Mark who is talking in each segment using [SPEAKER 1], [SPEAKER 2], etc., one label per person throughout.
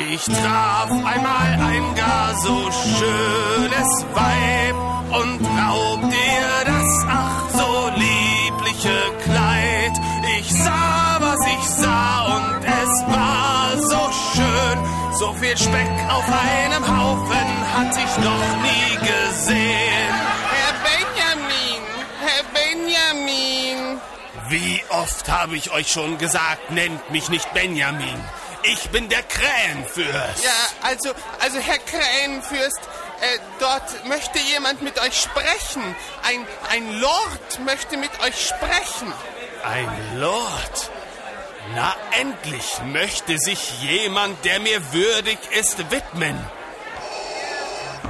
[SPEAKER 1] Ich traf einmal ein gar so schönes Weib und raub dir das ach so liebliche Kleid. Ich sah, was ich sah und es war so schön. So viel Speck auf einem Haufen hatte ich noch nie gesehen.
[SPEAKER 2] Herr Benjamin, Herr Benjamin.
[SPEAKER 1] Wie oft habe ich euch schon gesagt, nennt mich nicht Benjamin. Ich bin der Krähenfürst.
[SPEAKER 2] Ja, also, also Herr Krähenfürst, äh, dort möchte jemand mit euch sprechen. Ein, ein Lord möchte mit euch sprechen.
[SPEAKER 1] Ein Lord. Na endlich möchte sich jemand, der mir würdig ist, widmen.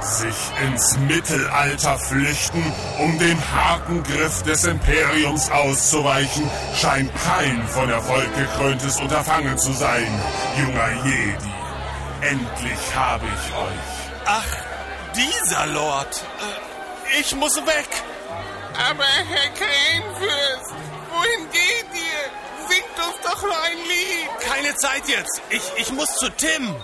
[SPEAKER 3] Sich ins Mittelalter flüchten, um dem harten Griff des Imperiums auszuweichen, scheint kein von Erfolg gekröntes Unterfangen zu sein, junger Jedi. Endlich habe ich euch.
[SPEAKER 1] Ach, dieser Lord. Äh, Ich muss weg.
[SPEAKER 2] Aber Herr Krähenfürst, wohin geht ihr? Singt uns doch nur ein Lied.
[SPEAKER 1] Keine Zeit jetzt. Ich, ich muss zu Tim.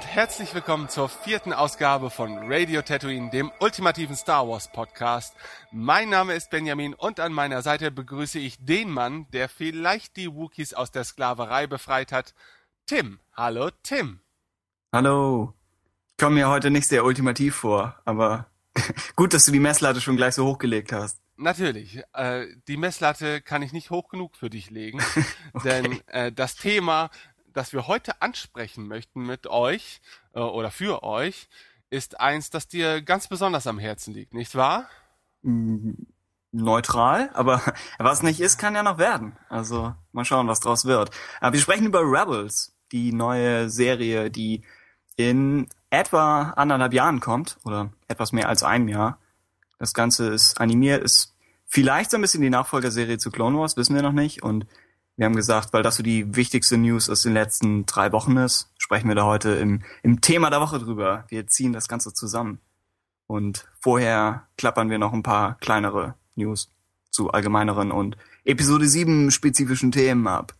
[SPEAKER 4] Und herzlich willkommen zur vierten Ausgabe von Radio Tatooine, dem ultimativen Star Wars Podcast. Mein Name ist Benjamin und an meiner Seite begrüße ich den Mann, der vielleicht die Wookiees aus der Sklaverei befreit hat, Tim. Hallo Tim.
[SPEAKER 5] Hallo. Ich komme mir heute nicht sehr ultimativ vor, aber gut, dass du die Messlatte schon gleich so hochgelegt hast.
[SPEAKER 4] Natürlich, äh, die Messlatte kann ich nicht hoch genug für dich legen, denn äh, das Thema, das wir heute ansprechen möchten mit euch äh, oder für euch, ist eins, das dir ganz besonders am Herzen liegt, nicht wahr?
[SPEAKER 5] Mm, Neutral, aber was nicht ist, kann ja noch werden. Also mal schauen, was draus wird. Aber wir sprechen über Rebels, die neue Serie, die in etwa anderthalb Jahren kommt oder etwas mehr als einem Jahr. Das Ganze ist animiert, ist vielleicht so ein bisschen die Nachfolgerserie zu Clone Wars, wissen wir noch nicht. Und wir haben gesagt, weil das so die wichtigste News aus den letzten drei Wochen ist, sprechen wir da heute im, im Thema der Woche drüber. Wir ziehen das Ganze zusammen. Und vorher klappern wir noch ein paar kleinere News zu allgemeineren und Episode 7 spezifischen Themen ab.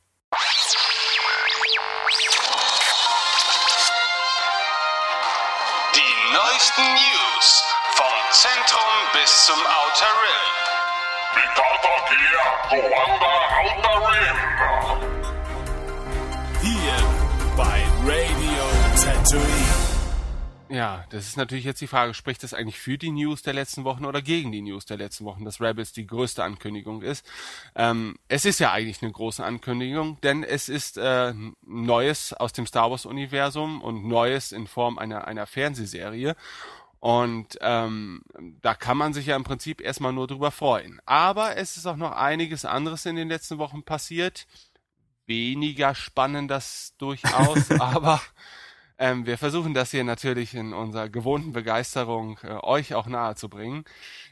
[SPEAKER 6] Die neuesten News vom Zentrum bis zum Outer Rim.
[SPEAKER 4] Ja, das ist natürlich jetzt die Frage, spricht das eigentlich für die News der letzten Wochen oder gegen die News der letzten Wochen, dass Rebels die größte Ankündigung ist? Ähm, es ist ja eigentlich eine große Ankündigung, denn es ist äh, Neues aus dem Star Wars-Universum und Neues in Form einer, einer Fernsehserie. Und ähm, da kann man sich ja im Prinzip erstmal nur drüber freuen. Aber es ist auch noch einiges anderes in den letzten Wochen passiert. Weniger spannend das durchaus, aber ähm, wir versuchen das hier natürlich in unserer gewohnten Begeisterung äh, euch auch nahe zu bringen.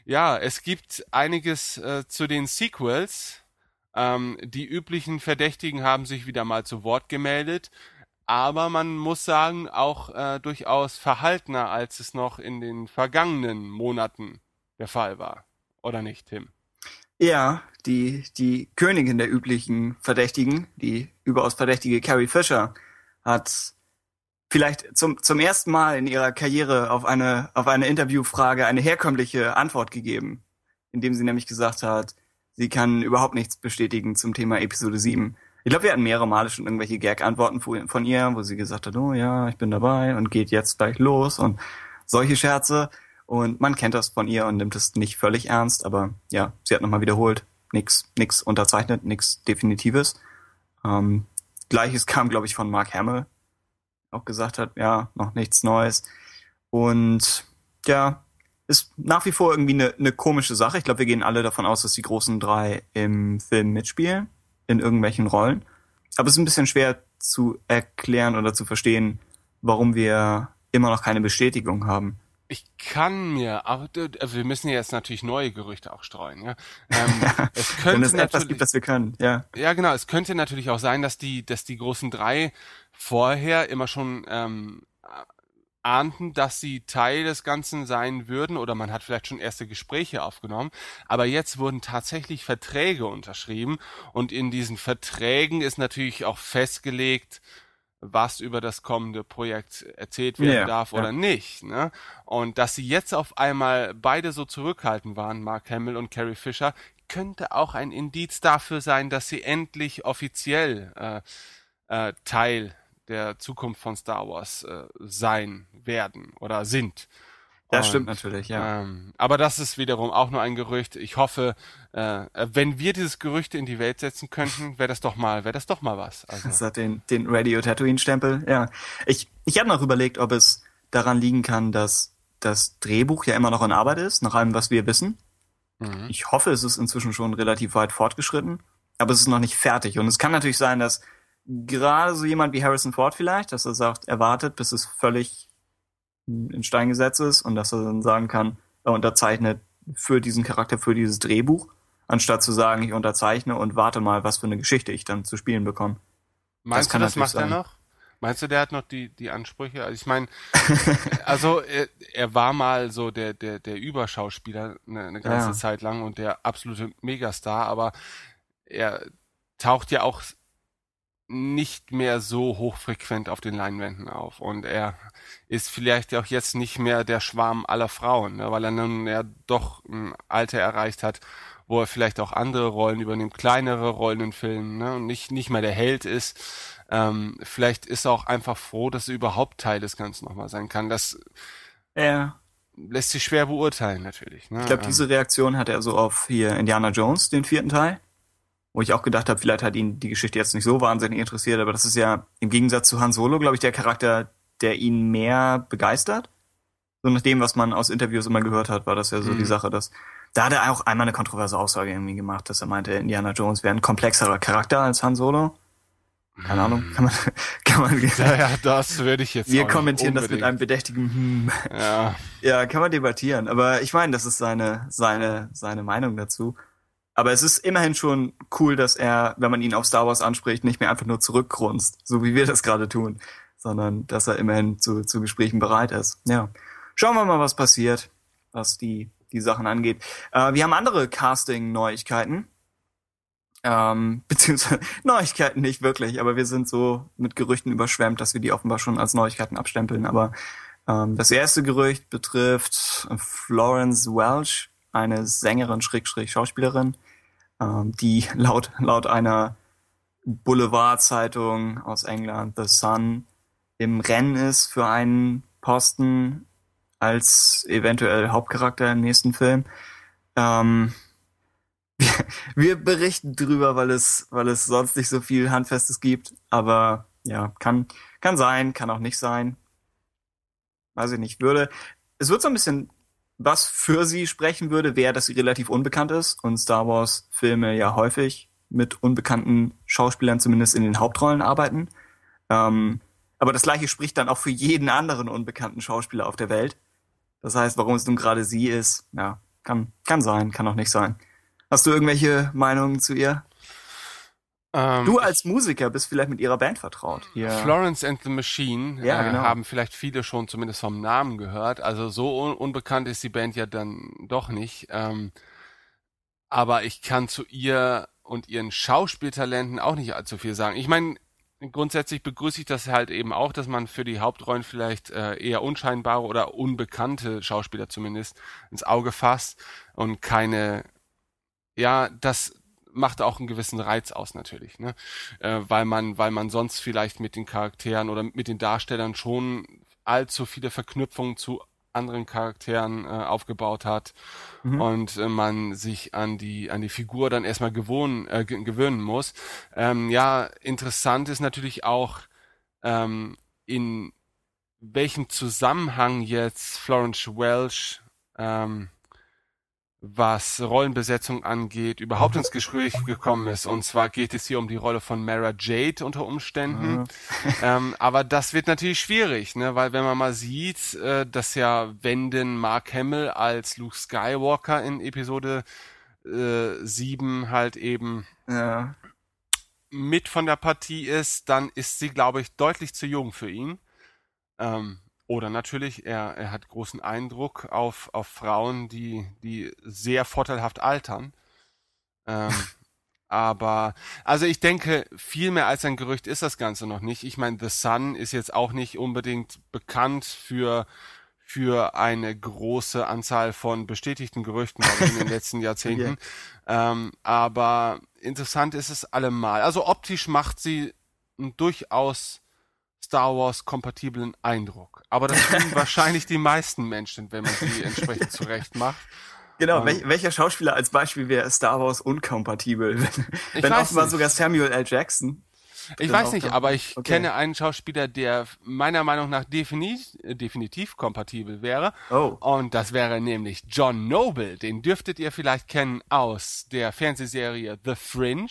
[SPEAKER 4] Ja, es gibt einiges äh, zu den Sequels. Ähm, die üblichen Verdächtigen haben sich wieder mal zu Wort gemeldet, aber man muss sagen, auch äh, durchaus verhaltener, als es noch in den vergangenen Monaten der Fall war. Oder nicht, Tim?
[SPEAKER 5] Ja, die, die Königin der üblichen Verdächtigen, die überaus verdächtige Carrie Fisher, hat vielleicht zum, zum ersten Mal in ihrer Karriere auf eine, auf eine Interviewfrage eine herkömmliche Antwort gegeben, indem sie nämlich gesagt hat, sie kann überhaupt nichts bestätigen zum Thema Episode 7. Ich glaube, wir hatten mehrere Male schon irgendwelche Gag-Antworten von ihr, wo sie gesagt hat, oh ja, ich bin dabei und geht jetzt gleich los und solche Scherze. Und man kennt das von ihr und nimmt es nicht völlig ernst, aber ja, sie hat nochmal wiederholt, nix, nix unterzeichnet, nix Definitives. Ähm, Gleiches kam, glaube ich, von Mark Hamill, auch gesagt hat, ja, noch nichts Neues. Und ja, ist nach wie vor irgendwie eine, eine komische Sache. Ich glaube, wir gehen alle davon aus, dass die großen drei im Film mitspielen. In irgendwelchen Rollen. Aber es ist ein bisschen schwer zu erklären oder zu verstehen, warum wir immer noch keine Bestätigung haben.
[SPEAKER 4] Ich kann mir, aber wir müssen jetzt natürlich neue Gerüchte auch streuen. Ja? Ähm,
[SPEAKER 5] es könnte Wenn es etwas gibt, das wir können, ja.
[SPEAKER 4] Ja, genau. Es könnte natürlich auch sein, dass die, dass die großen drei vorher immer schon ähm, ahnten, dass sie Teil des Ganzen sein würden oder man hat vielleicht schon erste Gespräche aufgenommen. Aber jetzt wurden tatsächlich Verträge unterschrieben und in diesen Verträgen ist natürlich auch festgelegt, was über das kommende Projekt erzählt werden ja, darf oder ja. nicht. Ne? Und dass sie jetzt auf einmal beide so zurückhaltend waren, Mark Hamill und Carrie Fisher, könnte auch ein Indiz dafür sein, dass sie endlich offiziell äh, äh, Teil der Zukunft von Star Wars äh, sein werden oder sind.
[SPEAKER 5] Das und, stimmt natürlich, ja.
[SPEAKER 4] Ähm, aber das ist wiederum auch nur ein Gerücht. Ich hoffe, äh, wenn wir dieses Gerücht in die Welt setzen könnten, wäre das doch mal, wäre das doch mal was.
[SPEAKER 5] Also. Das hat den, den Radio Tatooine Stempel, ja. Ich, ich habe noch überlegt, ob es daran liegen kann, dass das Drehbuch ja immer noch in Arbeit ist, nach allem, was wir wissen. Mhm. Ich hoffe, es ist inzwischen schon relativ weit fortgeschritten, aber es ist noch nicht fertig. Und es kann natürlich sein, dass gerade so jemand wie Harrison Ford vielleicht, dass er sagt, er wartet, bis es völlig in Stein gesetzt ist und dass er dann sagen kann, er unterzeichnet für diesen Charakter, für dieses Drehbuch, anstatt zu sagen, ich unterzeichne und warte mal, was für eine Geschichte ich dann zu spielen bekomme.
[SPEAKER 4] Meinst das du, das macht sein. er noch? Meinst du, der hat noch die, die Ansprüche? Also ich meine, also er, er, war mal so der, der, der Überschauspieler eine, eine ganze ja. Zeit lang und der absolute Megastar, aber er taucht ja auch nicht mehr so hochfrequent auf den Leinwänden auf. Und er ist vielleicht auch jetzt nicht mehr der Schwarm aller Frauen, ne, weil er nun ja doch ein Alter erreicht hat, wo er vielleicht auch andere Rollen übernimmt, kleinere Rollen in Filmen, ne, und nicht, nicht mehr der Held ist. Ähm, vielleicht ist er auch einfach froh, dass er überhaupt Teil des Ganzen nochmal sein kann. Das ja. lässt sich schwer beurteilen, natürlich. Ne?
[SPEAKER 5] Ich glaube, diese Reaktion hat er so auf hier Indiana Jones, den vierten Teil wo ich auch gedacht habe, vielleicht hat ihn die Geschichte jetzt nicht so wahnsinnig interessiert, aber das ist ja im Gegensatz zu Han Solo, glaube ich, der Charakter, der ihn mehr begeistert. So nach dem, was man aus Interviews immer gehört hat, war das ja so mhm. die Sache, dass da hat er auch einmal eine kontroverse Aussage irgendwie gemacht, dass er meinte, Indiana Jones wäre ein komplexerer Charakter als Han Solo. Keine Ahnung, kann man, kann man.
[SPEAKER 4] Ja, ja das würde ich jetzt.
[SPEAKER 5] Wir kommentieren das mit einem bedächtigen. Hm.
[SPEAKER 4] Ja.
[SPEAKER 5] Ja, kann man debattieren. Aber ich meine, das ist seine, seine, seine Meinung dazu. Aber es ist immerhin schon cool, dass er, wenn man ihn auf Star Wars anspricht, nicht mehr einfach nur zurückgrunzt, so wie wir das gerade tun, sondern dass er immerhin zu, zu Gesprächen bereit ist. Ja. Schauen wir mal, was passiert, was die, die Sachen angeht. Äh, wir haben andere Casting-Neuigkeiten. Ähm, beziehungsweise Neuigkeiten nicht wirklich, aber wir sind so mit Gerüchten überschwemmt, dass wir die offenbar schon als Neuigkeiten abstempeln. Aber ähm, das erste Gerücht betrifft Florence Welch, eine Sängerin, Schrägstrich Schauspielerin, die laut, laut einer Boulevardzeitung aus England, The Sun, im Rennen ist für einen Posten als eventuell Hauptcharakter im nächsten Film. Ähm, wir, wir berichten drüber, weil es, weil es sonst nicht so viel Handfestes gibt, aber ja, kann, kann sein, kann auch nicht sein. Weiß ich nicht, würde, es wird so ein bisschen was für sie sprechen würde, wäre, dass sie relativ unbekannt ist und Star Wars Filme ja häufig mit unbekannten Schauspielern zumindest in den Hauptrollen arbeiten. Ähm, aber das gleiche spricht dann auch für jeden anderen unbekannten Schauspieler auf der Welt. Das heißt, warum es nun gerade sie ist, ja, kann, kann sein, kann auch nicht sein. Hast du irgendwelche Meinungen zu ihr? Ähm, du als Musiker bist vielleicht mit ihrer Band vertraut.
[SPEAKER 4] Hier. Florence and the Machine ja, äh, genau. haben vielleicht viele schon zumindest vom Namen gehört. Also so un unbekannt ist die Band ja dann doch nicht. Ähm, aber ich kann zu ihr und ihren Schauspieltalenten auch nicht allzu viel sagen. Ich meine, grundsätzlich begrüße ich das halt eben auch, dass man für die Hauptrollen vielleicht äh, eher unscheinbare oder unbekannte Schauspieler zumindest ins Auge fasst und keine ja, das macht auch einen gewissen Reiz aus natürlich, ne? Äh, weil man, weil man sonst vielleicht mit den Charakteren oder mit den Darstellern schon allzu viele Verknüpfungen zu anderen Charakteren äh, aufgebaut hat mhm. und äh, man sich an die an die Figur dann erstmal gewohnen, äh, gewöhnen muss. Ähm, ja, interessant ist natürlich auch ähm, in welchem Zusammenhang jetzt Florence Welch ähm, was Rollenbesetzung angeht, überhaupt ins Gespräch gekommen ist. Und zwar geht es hier um die Rolle von Mara Jade unter Umständen. ähm, aber das wird natürlich schwierig, ne? weil wenn man mal sieht, äh, dass ja Wenden Mark Hamill als Luke Skywalker in Episode äh, 7 halt eben
[SPEAKER 5] Ja.
[SPEAKER 4] mit von der Partie ist, dann ist sie, glaube ich, deutlich zu jung für ihn. Ähm, oder natürlich, er, er hat großen Eindruck auf, auf Frauen, die, die sehr vorteilhaft altern. Ähm, aber, also ich denke, viel mehr als ein Gerücht ist das Ganze noch nicht. Ich meine, The Sun ist jetzt auch nicht unbedingt bekannt für, für eine große Anzahl von bestätigten Gerüchten in den letzten Jahrzehnten. ähm, aber interessant ist es allemal. Also optisch macht sie einen durchaus Star Wars kompatiblen Eindruck. Aber das tun wahrscheinlich die meisten Menschen, wenn man sie entsprechend zurecht macht.
[SPEAKER 5] Genau,
[SPEAKER 4] Ähm.
[SPEAKER 5] wel welcher Schauspieler als Beispiel wäre Star Wars unkompatibel?
[SPEAKER 4] Ich
[SPEAKER 5] Wenn
[SPEAKER 4] weiß
[SPEAKER 5] offenbar
[SPEAKER 4] nicht.
[SPEAKER 5] sogar Samuel L. Jackson.
[SPEAKER 4] Ich weiß nicht, aber ich
[SPEAKER 5] okay.
[SPEAKER 4] kenne einen Schauspieler, der meiner Meinung nach definitiv, definitiv kompatibel wäre.
[SPEAKER 5] Oh.
[SPEAKER 4] Und das wäre nämlich John Noble. Den dürftet ihr vielleicht kennen aus der Fernsehserie The Fringe.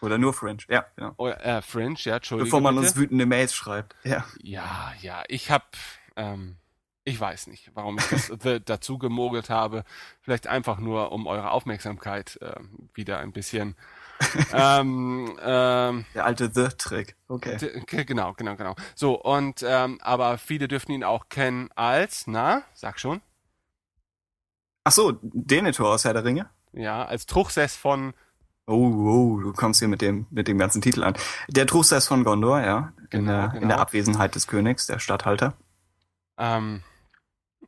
[SPEAKER 5] Oder nur French. Ja, genau.
[SPEAKER 4] Oder, äh, Fringe, ja, Entschuldigung.
[SPEAKER 5] Bevor man
[SPEAKER 4] bitte.
[SPEAKER 5] uns wütende Mails schreibt. Ja.
[SPEAKER 4] Ja, ja, ich hab, ähm, ich weiß nicht, warum ich das The dazu gemogelt habe. Vielleicht einfach nur, um eure Aufmerksamkeit äh, wieder ein bisschen ähm, ähm,
[SPEAKER 5] Der alte The-Trick. Okay.
[SPEAKER 4] Genau, genau, genau. So, und ähm, aber viele dürften ihn auch kennen als, na, sag schon,
[SPEAKER 5] Ach so, Denethor aus Herr der Ringe?
[SPEAKER 4] ja, als Truchsess von,
[SPEAKER 5] Oh, oh, du kommst hier mit dem, mit dem ganzen Titel an. Der Truchsess von Gondor, ja. in,
[SPEAKER 4] Genau,
[SPEAKER 5] der, in der
[SPEAKER 4] genau.
[SPEAKER 5] Abwesenheit des Königs, der Statthalter.
[SPEAKER 4] ähm,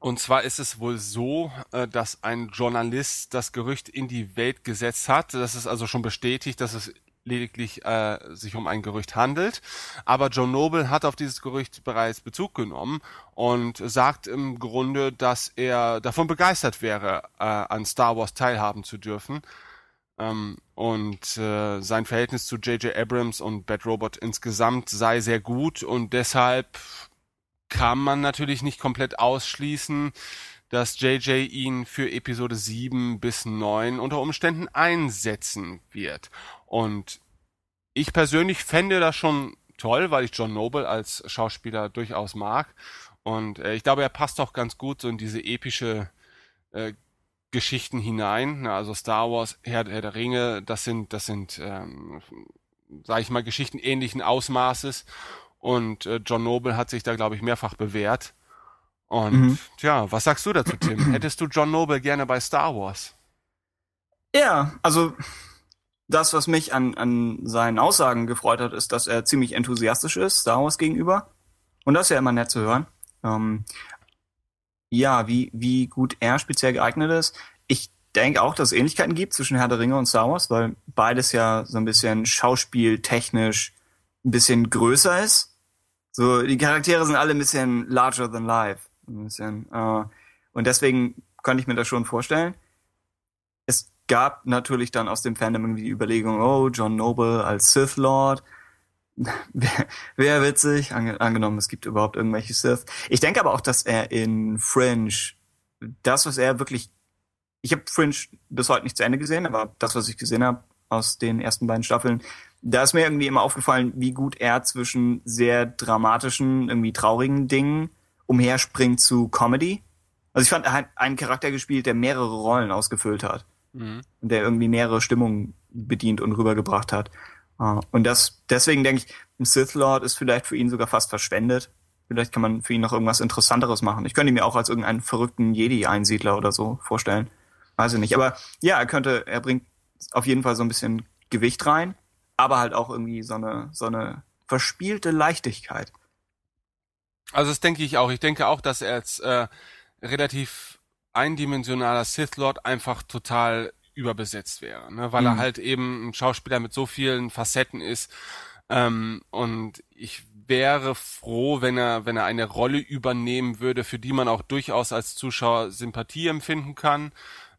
[SPEAKER 4] und zwar ist es wohl so, äh, dass ein Journalist das Gerücht in die Welt gesetzt hat. Das ist also schon bestätigt, dass es lediglich äh, sich um ein Gerücht handelt. Aber John Noble hat auf dieses Gerücht bereits Bezug genommen und sagt im Grunde, dass er davon begeistert wäre, äh, an Star Wars teilhaben zu dürfen. Ähm, und äh, sein Verhältnis zu J.J. Abrams und Bad Robot insgesamt sei sehr gut und deshalb kann man natürlich nicht komplett ausschließen, dass JJ ihn für Episode 7 bis 9 unter Umständen einsetzen wird. Und ich persönlich fände das schon toll, weil ich John Noble als Schauspieler durchaus mag. Und äh, ich glaube, er passt auch ganz gut so in diese epische äh, Geschichten hinein. Na, also Star Wars, Herr, Herr der Ringe, das sind, das sind, ähm, sage ich mal, Geschichten ähnlichen Ausmaßes. Und äh, John Noble hat sich da, glaube ich, mehrfach bewährt. Und
[SPEAKER 5] Mhm.
[SPEAKER 4] tja, was sagst du dazu, Tim? Hättest du John Noble gerne bei Star Wars?
[SPEAKER 5] Ja, also das, was mich an, an seinen Aussagen gefreut hat, ist, dass er ziemlich enthusiastisch ist, Star Wars gegenüber. Und das ist ja immer nett zu hören. Ähm, ja, wie, wie gut er speziell geeignet ist. Ich denke auch, dass es Ähnlichkeiten gibt zwischen Herr der Ringe und Star Wars, weil beides ja so ein bisschen schauspieltechnisch ein bisschen größer ist. So, die Charaktere sind alle ein bisschen larger than life. Ein bisschen, äh, und deswegen könnte ich mir das schon vorstellen es gab natürlich dann aus dem Fandom irgendwie die Überlegung, oh, John Noble als Sith Lord. Wäre wär witzig, ange angenommen, es gibt überhaupt irgendwelche Sith. Ich denke aber auch, dass er in Fringe das, was er wirklich. Ich habe Fringe bis heute nicht zu Ende gesehen, aber das, was ich gesehen habe aus den ersten beiden Staffeln, da ist mir irgendwie immer aufgefallen, wie gut er zwischen sehr dramatischen, irgendwie traurigen Dingen umherspringt zu Comedy. Also ich fand, er hat einen Charakter gespielt, der mehrere Rollen ausgefüllt hat
[SPEAKER 4] Mhm.
[SPEAKER 5] und der irgendwie mehrere Stimmungen bedient und rübergebracht hat. Äh, Und das, deswegen denke ich, ein Sith Lord ist vielleicht für ihn sogar fast verschwendet. Vielleicht kann man für ihn noch irgendwas Interessanteres machen. Ich könnte ihn mir auch als irgendeinen verrückten Jedi-Einsiedler oder so vorstellen. Weiß ich nicht. Aber ja, er könnte, er bringt auf jeden Fall so ein bisschen Gewicht rein, aber halt auch irgendwie so eine, so eine verspielte Leichtigkeit.
[SPEAKER 4] Also das denke ich auch. Ich denke auch, dass er als äh, relativ eindimensionaler Sith Lord einfach total überbesetzt wäre, ne? weil er
[SPEAKER 5] Mhm.
[SPEAKER 4] halt eben ein Schauspieler mit so vielen Facetten ist. Ähm, und ich wäre froh, wenn er, wenn er eine Rolle übernehmen würde, für die man auch durchaus als Zuschauer Sympathie empfinden kann,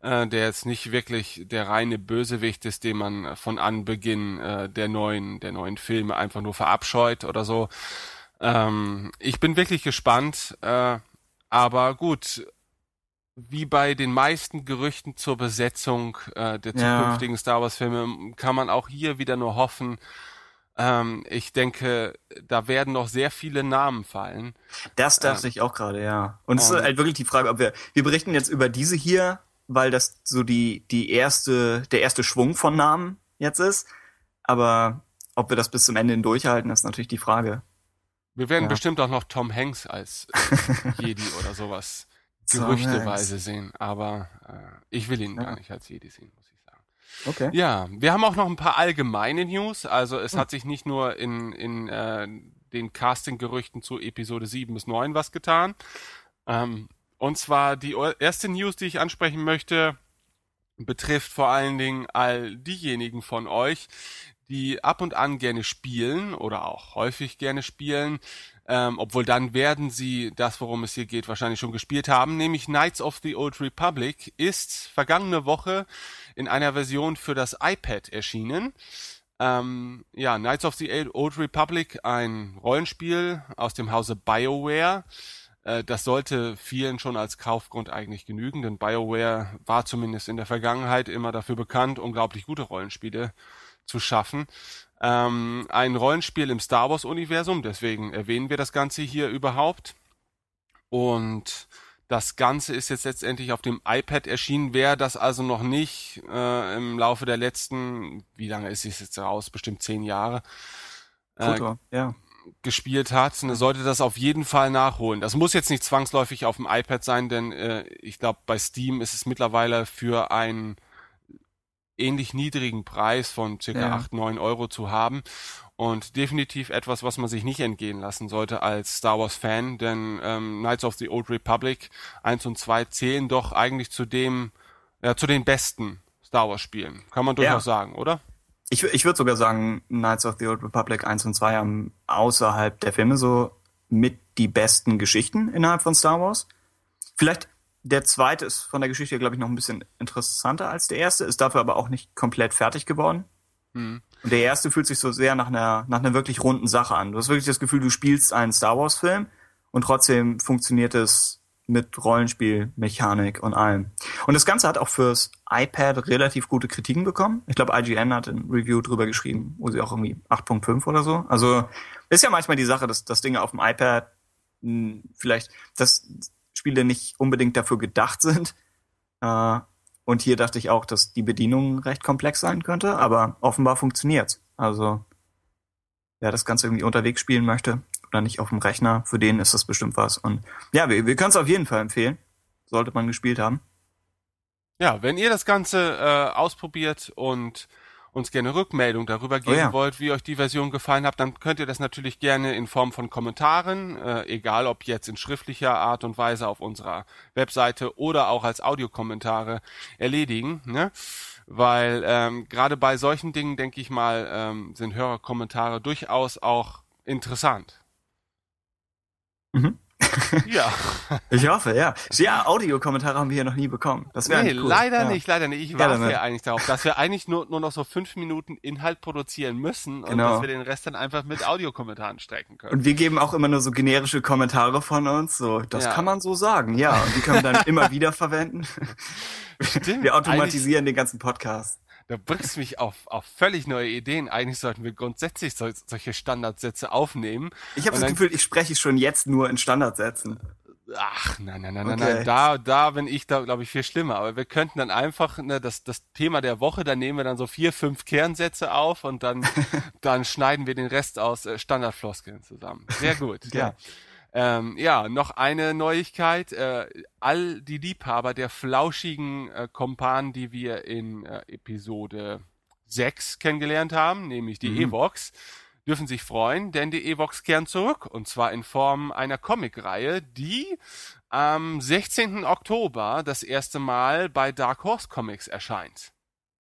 [SPEAKER 4] äh, der jetzt nicht wirklich der reine Bösewicht ist, den man von Anbeginn äh, der neuen, der neuen Filme einfach nur verabscheut oder so. Ähm, ich bin wirklich gespannt, äh, aber gut, wie bei den meisten Gerüchten zur Besetzung äh, der
[SPEAKER 5] Ja.
[SPEAKER 4] zukünftigen Star Wars-Filme kann man auch hier wieder nur hoffen. Ähm, ich denke, da werden noch sehr viele Namen fallen.
[SPEAKER 5] Das dachte ich auch gerade, ja. Und es ist halt wirklich die Frage, ob wir, wir berichten jetzt über diese hier, weil das so die, die erste, der erste Schwung von Namen jetzt ist. Aber ob wir das bis zum Ende hin durchhalten, ist natürlich die Frage.
[SPEAKER 4] Wir werden
[SPEAKER 5] Ja.
[SPEAKER 4] bestimmt auch noch Tom Hanks als Jedi oder sowas gerüchteweise sehen, aber äh, ich will ihn
[SPEAKER 5] Ja.
[SPEAKER 4] gar nicht als Jedi sehen, muss ich sagen.
[SPEAKER 5] Okay.
[SPEAKER 4] Ja, wir haben auch noch ein paar allgemeine News. Also es
[SPEAKER 5] Hm.
[SPEAKER 4] hat sich nicht nur in, in äh, den Casting-Gerüchten zu Episode 7 bis 9 was getan. Ähm, und zwar die erste News, die ich ansprechen möchte, betrifft vor allen Dingen all diejenigen von euch, die ab und an gerne spielen oder auch häufig gerne spielen, ähm, obwohl dann werden sie das, worum es hier geht, wahrscheinlich schon gespielt haben, nämlich Knights of the Old Republic ist vergangene Woche in einer Version für das iPad erschienen. Ähm, ja, Knights of the Old Republic, ein Rollenspiel aus dem Hause BioWare. Äh, Das sollte vielen schon als Kaufgrund eigentlich genügen, denn BioWare war zumindest in der Vergangenheit immer dafür bekannt, unglaublich gute Rollenspiele zu schaffen. Ähm, ein Rollenspiel im Star Wars-Universum, deswegen erwähnen wir das Ganze hier überhaupt. Und das Ganze ist jetzt letztendlich auf dem iPad erschienen. Wer das also noch nicht äh, im Laufe der letzten, wie lange ist es jetzt raus? Bestimmt zehn Jahre. Äh,
[SPEAKER 5] Foto, ja.
[SPEAKER 4] Gespielt hat, ne, sollte das auf jeden Fall nachholen. Das muss jetzt nicht zwangsläufig auf dem iPad sein, denn äh, ich glaube, bei Steam ist es mittlerweile für einen ähnlich niedrigen Preis von circa
[SPEAKER 5] Ja.
[SPEAKER 4] 8, 9 Euro zu haben. Und definitiv etwas, was man sich nicht entgehen lassen sollte als Star Wars Fan, denn ähm, Knights of the Old Republic 1 und 2 zählen doch eigentlich zu dem, ja, zu den besten Star Wars Spielen. Kann man durchaus sagen, oder?
[SPEAKER 5] Ich, ich würde sogar sagen, Knights of the Old Republic 1 und 2 haben außerhalb der Filme so mit die besten Geschichten innerhalb von Star Wars. Vielleicht der zweite ist von der Geschichte, glaube ich, noch ein bisschen interessanter als der erste, ist dafür aber auch nicht komplett fertig geworden.
[SPEAKER 4] Hm.
[SPEAKER 5] Und der erste fühlt sich so sehr nach einer, nach einer wirklich runden Sache an. Du hast wirklich das Gefühl, du spielst einen Star Wars-Film und trotzdem funktioniert es mit Rollenspiel, Mechanik und allem. Und das Ganze hat auch fürs iPad relativ gute Kritiken bekommen. Ich glaube, IGN hat ein Review drüber geschrieben, wo sie auch irgendwie 8.5 oder so. Also ist ja manchmal die Sache, dass, dass Dinge auf dem iPad mh, vielleicht, dass Spiele nicht unbedingt dafür gedacht sind. Äh, und hier dachte ich auch, dass die Bedienung recht komplex sein könnte, aber offenbar funktioniert's. Also wer das Ganze irgendwie unterwegs spielen möchte oder nicht auf dem Rechner, für den ist das bestimmt was. Und ja, wir, wir können es auf jeden Fall empfehlen. Sollte man gespielt haben.
[SPEAKER 4] Ja, wenn ihr das Ganze äh, ausprobiert und uns gerne Rückmeldung darüber geben
[SPEAKER 5] ja.
[SPEAKER 4] wollt, wie euch die Version gefallen hat, dann könnt ihr das natürlich gerne in Form von Kommentaren, äh, egal ob jetzt in schriftlicher Art und Weise auf unserer Webseite oder auch als Audiokommentare erledigen, ne? Weil ähm, gerade bei solchen Dingen, denke ich mal, ähm, sind Hörerkommentare durchaus auch interessant.
[SPEAKER 5] Mhm.
[SPEAKER 4] Ja.
[SPEAKER 5] Ich hoffe, ja. Ja, Audiokommentare haben wir hier noch nie bekommen. Das wäre
[SPEAKER 4] Nee,
[SPEAKER 5] cool.
[SPEAKER 4] leider
[SPEAKER 5] ja.
[SPEAKER 4] nicht, leider nicht. Ich warte
[SPEAKER 5] dann-
[SPEAKER 4] ja eigentlich darauf, dass wir eigentlich nur, nur noch so fünf Minuten Inhalt produzieren müssen und
[SPEAKER 5] Genau.
[SPEAKER 4] dass wir den Rest dann einfach mit Audiokommentaren strecken können.
[SPEAKER 5] Und wir geben auch immer nur so generische Kommentare von uns. So, das
[SPEAKER 4] Ja.
[SPEAKER 5] kann man so sagen, ja. Und die können wir dann immer wieder verwenden.
[SPEAKER 4] Stimmt,
[SPEAKER 5] Wir automatisieren den ganzen Podcast.
[SPEAKER 4] Da bringst du mich auf, auf völlig neue Ideen. Eigentlich sollten wir grundsätzlich sol solche Standardsätze aufnehmen.
[SPEAKER 5] Ich habe das
[SPEAKER 4] dann-
[SPEAKER 5] Gefühl, ich spreche schon jetzt nur in Standardsätzen.
[SPEAKER 4] Ach, nein, nein, nein, nein,
[SPEAKER 5] Okay.
[SPEAKER 4] nein. Da, da bin ich da, glaube ich, viel schlimmer. Aber wir könnten dann einfach, ne, das, das Thema der Woche, da nehmen wir dann so vier, fünf Kernsätze auf und dann, dann schneiden wir den Rest aus äh, Standardfloskeln zusammen. Sehr gut, ja. Ähm, ja, noch eine Neuigkeit. Äh, all die Liebhaber der flauschigen äh, Kompanen, die wir in äh, Episode 6 kennengelernt haben, nämlich die Evox, dürfen sich freuen, denn die Evox kehren zurück. Und zwar in Form einer Comicreihe, die am 16. Oktober das erste Mal bei Dark Horse Comics erscheint.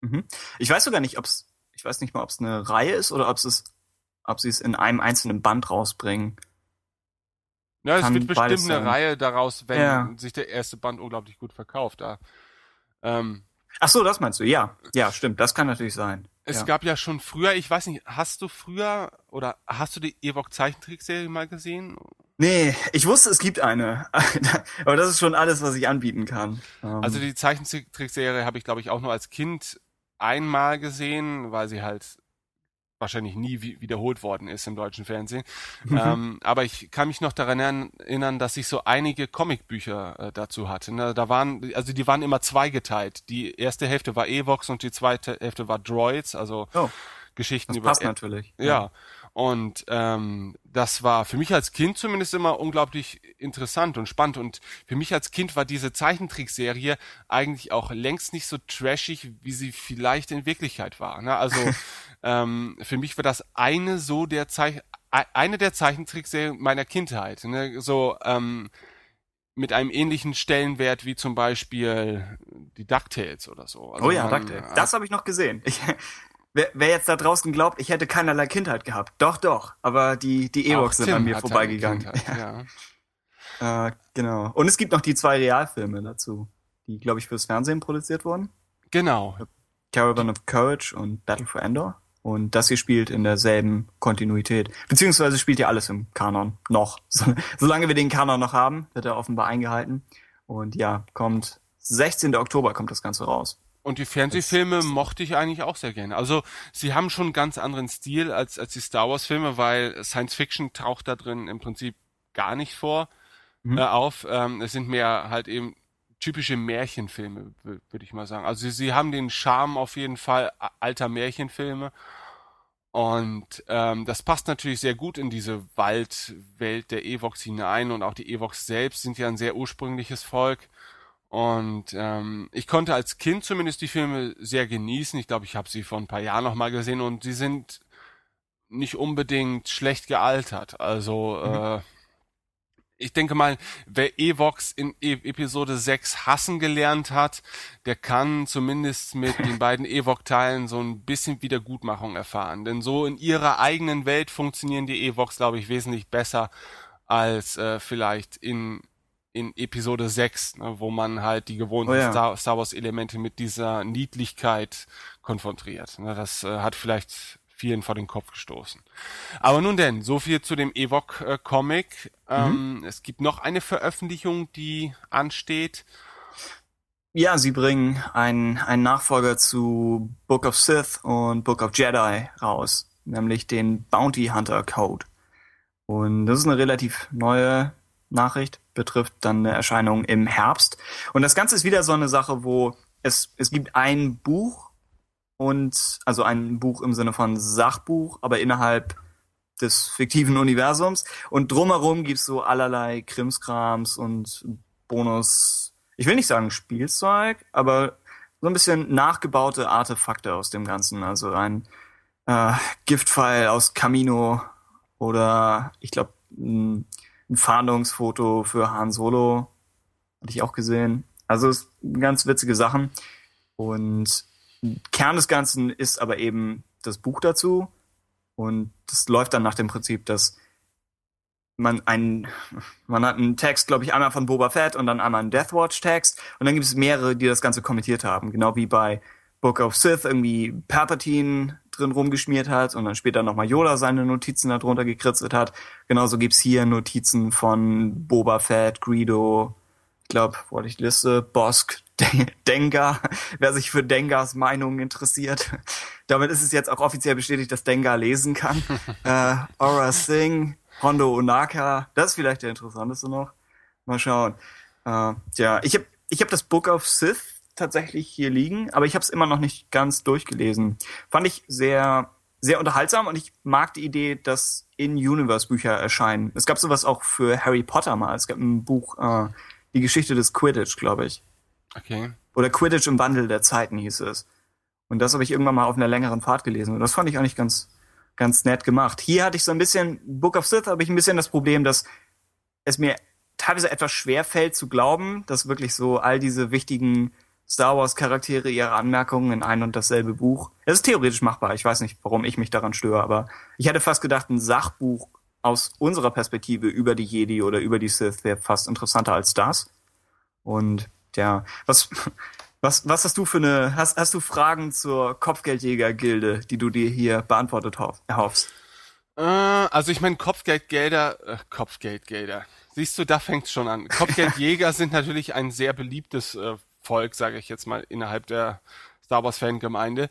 [SPEAKER 5] Mhm. Ich weiß sogar nicht, ob's, ich weiß nicht mal, ob es eine Reihe ist oder ob es, ob sie es in einem einzelnen Band rausbringen.
[SPEAKER 4] Ja, es wird bestimmt eine
[SPEAKER 5] sein.
[SPEAKER 4] Reihe daraus, wenn
[SPEAKER 5] Ja.
[SPEAKER 4] sich der erste Band unglaublich gut verkauft. Da. Ähm,
[SPEAKER 5] Ach so, das meinst du? Ja, ja, stimmt. Das kann natürlich sein.
[SPEAKER 4] Es
[SPEAKER 5] ja.
[SPEAKER 4] gab ja schon früher, ich weiß nicht, hast du früher oder hast du die Ewok Zeichentrickserie mal gesehen?
[SPEAKER 5] Nee, ich wusste, es gibt eine. Aber das ist schon alles, was ich anbieten kann. Ähm,
[SPEAKER 4] Also die Zeichentrickserie habe ich, glaube ich, auch nur als Kind einmal gesehen, weil sie halt wahrscheinlich nie wi- wiederholt worden ist im deutschen Fernsehen. ähm, aber ich kann mich noch daran erinnern- dass ich so einige Comicbücher äh, dazu hatte. Ne? Da waren, also die waren immer zweigeteilt. Die erste Hälfte war Evox und die zweite Hälfte war Droids, also
[SPEAKER 5] oh,
[SPEAKER 4] Geschichten
[SPEAKER 5] das
[SPEAKER 4] über
[SPEAKER 5] passt natürlich.
[SPEAKER 4] ja. Und ähm, das war für mich als Kind zumindest immer unglaublich interessant und spannend. Und für mich als Kind war diese Zeichentrickserie eigentlich auch längst nicht so trashig, wie sie vielleicht in Wirklichkeit war. Ne? Also ähm, für mich war das eine so der Zeich e- eine der Zeichentrickserien meiner Kindheit. Ne? So ähm, mit einem ähnlichen Stellenwert wie zum Beispiel die DuckTales oder so. Also
[SPEAKER 5] Oh ja,
[SPEAKER 4] man-
[SPEAKER 5] DuckTales. Das habe ich noch gesehen. Ich, wer, wer jetzt da draußen glaubt, ich hätte keinerlei Kindheit gehabt. Doch, doch. Aber die, die Ewoks sind
[SPEAKER 4] Tim
[SPEAKER 5] an mir
[SPEAKER 4] eine
[SPEAKER 5] vorbeigegangen.
[SPEAKER 4] Kindheit, ja.
[SPEAKER 5] Äh, genau. Und es gibt noch die zwei Realfilme dazu, die, glaube ich, fürs Fernsehen produziert wurden.
[SPEAKER 4] Genau,
[SPEAKER 5] Caravan of Courage und Battle for Endor. Und das hier spielt in derselben Kontinuität. Beziehungsweise spielt ja alles im Kanon noch. So, solange wir den Kanon noch haben, wird er offenbar eingehalten. Und ja, kommt 16. Oktober kommt das Ganze raus.
[SPEAKER 4] Und die Fernsehfilme mochte ich eigentlich auch sehr gerne. Also sie haben schon einen ganz anderen Stil als, als die Star Wars Filme, weil Science Fiction taucht da drin im Prinzip gar nicht vor
[SPEAKER 5] Mhm.
[SPEAKER 4] äh, auf. Ähm, es sind mehr halt eben typische Märchenfilme, wü- würde ich mal sagen. Also sie, sie haben den Charme auf jeden Fall alter Märchenfilme. Und ähm, das passt natürlich sehr gut in diese Waldwelt der Evox hinein und auch die Evox selbst sind ja ein sehr ursprüngliches Volk. Und ähm, ich konnte als Kind zumindest die Filme sehr genießen. Ich glaube, ich habe sie vor ein paar Jahren noch mal gesehen und sie sind nicht unbedingt schlecht gealtert. Also äh, ich denke mal, wer Evox in e Episode 6 hassen gelernt hat, der kann zumindest mit den beiden Evok-Teilen so ein bisschen Wiedergutmachung erfahren. Denn so in ihrer eigenen Welt funktionieren die Evox, glaube ich, wesentlich besser als äh, vielleicht in in Episode 6, ne, wo man halt die gewohnten
[SPEAKER 5] Oh ja.
[SPEAKER 4] Star, Star Wars Elemente mit dieser Niedlichkeit konfrontiert. Ne, das äh, hat vielleicht vielen vor den Kopf gestoßen. Aber nun denn, so viel zu dem Ewok äh, Comic. Ähm, Es gibt noch eine Veröffentlichung, die ansteht.
[SPEAKER 5] Ja, sie bringen einen, einen Nachfolger zu Book of Sith und Book of Jedi raus, nämlich den Bounty Hunter Code. Und das ist eine relativ neue Nachricht, betrifft dann eine Erscheinung im Herbst. Und das Ganze ist wieder so eine Sache, wo es, es gibt ein Buch und, also ein Buch im Sinne von Sachbuch, aber innerhalb des fiktiven Universums. Und drumherum gibt's so allerlei Krimskrams und Bonus, ich will nicht sagen Spielzeug, aber so ein bisschen nachgebaute Artefakte aus dem Ganzen. Also ein äh, Giftpfeil aus Camino oder ich glaube ein, Fahndungsfoto für Han Solo. Hatte ich auch gesehen. Also es ganz witzige Sachen. Und Kern des Ganzen ist aber eben das Buch dazu. Und das läuft dann nach dem Prinzip, dass man einen, man hat einen Text, glaube ich, einmal von Boba Fett und dann einmal einen Deathwatch-Text und dann gibt es mehrere, die das Ganze kommentiert haben. Genau wie bei Book of Sith irgendwie Palpatine drin rumgeschmiert hat und dann später nochmal Yoda seine Notizen darunter gekritzelt hat. Genauso gibt's hier Notizen von Boba Fett, Greedo, ich glaube, wollte ich die Liste, Bosk, Dengar, wer sich für Dengars Meinung interessiert. Damit ist es jetzt auch offiziell bestätigt, dass Dengar lesen kann. äh, Aura Singh, Hondo Onaka, das ist vielleicht der interessanteste noch. Mal schauen. Äh, ja, ich habe ich hab das Book of Sith tatsächlich hier liegen, aber ich habe es immer noch nicht ganz durchgelesen. Fand ich sehr sehr unterhaltsam und ich mag die Idee, dass In-Universe-Bücher erscheinen. Es gab sowas auch für Harry Potter mal. Es gab ein Buch, äh, die Geschichte des Quidditch, glaube ich.
[SPEAKER 4] Okay.
[SPEAKER 5] Oder Quidditch im Wandel der Zeiten hieß es. Und das habe ich irgendwann mal auf einer längeren Fahrt gelesen. Und das fand ich eigentlich ganz, ganz nett gemacht. Hier hatte ich so ein bisschen, Book of Sith habe ich ein bisschen das Problem, dass es mir teilweise etwas schwer fällt zu glauben, dass wirklich so all diese wichtigen Star Wars Charaktere ihre Anmerkungen in ein und dasselbe Buch. Es ist theoretisch machbar. Ich weiß nicht, warum ich mich daran störe, aber ich hätte fast gedacht, ein Sachbuch aus unserer Perspektive über die Jedi oder über die Sith wäre fast interessanter als das. Und ja, was, was, was hast du für eine, hast, hast du Fragen zur Kopfgeldjäger-Gilde, die du dir hier beantwortet hoff, erhoffst?
[SPEAKER 4] Äh, also ich meine Kopfgeldgelder, äh, Kopfgeldgelder. Siehst du, da fängt's schon an. Kopfgeldjäger sind natürlich ein sehr beliebtes äh, Volk, sage ich jetzt mal, innerhalb der Star Wars Fangemeinde.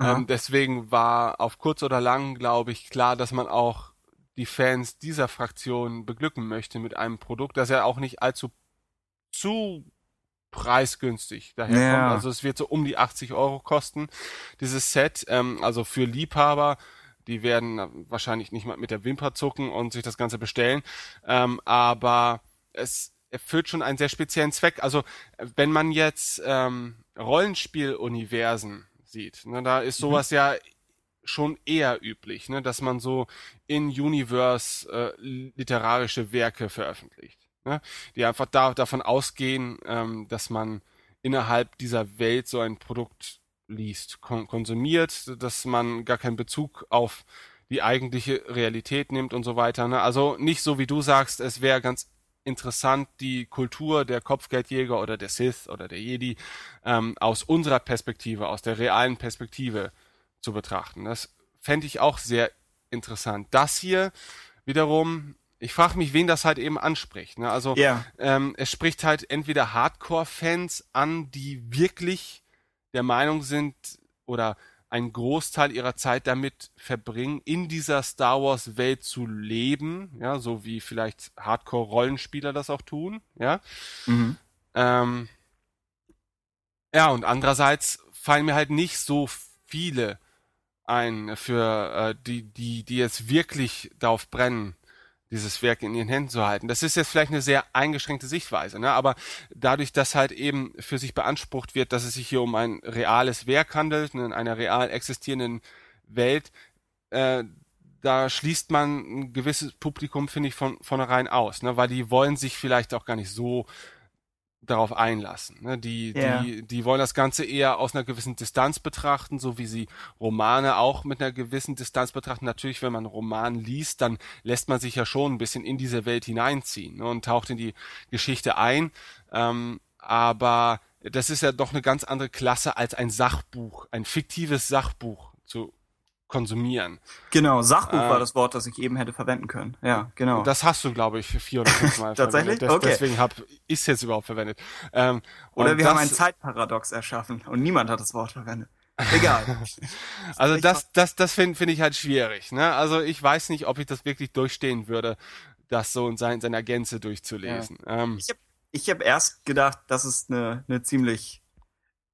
[SPEAKER 4] Ähm, deswegen war auf kurz oder lang, glaube ich, klar, dass man auch die Fans dieser Fraktion beglücken möchte mit einem Produkt, das ja auch nicht allzu zu preisgünstig daherkommt.
[SPEAKER 5] Ja.
[SPEAKER 4] Also es wird so um die 80 Euro kosten, dieses Set. Ähm, also für Liebhaber, die werden wahrscheinlich nicht mal mit der Wimper zucken und sich das Ganze bestellen. Ähm, aber es erfüllt schon einen sehr speziellen Zweck. Also wenn man jetzt ähm, Rollenspieluniversen sieht, ne, da ist sowas ja schon eher üblich, ne, dass man so in Universe äh, literarische Werke veröffentlicht, ne, die einfach da, davon ausgehen, ähm, dass man innerhalb dieser Welt so ein Produkt liest, kon konsumiert, dass man gar keinen Bezug auf die eigentliche Realität nimmt und so weiter. Ne? Also nicht so wie du sagst, es wäre ganz interessant, die Kultur der Kopfgeldjäger oder der Sith oder der Jedi ähm, aus unserer Perspektive, aus der realen Perspektive zu betrachten. Das fände ich auch sehr interessant. Das hier wiederum, ich frage mich, wen das halt eben anspricht. Ne? Also
[SPEAKER 5] Ja.
[SPEAKER 4] ähm, es spricht halt entweder Hardcore-Fans an, die wirklich der Meinung sind oder einen Großteil ihrer Zeit damit verbringen, in dieser Star Wars Welt zu leben, ja, so wie vielleicht Hardcore-Rollenspieler das auch tun, ja.
[SPEAKER 5] Mhm.
[SPEAKER 4] Ähm, ja, und andererseits fallen mir halt nicht so viele ein für äh, die, die, die jetzt wirklich darauf brennen, dieses Werk in ihren Händen zu halten. Das ist jetzt vielleicht eine sehr eingeschränkte Sichtweise, ne? aber dadurch, dass halt eben für sich beansprucht wird, dass es sich hier um ein reales Werk handelt, in einer real existierenden Welt, äh, da schließt man ein gewisses Publikum, finde ich, von vornherein aus, ne? weil die wollen sich vielleicht auch gar nicht so darauf einlassen. Ne? Die,
[SPEAKER 5] Ja.
[SPEAKER 4] die, die wollen das Ganze eher aus einer gewissen Distanz betrachten, so wie sie Romane auch mit einer gewissen Distanz betrachten. Natürlich, wenn man einen Roman liest, dann lässt man sich ja schon ein bisschen in diese Welt hineinziehen ne? und taucht in die Geschichte ein. Ähm, aber das ist ja doch eine ganz andere Klasse als ein Sachbuch, ein fiktives Sachbuch zu konsumieren.
[SPEAKER 5] Genau, Sachbuch
[SPEAKER 4] Ah.
[SPEAKER 5] war das Wort, das ich eben hätte verwenden können. Ja, genau.
[SPEAKER 4] Das hast du, glaube ich, vier oder fünf Mal
[SPEAKER 5] Tatsächlich?
[SPEAKER 4] verwendet.
[SPEAKER 5] Okay.
[SPEAKER 4] Deswegen hab ich es jetzt überhaupt verwendet. Ähm,
[SPEAKER 5] Oder wir
[SPEAKER 4] das,
[SPEAKER 5] haben ein Zeitparadox erschaffen und niemand hat das Wort verwendet. Egal.
[SPEAKER 4] Also das, das, das finde find ich halt schwierig. Ne? Also ich weiß nicht, ob ich das wirklich durchstehen würde, das so in, sein, seiner Gänze durchzulesen. Ähm,
[SPEAKER 5] Ich habe ich hab erst gedacht, das ist eine, eine ziemlich.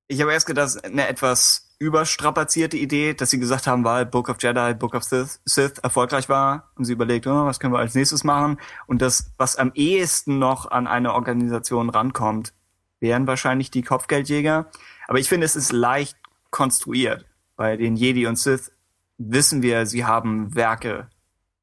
[SPEAKER 5] Ich habe erst gedacht, das ist eine etwas überstrapazierte Idee, dass sie gesagt haben, weil Book of Jedi, Book of Sith, Sith erfolgreich war und sie überlegt, oh, was können wir als nächstes machen? Und das, was am ehesten noch an eine Organisation rankommt, wären wahrscheinlich die Kopfgeldjäger. Aber ich finde, es ist leicht konstruiert. Bei den Jedi und Sith wissen wir, sie haben Werke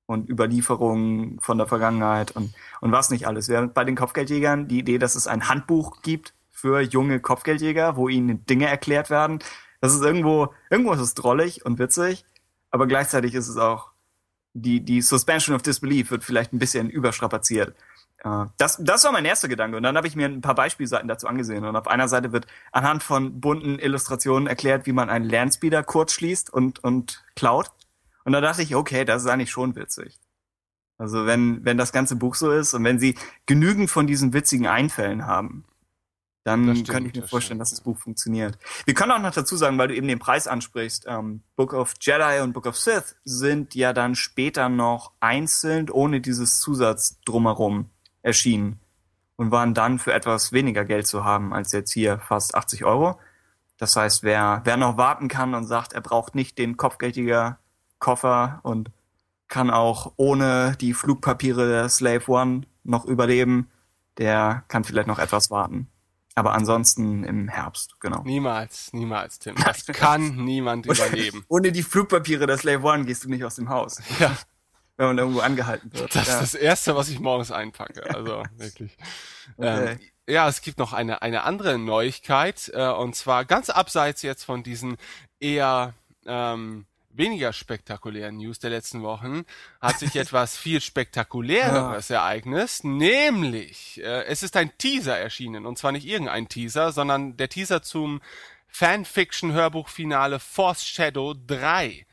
[SPEAKER 5] und Überlieferungen von der Vergangenheit und, und was nicht alles. Während bei den Kopfgeldjägern die Idee, dass es ein Handbuch gibt für junge Kopfgeldjäger, wo ihnen Dinge erklärt werden, das ist irgendwo, irgendwo ist es drollig und witzig, aber gleichzeitig ist es auch, die, die Suspension of Disbelief wird vielleicht ein bisschen überstrapaziert. Äh, Das, das war mein erster Gedanke. Und dann habe ich mir ein paar Beispielseiten dazu angesehen. Und auf einer Seite wird anhand von bunten Illustrationen erklärt, wie man einen Landspeeder kurz schließt und, und klaut. Und da dachte ich, okay, das ist eigentlich schon witzig. Also wenn, wenn das ganze Buch so ist und wenn sie genügend von diesen witzigen Einfällen haben, dann
[SPEAKER 4] stimmt,
[SPEAKER 5] könnte ich mir
[SPEAKER 4] das
[SPEAKER 5] vorstellen,
[SPEAKER 4] stimmt,
[SPEAKER 5] dass das Buch funktioniert. Wir können auch noch dazu sagen, weil du eben den Preis ansprichst, ähm, Book of Jedi und Book of Sith sind ja dann später noch einzeln ohne dieses Zusatz drumherum erschienen und waren dann für etwas weniger Geld zu haben als jetzt hier fast 80 Euro. Das heißt, wer, wer noch warten kann und sagt, er braucht nicht den kopfgeltiger Koffer und kann auch ohne die Flugpapiere der Slave One noch überleben, der kann vielleicht noch etwas warten. Aber ansonsten im Herbst, genau.
[SPEAKER 4] niemals, niemals, Tim. Das kann niemand überleben.
[SPEAKER 5] Ohne die Flugpapiere der Slave One gehst du nicht aus dem Haus,
[SPEAKER 4] Ja,
[SPEAKER 5] wenn man irgendwo angehalten wird.
[SPEAKER 4] das
[SPEAKER 5] ja.
[SPEAKER 4] ist das Erste, was ich morgens einpacke. Also wirklich.
[SPEAKER 5] Okay.
[SPEAKER 4] Ähm, ja, es gibt noch eine, eine andere Neuigkeit, äh, und zwar ganz abseits jetzt von diesen eher ähm, weniger spektakulären News der letzten Wochen, hat sich etwas viel spektakuläreres ereignet, nämlich äh, es ist ein Teaser erschienen, und zwar nicht irgendein Teaser, sondern der Teaser zum Fanfiction-Hörbuchfinale Force Shadow 3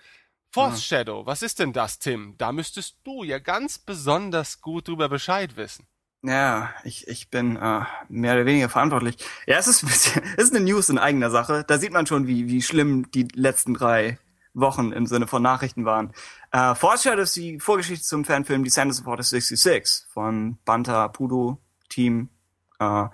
[SPEAKER 4] Force Shadow, was ist denn das, Tim? Da müsstest du ja ganz besonders gut drüber Bescheid wissen.
[SPEAKER 5] Ja, ich, ich bin äh, mehr oder weniger verantwortlich. Ja, es ist ein bisschen, es ist eine News in eigener Sache. Da sieht man schon, wie, wie schlimm die letzten drei Wochen im Sinne von Nachrichten waren. Äh, Shadow ist die Vorgeschichte zum Fanfilm Descendants of Order 66 von Banta Pudo Team äh,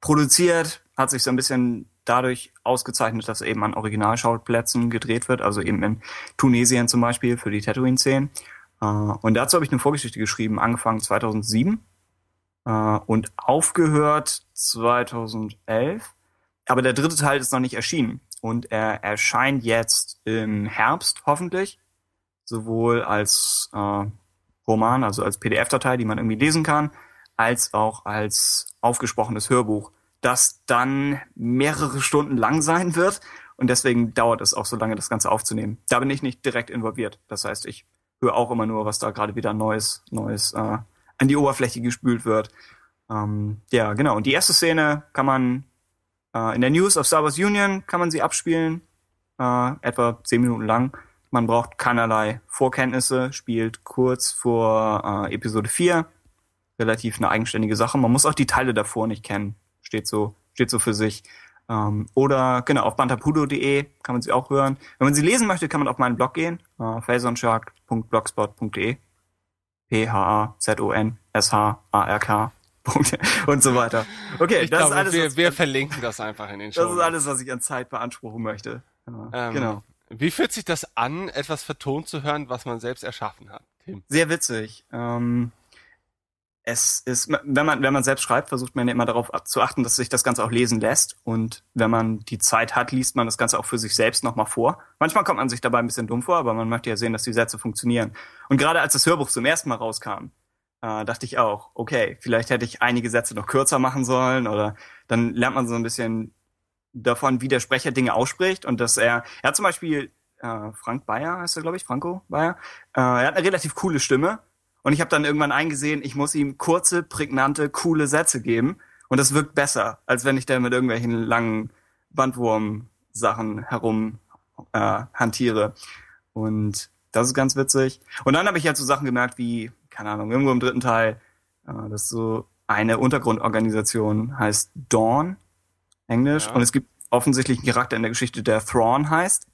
[SPEAKER 5] produziert, hat sich so ein bisschen dadurch ausgezeichnet, dass eben an Originalschauplätzen gedreht wird, also eben in Tunesien zum Beispiel für die Tatooine-Szenen. Äh, und dazu habe ich eine Vorgeschichte geschrieben, angefangen 2007 äh, und aufgehört 2011. Aber der dritte Teil ist noch nicht erschienen und er erscheint jetzt im Herbst hoffentlich, sowohl als äh, Roman, also als PDF-Datei, die man irgendwie lesen kann, als auch als aufgesprochenes Hörbuch das dann mehrere Stunden lang sein wird. Und deswegen dauert es auch so lange, das Ganze aufzunehmen. Da bin ich nicht direkt involviert. Das heißt, ich höre auch immer nur, was da gerade wieder Neues, Neues äh, an die Oberfläche gespült wird. Ähm, ja, genau. Und die erste Szene kann man in der News of Star Wars Union kann man sie abspielen, äh, etwa zehn Minuten lang. Man braucht keinerlei Vorkenntnisse, spielt kurz vor äh, Episode 4. Relativ eine eigenständige Sache. Man muss auch die Teile davor nicht kennen steht so, steht so für sich. Ähm, oder genau, auf bantapudo.de kann man sie auch hören. Wenn man sie lesen möchte, kann man auf meinen Blog gehen, äh, phasonshark.blogspot.de P-H-A-Z-O-N-S-H-A-R-K und so weiter. Okay,
[SPEAKER 4] ich
[SPEAKER 5] das
[SPEAKER 4] glaube,
[SPEAKER 5] ist alles.
[SPEAKER 4] wir,
[SPEAKER 5] was
[SPEAKER 4] wir
[SPEAKER 5] ich,
[SPEAKER 4] verlinken das einfach in den Show.
[SPEAKER 5] das ist alles, was ich an Zeit beanspruchen möchte. Äh,
[SPEAKER 4] Ähm,
[SPEAKER 5] genau.
[SPEAKER 4] Wie fühlt sich das an, etwas vertont zu hören, was man selbst erschaffen hat, Tim?
[SPEAKER 5] Sehr witzig. Ähm, es ist, wenn man, wenn man selbst schreibt, versucht man ja immer darauf zu achten, dass sich das Ganze auch lesen lässt. Und wenn man die Zeit hat, liest man das Ganze auch für sich selbst nochmal vor. Manchmal kommt man sich dabei ein bisschen dumm vor, aber man möchte ja sehen, dass die Sätze funktionieren. Und gerade als das Hörbuch zum ersten Mal rauskam, äh, dachte ich auch, okay, vielleicht hätte ich einige Sätze noch kürzer machen sollen oder dann lernt man so ein bisschen davon, wie der Sprecher Dinge ausspricht und dass er, er hat zum Beispiel äh, Frank Bayer heißt er, glaube ich, Franco Bayer. Äh, er hat eine relativ coole Stimme und ich habe dann irgendwann eingesehen, ich muss ihm kurze, prägnante, coole Sätze geben. Und das wirkt besser, als wenn ich da mit irgendwelchen langen Bandwurm-Sachen herum äh, hantiere. Und das ist ganz witzig. Und dann habe ich halt so Sachen gemerkt wie, keine Ahnung, irgendwo im dritten Teil, äh, dass so eine Untergrundorganisation heißt Dawn, Englisch.
[SPEAKER 4] Ja.
[SPEAKER 5] Und es gibt offensichtlich einen Charakter in der Geschichte, der Thrawn heißt.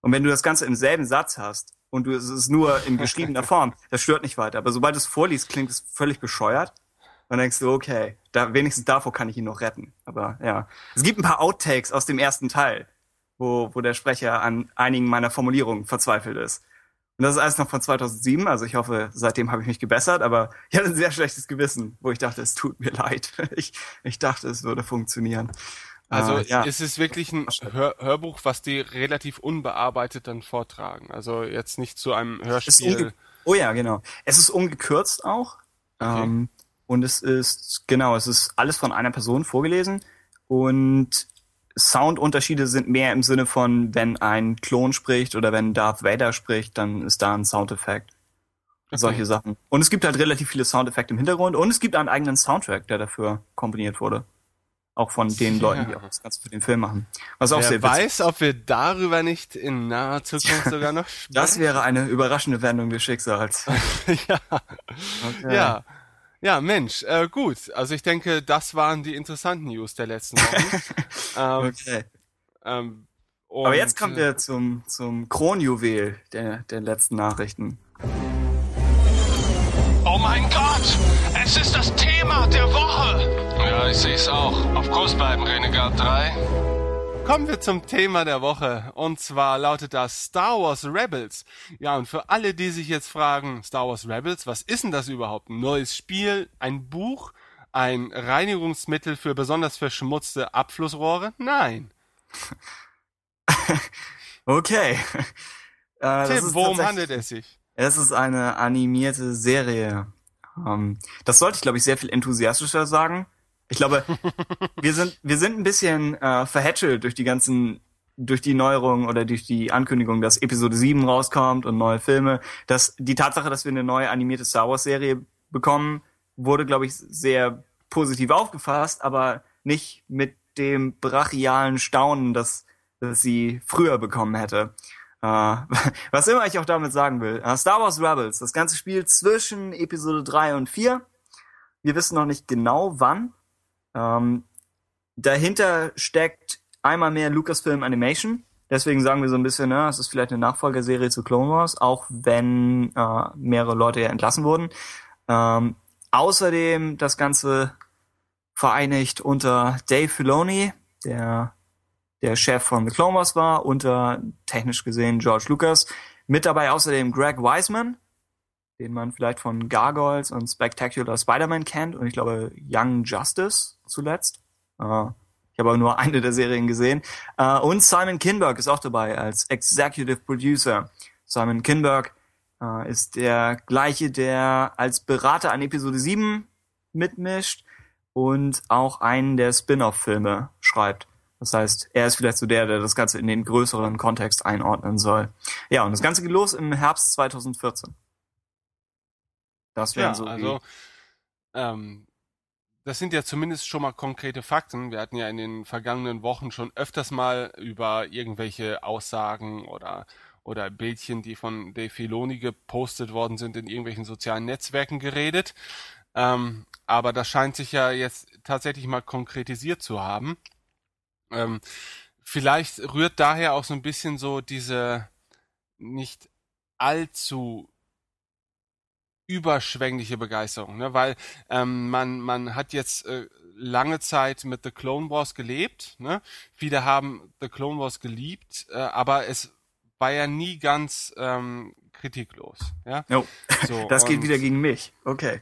[SPEAKER 5] Und wenn du das Ganze im selben Satz hast und du, es ist nur in geschriebener Form, das stört nicht weiter. Aber sobald du es vorliest, klingt es völlig bescheuert. Und denkst du, okay, da, wenigstens davor kann ich ihn noch retten. Aber ja. Es gibt ein paar Outtakes aus dem ersten Teil, wo, wo der Sprecher an einigen meiner Formulierungen verzweifelt ist. Und das ist alles noch von 2007, also ich hoffe, seitdem habe ich mich gebessert, aber ich hatte ein sehr schlechtes Gewissen, wo ich dachte, es tut mir leid. Ich, ich dachte, es würde funktionieren.
[SPEAKER 4] Also
[SPEAKER 5] Äh, ja.
[SPEAKER 4] ist es wirklich ein Hör Hörbuch, was die relativ unbearbeitet dann vortragen. Also jetzt nicht zu einem
[SPEAKER 5] ist
[SPEAKER 4] Hörspiel.
[SPEAKER 5] oh ja, genau. Es ist umgekürzt auch.
[SPEAKER 4] Okay.
[SPEAKER 5] Ähm, und es ist, genau, es ist alles von einer Person vorgelesen. Und Soundunterschiede sind mehr im Sinne von, wenn ein Klon spricht oder wenn Darth Vader spricht, dann ist da ein Soundeffekt. Solche Sachen. Und es gibt halt relativ viele Soundeffekte im Hintergrund und es gibt einen eigenen Soundtrack, der dafür komponiert wurde. Auch von den
[SPEAKER 4] Ja.
[SPEAKER 5] Leuten, die auch das Ganze für den Film machen. Was auch sehr
[SPEAKER 4] Wer
[SPEAKER 5] witzig
[SPEAKER 4] weiß, ob wir darüber nicht in naher Zukunft sogar noch
[SPEAKER 5] Das wäre eine überraschende Wendung des Schicksals.
[SPEAKER 4] ja.
[SPEAKER 5] Okay.
[SPEAKER 4] ja. Ja, Mensch, äh, gut. Also ich denke, das waren die interessanten News der letzten Wochen. ähm,
[SPEAKER 5] Okay.
[SPEAKER 4] ähm,
[SPEAKER 5] Aber jetzt kommen
[SPEAKER 4] äh,
[SPEAKER 5] wir zum, zum Kronjuwel der, der letzten Nachrichten.
[SPEAKER 6] Oh mein Gott! Es ist das Thema der Woche! Ja, ich sehe es auch. Auf Kurs bleiben, Renegade 3.
[SPEAKER 4] Kommen wir zum Thema der Woche. Und zwar lautet das Star Wars Rebels. Ja, und für alle, die sich jetzt fragen, Star Wars Rebels, was ist denn das überhaupt? Ein neues Spiel? Ein Buch? Ein Reinigungsmittel für besonders verschmutzte Abflussrohre? Nein.
[SPEAKER 5] Okay. Äh,
[SPEAKER 4] Tim, worum handelt es sich?
[SPEAKER 5] Es ist eine animierte Serie. Ähm, das sollte ich, glaube ich, sehr viel enthusiastischer sagen. Ich glaube, wir sind, wir sind ein bisschen äh, verhätschelt durch die ganzen, durch die Neuerungen oder durch die Ankündigung, dass Episode 7 rauskommt und neue Filme. Dass die Tatsache, dass wir eine neue animierte Star Wars Serie bekommen, wurde, glaube ich, sehr positiv aufgefasst, aber nicht mit dem brachialen Staunen, das, das sie früher bekommen hätte. Äh, was immer ich auch damit sagen will. Äh, Star Wars Rebels, das ganze Spiel zwischen Episode 3 und 4. Wir wissen noch nicht genau wann. Ähm, dahinter steckt einmal mehr Lucasfilm Animation. Deswegen sagen wir so ein bisschen, ne, es ist vielleicht eine Nachfolgerserie zu Clone Wars, auch wenn äh, mehrere Leute ja entlassen wurden. Ähm, außerdem das Ganze vereinigt unter Dave Filoni, der der Chef von The Clone Wars war, unter technisch gesehen George Lucas. Mit dabei außerdem Greg Wiseman, den man vielleicht von Gargoyles und Spectacular Spider-Man kennt und ich glaube Young Justice zuletzt. Uh, ich habe aber nur eine der Serien gesehen. Uh, und Simon Kinberg ist auch dabei als Executive Producer. Simon Kinberg uh, ist der gleiche, der als Berater an Episode 7 mitmischt und auch einen der Spin-off-Filme schreibt. Das heißt, er ist vielleicht so der, der das Ganze in den größeren Kontext einordnen soll. Ja, und das Ganze geht los im Herbst 2014.
[SPEAKER 4] Das wären ja, so also, ähm, das sind ja zumindest schon mal konkrete Fakten. Wir hatten ja in den vergangenen Wochen schon öfters mal über irgendwelche Aussagen oder oder Bildchen, die von Dave Filoni gepostet worden sind, in irgendwelchen sozialen Netzwerken geredet. Ähm, aber das scheint sich ja jetzt tatsächlich mal konkretisiert zu haben. Ähm, vielleicht rührt daher auch so ein bisschen so diese nicht allzu überschwängliche Begeisterung, ne? weil ähm, man man hat jetzt äh, lange Zeit mit The Clone Wars gelebt, ne? Viele haben The Clone Wars geliebt, äh, aber es war ja nie ganz ähm, kritiklos, ja.
[SPEAKER 5] Oh. So, das geht wieder gegen mich. Okay.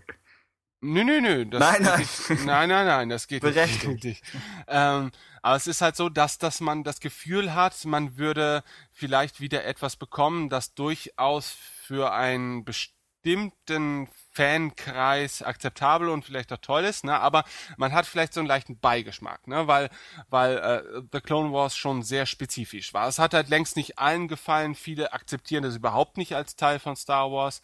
[SPEAKER 4] Nö, nö, nö. Das
[SPEAKER 5] nein, nein.
[SPEAKER 4] Nicht, nein, nein, nein, das geht
[SPEAKER 5] Berechtigt.
[SPEAKER 4] nicht. Ähm, aber es ist halt so, dass, dass man das Gefühl hat, man würde vielleicht wieder etwas bekommen, das durchaus für einen bestimmten Fankreis akzeptabel und vielleicht auch toll ist, ne? aber man hat vielleicht so einen leichten Beigeschmack, ne? weil, weil äh, The Clone Wars schon sehr spezifisch war. Es hat halt längst nicht allen gefallen, viele akzeptieren das überhaupt nicht als Teil von Star Wars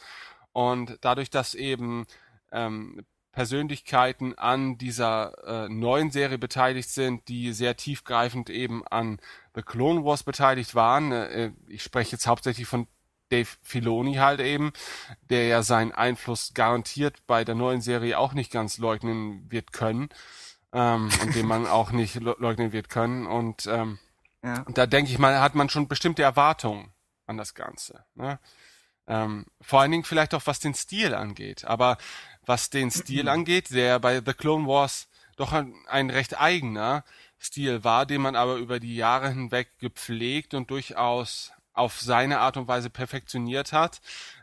[SPEAKER 4] und dadurch, dass eben ähm, Persönlichkeiten an dieser äh, neuen Serie beteiligt sind, die sehr tiefgreifend eben an The Clone Wars beteiligt waren. Äh, ich spreche jetzt hauptsächlich von Dave Filoni halt eben, der ja seinen Einfluss garantiert bei der neuen Serie auch nicht ganz leugnen wird können ähm, und den man auch nicht leugnen wird können. Und ähm, ja. da denke ich mal, hat man schon bestimmte Erwartungen an das Ganze. Ne? Ähm, vor allen Dingen vielleicht auch was den Stil angeht. Aber was den Stil angeht, der bei The Clone Wars doch ein, ein recht eigener Stil war, den man aber über die Jahre hinweg gepflegt und durchaus auf seine Art und Weise perfektioniert hat,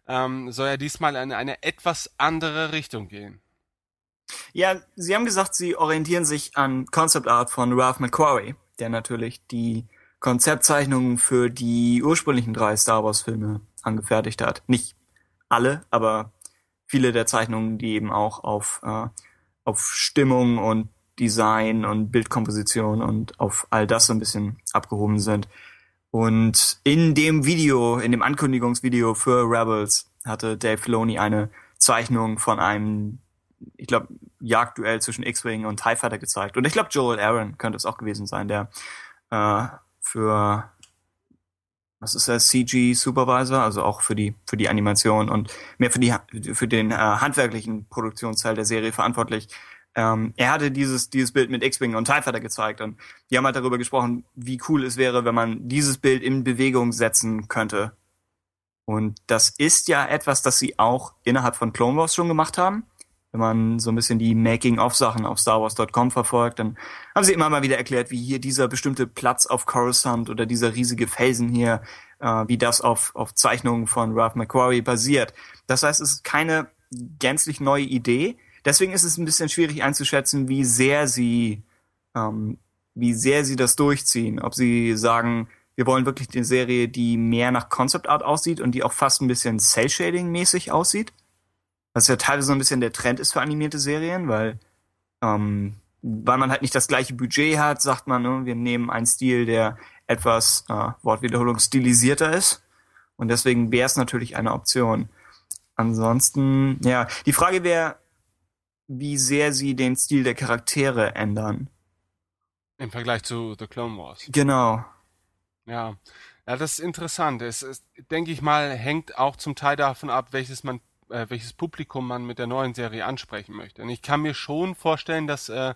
[SPEAKER 4] ähm, soll er diesmal in eine etwas andere Richtung gehen.
[SPEAKER 5] Ja, Sie haben gesagt, Sie orientieren sich an Concept Art von Ralph McQuarrie, der natürlich die Konzeptzeichnungen für die ursprünglichen drei Star Wars Filme angefertigt hat. Nicht alle, aber viele der Zeichnungen, die eben auch auf, äh, auf Stimmung und Design und Bildkomposition und auf all das so ein bisschen abgehoben sind. Und in dem Video, in dem Ankündigungsvideo für Rebels hatte Dave Filoni eine Zeichnung von einem, ich glaube, Jagdduell zwischen X-Wing und TIE Fighter gezeigt. Und ich glaube, Joel Aaron könnte es auch gewesen sein, der äh, für was ist der CG Supervisor, also auch für die für die Animation und mehr für die für den äh, handwerklichen Produktionsteil der Serie verantwortlich. Ähm, er hatte dieses dieses Bild mit X-Wing und TIE Fighter gezeigt und die haben halt darüber gesprochen, wie cool es wäre, wenn man dieses Bild in Bewegung setzen könnte. Und das ist ja etwas, das sie auch innerhalb von Clone Wars schon gemacht haben wenn man so ein bisschen die Making-of-Sachen auf StarWars.com verfolgt, dann haben sie immer mal wieder erklärt, wie hier dieser bestimmte Platz auf Coruscant oder dieser riesige Felsen hier, äh, wie das auf, auf Zeichnungen von Ralph McQuarrie basiert. Das heißt, es ist keine gänzlich neue Idee. Deswegen ist es ein bisschen schwierig einzuschätzen, wie sehr sie, ähm, wie sehr sie das durchziehen. Ob sie sagen, wir wollen wirklich eine Serie, die mehr nach Concept Art aussieht und die auch fast ein bisschen Cell Shading mäßig aussieht was ja teilweise so ein bisschen der Trend ist für animierte Serien, weil ähm, weil man halt nicht das gleiche Budget hat, sagt man, ne, wir nehmen einen Stil, der etwas äh, Wortwiederholung stilisierter ist. Und deswegen wäre es natürlich eine Option. Ansonsten, ja, die Frage wäre, wie sehr sie den Stil der Charaktere ändern.
[SPEAKER 4] Im Vergleich zu The Clone Wars.
[SPEAKER 5] Genau.
[SPEAKER 4] Ja. Ja, das ist interessant. Es ist, denke ich mal, hängt auch zum Teil davon ab, welches man, äh, welches Publikum man mit der neuen Serie ansprechen möchte. Und ich kann mir schon vorstellen, dass äh,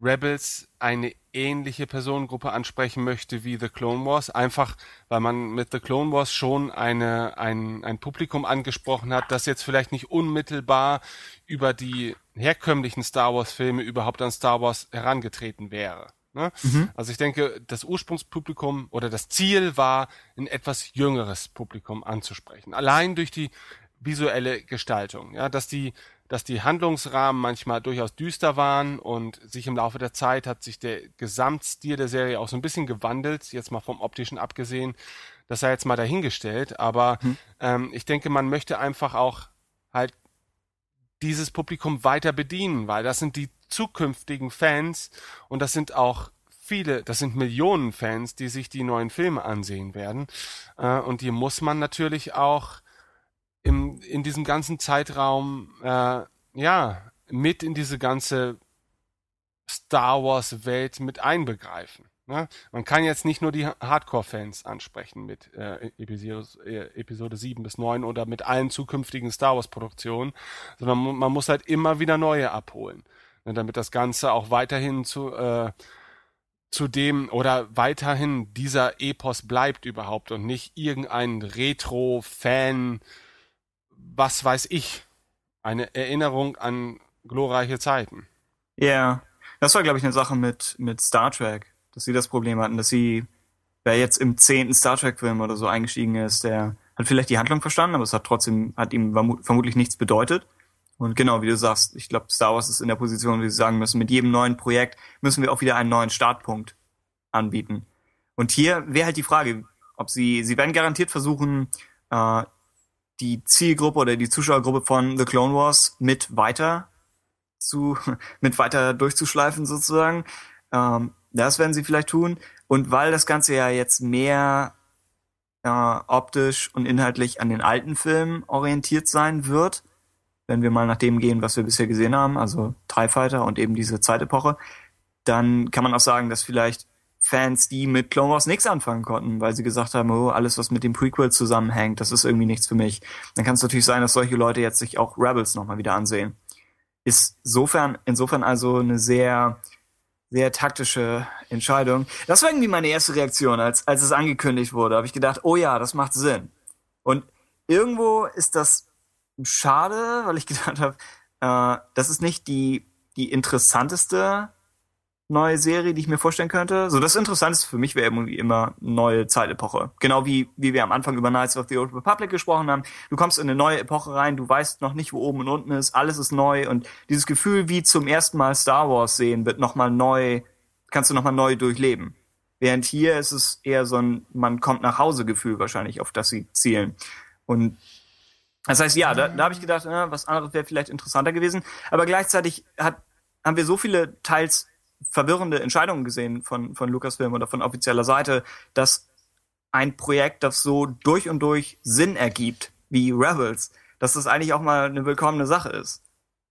[SPEAKER 4] Rebels eine ähnliche Personengruppe ansprechen möchte wie The Clone Wars, einfach weil man mit The Clone Wars schon eine, ein, ein Publikum angesprochen hat, das jetzt vielleicht nicht unmittelbar über die herkömmlichen Star Wars Filme überhaupt an Star Wars herangetreten wäre. Ne? Mhm. Also ich denke, das Ursprungspublikum oder das Ziel war, ein etwas jüngeres Publikum anzusprechen. Allein durch die visuelle Gestaltung, ja, dass die dass die Handlungsrahmen manchmal durchaus düster waren und sich im Laufe der Zeit hat sich der Gesamtstil der Serie auch so ein bisschen gewandelt, jetzt mal vom optischen abgesehen, das sei jetzt mal dahingestellt, aber hm. ähm, ich denke, man möchte einfach auch halt dieses Publikum weiter bedienen, weil das sind die zukünftigen Fans und das sind auch viele, das sind Millionen Fans, die sich die neuen Filme ansehen werden äh, und die muss man natürlich auch im, in diesem ganzen Zeitraum, äh, ja, mit in diese ganze Star Wars Welt mit einbegreifen. Ne? Man kann jetzt nicht nur die Hardcore-Fans ansprechen mit äh, Episode, äh, Episode 7 bis 9 oder mit allen zukünftigen Star Wars-Produktionen, sondern man, muss halt immer wieder neue abholen, ne? damit das Ganze auch weiterhin zu, äh, zu dem oder weiterhin dieser Epos bleibt überhaupt und nicht irgendein Retro-Fan- was weiß ich, eine Erinnerung an glorreiche Zeiten.
[SPEAKER 5] Ja, yeah. das war, glaube ich, eine Sache mit, mit Star Trek, dass sie das Problem hatten, dass sie, wer jetzt im zehnten Star Trek-Film oder so eingestiegen ist, der hat vielleicht die Handlung verstanden, aber es hat trotzdem, hat ihm vermutlich nichts bedeutet. Und genau, wie du sagst, ich glaube, Star Wars ist in der Position, wie sie sagen müssen, mit jedem neuen Projekt müssen wir auch wieder einen neuen Startpunkt anbieten. Und hier wäre halt die Frage, ob sie, sie werden garantiert versuchen, äh, die Zielgruppe oder die Zuschauergruppe von The Clone Wars mit weiter zu, mit weiter durchzuschleifen sozusagen. Ähm, das werden sie vielleicht tun. Und weil das Ganze ja jetzt mehr äh, optisch und inhaltlich an den alten Filmen orientiert sein wird, wenn wir mal nach dem gehen, was wir bisher gesehen haben, also TIE Fighter und eben diese Zeitepoche, dann kann man auch sagen, dass vielleicht Fans, die mit Clone Wars nichts anfangen konnten, weil sie gesagt haben, oh, alles, was mit dem Prequel zusammenhängt, das ist irgendwie nichts für mich. Dann kann es natürlich sein, dass solche Leute jetzt sich auch Rebels nochmal wieder ansehen. Ist insofern, insofern also eine sehr, sehr taktische Entscheidung. Das war irgendwie meine erste Reaktion, als, als es angekündigt wurde. Habe ich gedacht, oh ja, das macht Sinn. Und irgendwo ist das schade, weil ich gedacht habe, äh, das ist nicht die, die interessanteste neue Serie, die ich mir vorstellen könnte. So, das Interessanteste für mich wäre irgendwie immer neue Zeitepoche. Genau wie, wie wir am Anfang über Knights of the Old Republic gesprochen haben. Du kommst in eine neue Epoche rein, du weißt noch nicht, wo oben und unten ist, alles ist neu und dieses Gefühl, wie zum ersten Mal Star Wars sehen, wird nochmal neu, kannst du nochmal neu durchleben. Während hier ist es eher so ein, man kommt nach Hause Gefühl wahrscheinlich, auf das sie zielen. Und das heißt, ja, da, da habe ich gedacht, äh, was anderes wäre vielleicht interessanter gewesen. Aber gleichzeitig hat, haben wir so viele teils verwirrende Entscheidungen gesehen von, von Lucasfilm oder von offizieller Seite, dass ein Projekt, das so durch und durch Sinn ergibt, wie Rebels, dass das eigentlich auch mal eine willkommene Sache ist.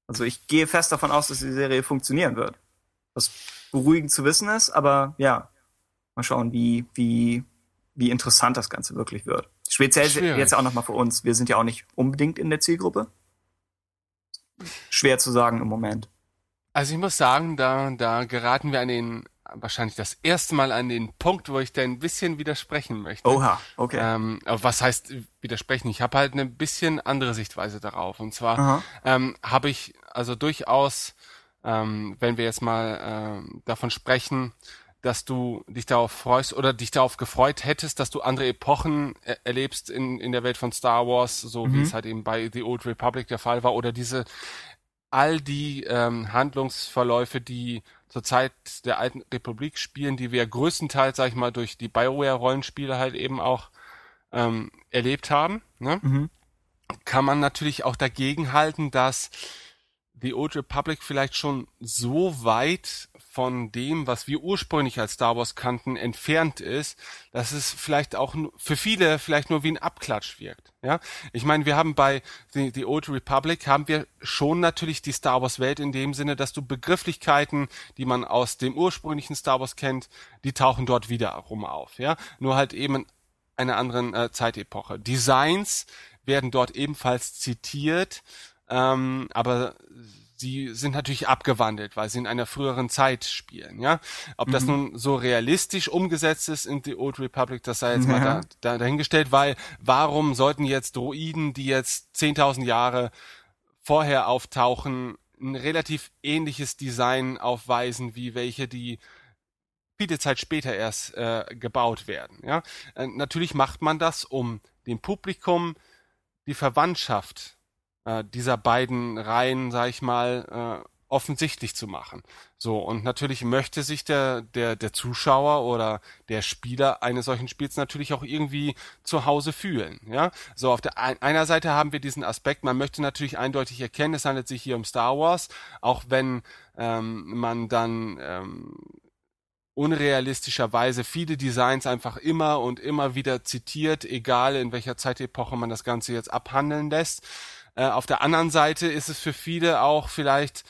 [SPEAKER 5] Also ich gehe fest davon aus, dass die Serie funktionieren wird. Was beruhigend zu wissen ist, aber ja, mal schauen, wie, wie, wie interessant das Ganze wirklich wird. Speziell Schwierig. jetzt auch nochmal für uns. Wir sind ja auch nicht unbedingt in der Zielgruppe. Schwer zu sagen im Moment.
[SPEAKER 4] Also ich muss sagen, da, da geraten wir an den, wahrscheinlich das erste Mal an den Punkt, wo ich da ein bisschen widersprechen möchte.
[SPEAKER 5] Oha, okay.
[SPEAKER 4] Ähm, was heißt widersprechen? Ich habe halt eine bisschen andere Sichtweise darauf. Und zwar ähm, habe ich also durchaus, ähm, wenn wir jetzt mal ähm, davon sprechen, dass du dich darauf freust oder dich darauf gefreut hättest, dass du andere Epochen er erlebst in, in der Welt von Star Wars, so mhm. wie es halt eben bei The Old Republic der Fall war, oder diese all die ähm, Handlungsverläufe, die zur Zeit der alten Republik spielen, die wir größtenteils, sag ich mal, durch die Bioware-Rollenspiele halt eben auch ähm, erlebt haben, ne? Mhm. kann man natürlich auch dagegen halten, dass The Old Republic vielleicht schon so weit von dem, was wir ursprünglich als Star Wars kannten, entfernt ist, dass es vielleicht auch für viele vielleicht nur wie ein Abklatsch wirkt. Ja, ich meine, wir haben bei The, The Old Republic haben wir schon natürlich die Star Wars Welt in dem Sinne, dass du Begrifflichkeiten, die man aus dem ursprünglichen Star Wars kennt, die tauchen dort wieder rum auf. Ja, nur halt eben einer anderen äh, Zeitepoche. Designs werden dort ebenfalls zitiert, ähm, aber sie sind natürlich abgewandelt, weil sie in einer früheren Zeit spielen, ja. Ob mhm. das nun so realistisch umgesetzt ist in The Old Republic, das sei jetzt ja. mal da, da, dahingestellt, weil warum sollten jetzt Droiden, die jetzt 10.000 Jahre vorher auftauchen, ein relativ ähnliches Design aufweisen wie welche, die viele Zeit später erst äh, gebaut werden. Ja? Äh, natürlich macht man das, um dem Publikum die Verwandtschaft äh, dieser beiden Reihen, sag ich mal, äh, offensichtlich zu machen. So, und natürlich möchte sich der, der, der Zuschauer oder der Spieler eines solchen Spiels natürlich auch irgendwie zu Hause fühlen. Ja, so auf der ein, einer Seite haben wir diesen Aspekt, man möchte natürlich eindeutig erkennen, es handelt sich hier um Star Wars, auch wenn ähm, man dann ähm, unrealistischerweise viele Designs einfach immer und immer wieder zitiert, egal in welcher Zeitepoche man das Ganze jetzt abhandeln lässt. Äh, auf der anderen Seite ist es für viele auch vielleicht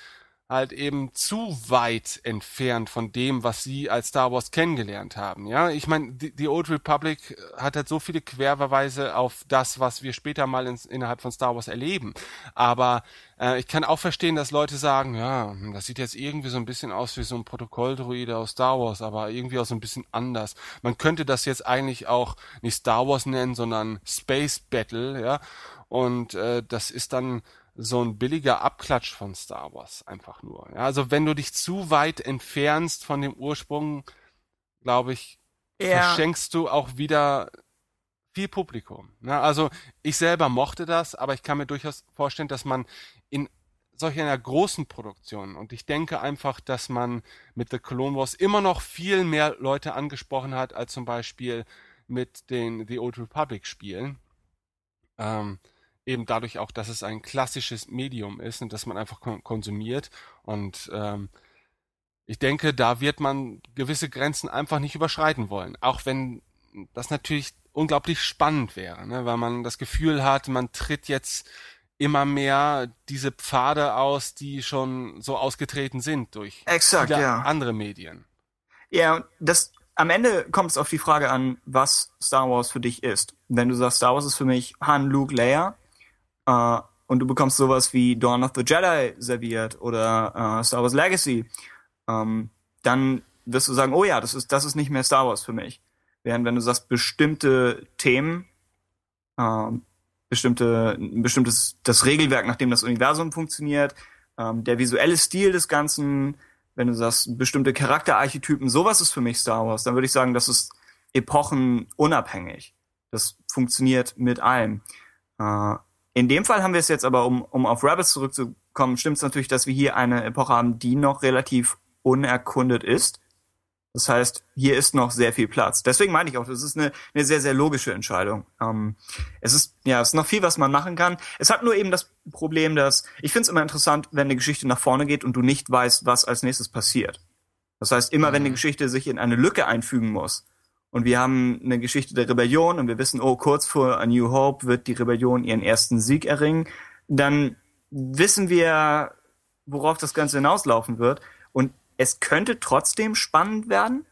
[SPEAKER 4] halt eben zu weit entfernt von dem, was sie als Star Wars kennengelernt haben. Ja, ich meine, die, die, Old Republic hat halt so viele Querverweise auf das, was wir später mal ins, innerhalb von Star Wars erleben. Aber äh, ich kann auch verstehen, dass Leute sagen, ja, das sieht jetzt irgendwie so ein bisschen aus wie so ein Protokolldruide aus Star Wars, aber irgendwie auch so ein bisschen anders. Man könnte das jetzt eigentlich auch nicht Star Wars nennen, sondern Space Battle, ja. Und äh, das ist dann so ein billiger Abklatsch von Star Wars einfach nur. Ja, also wenn du dich zu weit entfernst von dem Ursprung, glaube ich, ja. verschenkst du auch wieder viel Publikum. Ja, also ich selber mochte das, aber ich kann mir durchaus vorstellen, dass man in solch einer großen Produktion und ich denke einfach, dass man mit The Clone Wars immer noch viel mehr Leute angesprochen hat als zum Beispiel mit den The Old Republic Spielen. Ähm, eben dadurch auch, dass es ein klassisches Medium ist und dass man einfach konsumiert. Und ähm, ich denke, da wird man gewisse Grenzen einfach nicht überschreiten wollen. Auch wenn das natürlich unglaublich spannend wäre, ne? weil man das Gefühl hat, man tritt jetzt immer mehr diese Pfade aus, die schon so ausgetreten sind durch
[SPEAKER 5] Exakt, ja.
[SPEAKER 4] andere Medien.
[SPEAKER 5] Ja, das am Ende kommt es auf die Frage an, was Star Wars für dich ist. Wenn du sagst, Star Wars ist für mich Han, Luke, Leia, Uh, und du bekommst sowas wie Dawn of the Jedi serviert oder uh, Star Wars Legacy, ähm, dann wirst du sagen, oh ja, das ist, das ist nicht mehr Star Wars für mich. Während wenn du sagst, bestimmte Themen, uh, bestimmte, bestimmtes, das Regelwerk, nach dem das Universum funktioniert, um, der visuelle Stil des Ganzen, wenn du sagst, bestimmte Charakterarchetypen, sowas ist für mich Star Wars, dann würde ich sagen, das ist epochenunabhängig. Das funktioniert mit allem. Uh, in dem Fall haben wir es jetzt aber, um, um auf Rebels zurückzukommen, stimmt es natürlich, dass wir hier eine Epoche haben, die noch relativ unerkundet ist. Das heißt, hier ist noch sehr viel Platz. Deswegen meine ich auch, das ist eine, eine sehr, sehr logische Entscheidung. Ähm, es ist, ja, es ist noch viel, was man machen kann. Es hat nur eben das Problem, dass, ich finde es immer interessant, wenn eine Geschichte nach vorne geht und du nicht weißt, was als nächstes passiert. Das heißt, immer wenn eine mhm. Geschichte sich in eine Lücke einfügen muss, und wir haben eine Geschichte der Rebellion und wir wissen, oh, kurz vor A New Hope wird die Rebellion ihren ersten Sieg erringen, dann wissen wir, worauf das Ganze hinauslaufen wird. Und es könnte trotzdem spannend werden,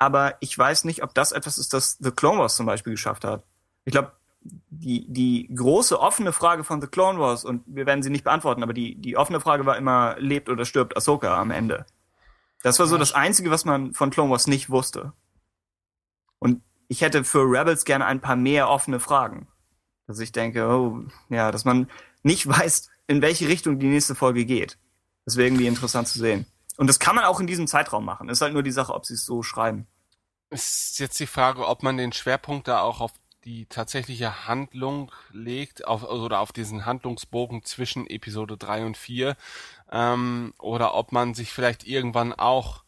[SPEAKER 5] aber ich weiß nicht, ob das etwas ist, das The Clone Wars zum Beispiel geschafft hat. Ich glaube, die, die große offene Frage von The Clone Wars, und wir werden sie nicht beantworten, aber die, die offene Frage war immer, lebt oder stirbt Ahsoka am Ende? Das war so das Einzige, was man von Clone Wars nicht wusste. Ich hätte für Rebels gerne ein paar mehr offene Fragen. Dass ich denke, oh, ja, dass man nicht weiß, in welche Richtung die nächste Folge geht. Das wäre irgendwie interessant zu sehen. Und das kann man auch in diesem Zeitraum machen. Ist halt nur die Sache, ob sie es so schreiben.
[SPEAKER 4] Ist jetzt die Frage, ob man den Schwerpunkt da auch auf die tatsächliche Handlung legt, auf, oder auf diesen Handlungsbogen zwischen Episode 3 und 4, ähm, oder ob man sich vielleicht irgendwann auch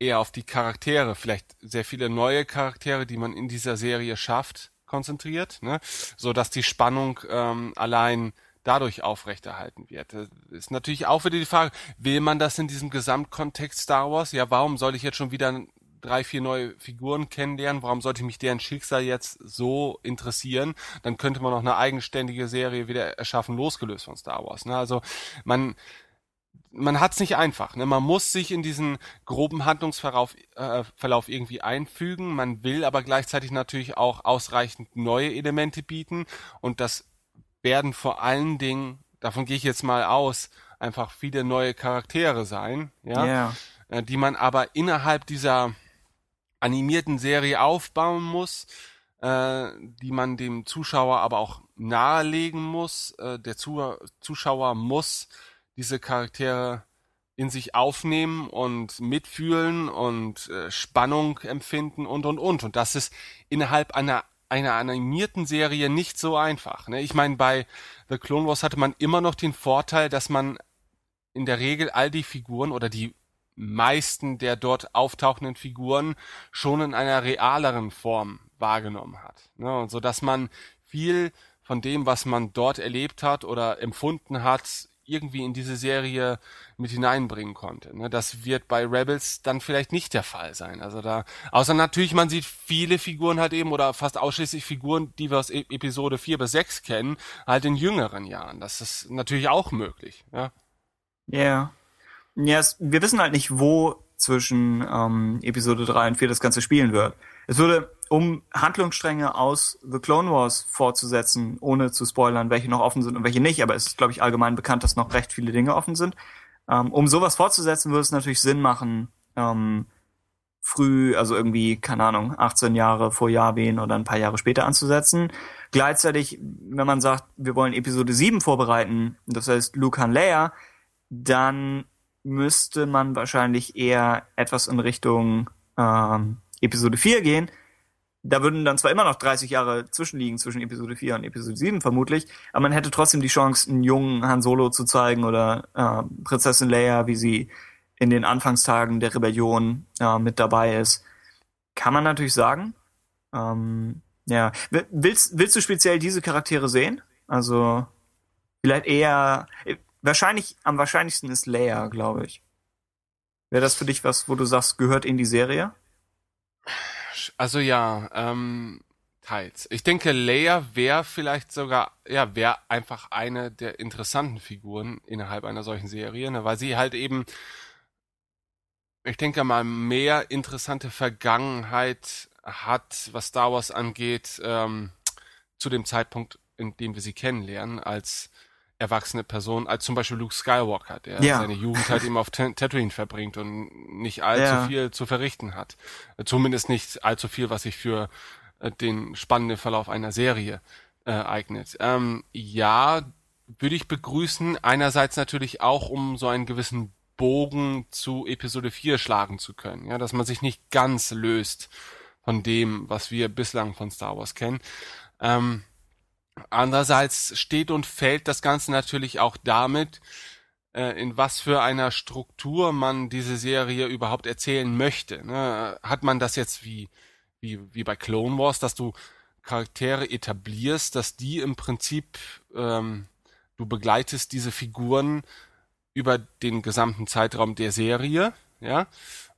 [SPEAKER 4] eher auf die Charaktere, vielleicht sehr viele neue Charaktere, die man in dieser Serie schafft, konzentriert, ne? so dass die Spannung ähm, allein dadurch aufrechterhalten wird. Das ist natürlich auch wieder die Frage, will man das in diesem Gesamtkontext Star Wars? Ja, warum soll ich jetzt schon wieder drei, vier neue Figuren kennenlernen? Warum sollte mich deren Schicksal jetzt so interessieren? Dann könnte man noch eine eigenständige Serie wieder erschaffen, losgelöst von Star Wars. Ne? Also man man hat's nicht einfach. Ne? Man muss sich in diesen groben Handlungsverlauf äh, Verlauf irgendwie einfügen. Man will aber gleichzeitig natürlich auch ausreichend neue Elemente bieten. Und das werden vor allen Dingen, davon gehe ich jetzt mal aus, einfach viele neue Charaktere sein, ja,
[SPEAKER 5] Ja.
[SPEAKER 4] äh, die man aber innerhalb dieser animierten Serie aufbauen muss, äh, die man dem Zuschauer aber auch nahelegen muss. Äh, der Zu Zuschauer muss diese Charaktere in sich aufnehmen und mitfühlen und äh, Spannung empfinden und und und. Und das ist innerhalb einer einer animierten Serie nicht so einfach. Ne? Ich meine, bei The Clone Wars hatte man immer noch den Vorteil, dass man in der Regel all die Figuren oder die meisten der dort auftauchenden Figuren schon in einer realeren Form wahrgenommen hat. Ne? Und so dass man viel von dem, was man dort erlebt hat oder empfunden hat, irgendwie in diese Serie mit hineinbringen konnte. Ne? Das wird bei Rebels dann vielleicht nicht der Fall sein. Also da, außer natürlich, man sieht viele Figuren halt eben oder fast ausschließlich Figuren, die wir aus e Episode 4 bis 6 kennen, halt in jüngeren Jahren. Das ist natürlich auch möglich. Ja.
[SPEAKER 5] Ja. Ja, es, wir wissen halt nicht, wo zwischen ähm, Episode 3 und 4 das Ganze spielen wird. Es würde, um Handlungsstränge aus The Clone Wars fortzusetzen, ohne zu spoilern, welche noch offen sind und welche nicht, aber es ist, glaube ich, allgemein bekannt, dass noch recht viele Dinge offen sind. Ähm, um sowas fortzusetzen, würde es natürlich Sinn machen, ähm, früh, also irgendwie, keine Ahnung, 18 Jahre vor Yavin oder ein paar Jahre später anzusetzen. Gleichzeitig, wenn man sagt, wir wollen Episode 7 vorbereiten, das heißt Luke Han Leia, dann müsste man wahrscheinlich eher etwas in Richtung ähm, Episode 4 gehen. Da würden dann zwar immer noch 30 Jahre zwischenliegen zwischen Episode 4 und Episode 7 vermutlich, aber man hätte trotzdem die Chance, einen jungen Han Solo zu zeigen oder äh, Prinzessin Leia, wie sie in den Anfangstagen der Rebellion äh, mit dabei ist. Kann man natürlich sagen. Ähm, ja. Willst, willst du speziell diese Charaktere sehen? Also vielleicht eher wahrscheinlich am wahrscheinlichsten ist Leia, glaube ich. Wäre das für dich was, wo du sagst, gehört in die Serie?
[SPEAKER 4] Also ja, ähm, teils. Ich denke, Leia wäre vielleicht sogar, ja, wäre einfach eine der interessanten Figuren innerhalb einer solchen Serie, ne, weil sie halt eben, ich denke mal, mehr interessante Vergangenheit hat, was Star Wars angeht, ähm, zu dem Zeitpunkt, in dem wir sie kennenlernen, als erwachsene Person, als zum Beispiel Luke Skywalker, der
[SPEAKER 5] Ja.
[SPEAKER 4] seine Jugend halt eben auf Tat- Tatooine verbringt und nicht allzu
[SPEAKER 5] Ja.
[SPEAKER 4] viel zu verrichten hat. Äh, Zumindest nicht allzu viel, was sich für äh, den spannenden Verlauf einer Serie äh, eignet. Ähm, ja, würde ich begrüßen. Einerseits natürlich auch, um so einen gewissen Bogen zu Episode 4 schlagen zu können. Ja, dass man sich nicht ganz löst von dem, was wir bislang von Star Wars kennen. Ähm, andererseits steht und fällt das Ganze natürlich auch damit, äh, in was für einer Struktur man diese Serie überhaupt erzählen möchte. Ne? Hat man das jetzt wie, wie, wie bei Clone Wars, dass du Charaktere etablierst, dass die im Prinzip, ähm, du begleitest diese Figuren über den gesamten Zeitraum der Serie, ja,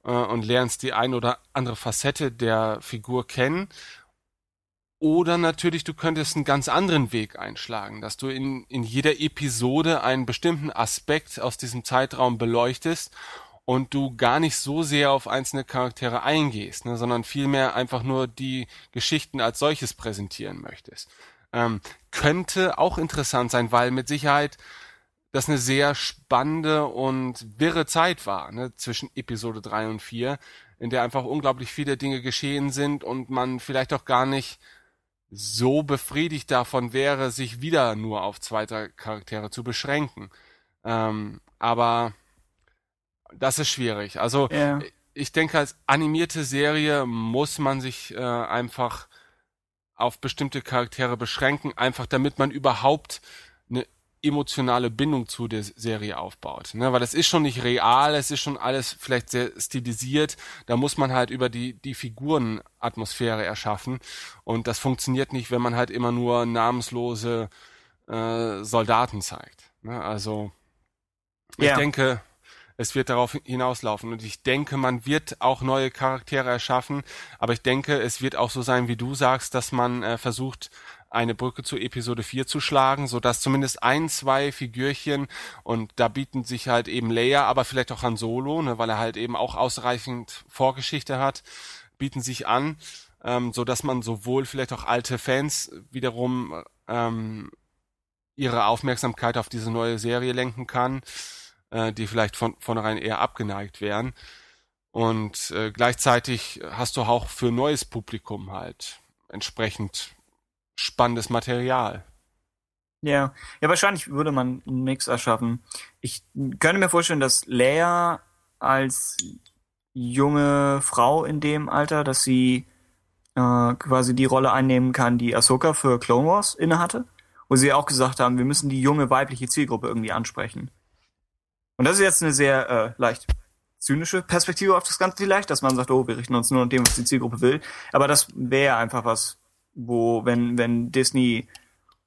[SPEAKER 4] äh, und lernst die ein oder andere Facette der Figur kennen. Oder natürlich, du könntest einen ganz anderen Weg einschlagen, dass du in, in jeder Episode einen bestimmten Aspekt aus diesem Zeitraum beleuchtest und du gar nicht so sehr auf einzelne Charaktere eingehst, ne, sondern vielmehr einfach nur die Geschichten als solches präsentieren möchtest. Ähm, könnte auch interessant sein, weil mit Sicherheit das eine sehr spannende und wirre Zeit war, ne, zwischen Episode 3 und 4, in der einfach unglaublich viele Dinge geschehen sind und man vielleicht auch gar nicht so befriedigt davon wäre, sich wieder nur auf zweite Charaktere zu beschränken. Ähm, aber das ist schwierig. Also
[SPEAKER 5] Ja.
[SPEAKER 4] ich denke, als animierte Serie muss man sich äh, einfach auf bestimmte Charaktere beschränken, einfach damit man überhaupt emotionale Bindung zu der Serie aufbaut. Ne? Weil es ist schon nicht real, es ist schon alles vielleicht sehr stilisiert. Da muss man halt über die, die Figurenatmosphäre erschaffen. Und das funktioniert nicht, wenn man halt immer nur namenslose äh, Soldaten zeigt. Ne? Also ich
[SPEAKER 5] Ja.
[SPEAKER 4] denke, es wird darauf hinauslaufen. Und ich denke, man wird auch neue Charaktere erschaffen. Aber ich denke, es wird auch so sein, wie du sagst, dass man äh, versucht, eine Brücke zu Episode 4 zu schlagen, so dass zumindest ein, zwei Figürchen und da bieten sich halt eben Leia, aber vielleicht auch Han Solo, ne, weil er halt eben auch ausreichend Vorgeschichte hat, bieten sich an, ähm, so dass man sowohl vielleicht auch alte Fans wiederum ähm, ihre Aufmerksamkeit auf diese neue Serie lenken kann, äh, die vielleicht von vornherein eher abgeneigt wären. Und äh, gleichzeitig hast du auch für neues Publikum halt entsprechend spannendes Material.
[SPEAKER 5] Ja, ja, wahrscheinlich würde man einen Mix erschaffen. Ich könnte mir vorstellen, dass Leia als junge Frau in dem Alter, dass sie äh, quasi die Rolle einnehmen kann, die Ahsoka für Clone Wars innehatte, wo sie auch gesagt haben, wir müssen die junge weibliche Zielgruppe irgendwie ansprechen. Und das ist jetzt eine sehr äh, leicht zynische Perspektive auf das Ganze vielleicht, dass man sagt, oh, wir richten uns nur an dem, was die Zielgruppe will. Aber das wäre einfach was, wo, wenn, wenn Disney,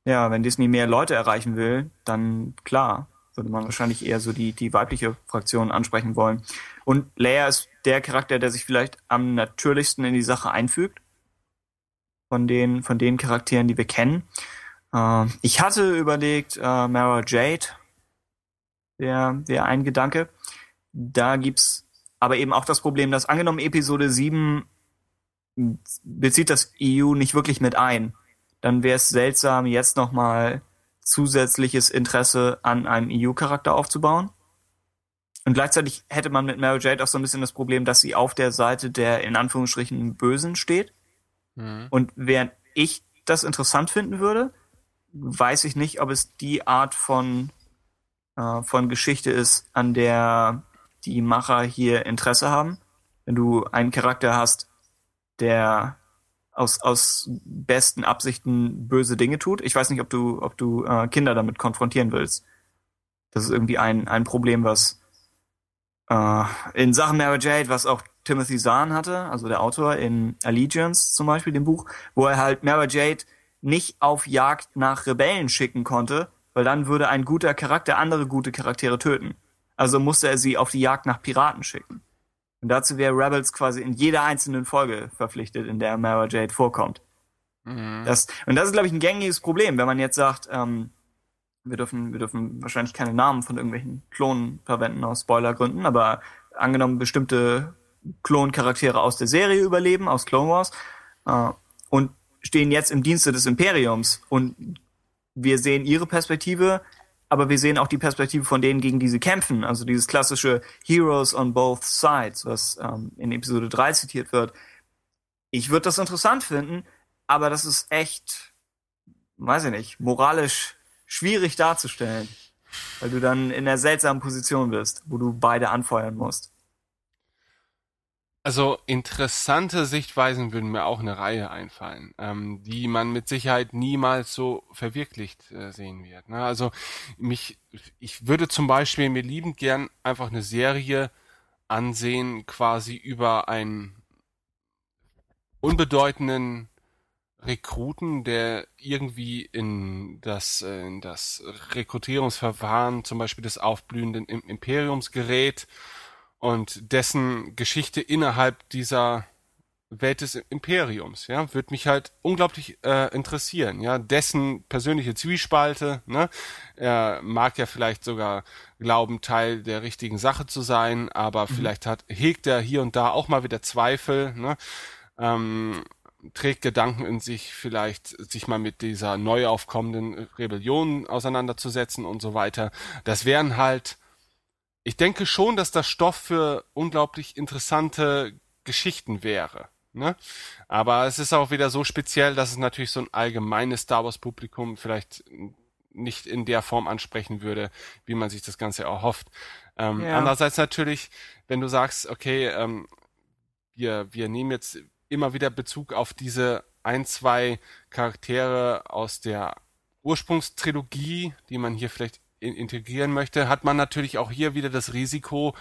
[SPEAKER 5] ja, wenn Disney mehr Leute erreichen will, dann klar, würde man wahrscheinlich eher so die, die weibliche Fraktion ansprechen wollen. Und Leia ist der Charakter, der sich vielleicht am natürlichsten in die Sache einfügt. Von den, von den Charakteren, die wir kennen. Äh, ich hatte überlegt, äh, Mara Jade wäre wär ein Gedanke. Da gibt's aber eben auch das Problem, dass angenommen Episode 7 bezieht das EU nicht wirklich mit ein, dann wäre es seltsam, jetzt nochmal zusätzliches Interesse an einem EU-Charakter aufzubauen. Und gleichzeitig hätte man mit Mary Jade auch so ein bisschen das Problem, dass sie auf der Seite der in Anführungsstrichen Bösen steht. Mhm. Und während ich das interessant finden würde, weiß ich nicht, ob es die Art von, äh, von Geschichte ist, an der die Macher hier Interesse haben. Wenn du einen Charakter hast, der aus, aus besten Absichten böse Dinge tut. Ich weiß nicht, ob du, ob du äh, Kinder damit konfrontieren willst. Das ist irgendwie ein, ein Problem, was äh, in Sachen Mary Jade, was auch Timothy Zahn hatte, also der Autor in Allegiance zum Beispiel, dem Buch, wo er halt Mary Jade nicht auf Jagd nach Rebellen schicken konnte, weil dann würde ein guter Charakter andere gute Charaktere töten. Also musste er sie auf die Jagd nach Piraten schicken. Und dazu wäre Rebels quasi in jeder einzelnen Folge verpflichtet, in der Mara Jade vorkommt. Mhm. Das, und das ist, glaube ich, ein gängiges Problem, wenn man jetzt sagt, ähm, wir dürfen, wir dürfen wahrscheinlich keine Namen von irgendwelchen Klonen verwenden aus Spoilergründen, aber angenommen bestimmte Kloncharaktere aus der Serie überleben, aus Clone Wars, äh, und stehen jetzt im Dienste des Imperiums und wir sehen ihre Perspektive, aber wir sehen auch die Perspektive von denen, gegen die sie kämpfen. Also dieses klassische Heroes on both sides, was ähm, in Episode 3 zitiert wird. Ich würde das interessant finden, aber das ist echt, weiß ich nicht, moralisch schwierig darzustellen, weil du dann in einer seltsamen Position bist, wo du beide anfeuern musst.
[SPEAKER 4] Also interessante Sichtweisen würden mir auch eine Reihe einfallen, ähm, die man mit Sicherheit niemals so verwirklicht äh, sehen wird. Ne? Also mich, ich würde zum Beispiel mir liebend gern einfach eine Serie ansehen, quasi über einen unbedeutenden Rekruten, der irgendwie in das, äh, in das Rekrutierungsverfahren zum Beispiel des aufblühenden Imperiums gerät und dessen Geschichte innerhalb dieser Welt des Imperiums, ja, wird mich halt unglaublich äh, interessieren, ja, dessen persönliche Zwiespalte, ne, er mag ja vielleicht sogar glauben, Teil der richtigen Sache zu sein, aber mhm. vielleicht hat, hegt er hier und da auch mal wieder Zweifel, ne, ähm, trägt Gedanken in sich, vielleicht sich mal mit dieser neu aufkommenden Rebellion auseinanderzusetzen und so weiter. Das wären halt ich denke schon, dass das Stoff für unglaublich interessante Geschichten wäre. Ne? Aber es ist auch wieder so speziell, dass es natürlich so ein allgemeines Star Wars Publikum vielleicht nicht in der Form ansprechen würde, wie man sich das Ganze erhofft. Ähm, ja. Andererseits natürlich, wenn du sagst, okay, ähm, wir, wir nehmen jetzt immer wieder Bezug auf diese ein, zwei Charaktere aus der Ursprungstrilogie, die man hier vielleicht integrieren möchte, hat man natürlich auch hier wieder das Risiko,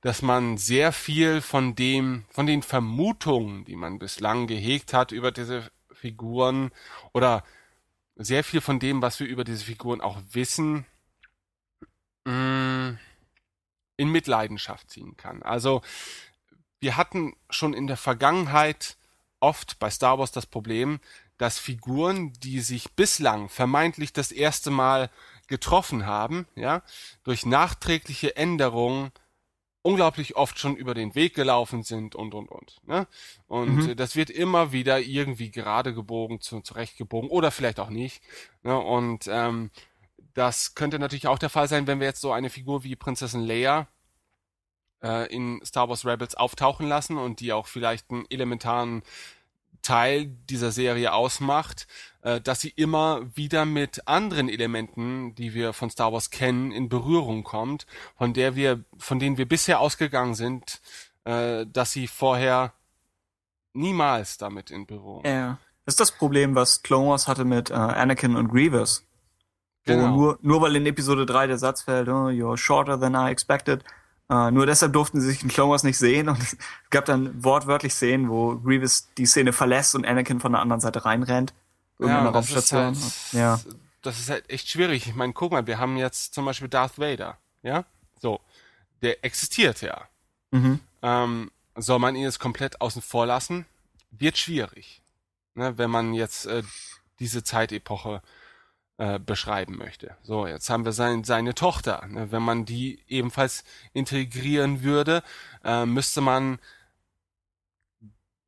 [SPEAKER 4] dass man sehr viel von dem, von den Vermutungen, die man bislang gehegt hat über diese Figuren oder sehr viel von dem, was wir über diese Figuren auch wissen, mm, in Mitleidenschaft ziehen kann. Also wir hatten schon in der Vergangenheit oft bei Star Wars das Problem, dass Figuren, die sich bislang vermeintlich das erste Mal getroffen haben, ja, durch nachträgliche Änderungen unglaublich oft schon über den Weg gelaufen sind und und und. Ne? Und mhm. das wird immer wieder irgendwie gerade gebogen, zu, zurechtgebogen oder vielleicht auch nicht. Ne? Und ähm, das könnte natürlich auch der Fall sein, wenn wir jetzt so eine Figur wie Prinzessin Leia äh, in Star Wars Rebels auftauchen lassen und die auch vielleicht einen elementaren Teil dieser Serie ausmacht, äh, dass sie immer wieder mit anderen Elementen, die wir von Star Wars kennen, in Berührung kommt, von der wir, von denen wir bisher ausgegangen sind, äh, dass sie vorher niemals damit in Berührung.
[SPEAKER 5] Ja. Das ist das Problem, was Clone Wars hatte mit äh, Anakin und Grievous. Genau. nur, nur weil in Episode 3 der Satz fällt, oh, you're shorter than I expected, Uh, nur deshalb durften sie sich in Clone Wars nicht sehen und es gab dann wortwörtlich Szenen, wo Grievous die Szene verlässt und Anakin von der anderen Seite reinrennt.
[SPEAKER 4] Ja, das ist, halt, ja. das ist halt echt schwierig. Ich meine, guck mal, wir haben jetzt zum Beispiel Darth Vader, ja? So. Der existiert ja. Mhm. Ähm, soll man ihn jetzt komplett außen vor lassen? Wird schwierig. Ne, wenn man jetzt äh, diese Zeitepoche äh, beschreiben möchte. So, jetzt haben wir sein, seine Tochter. Ne? Wenn man die ebenfalls integrieren würde, äh, müsste man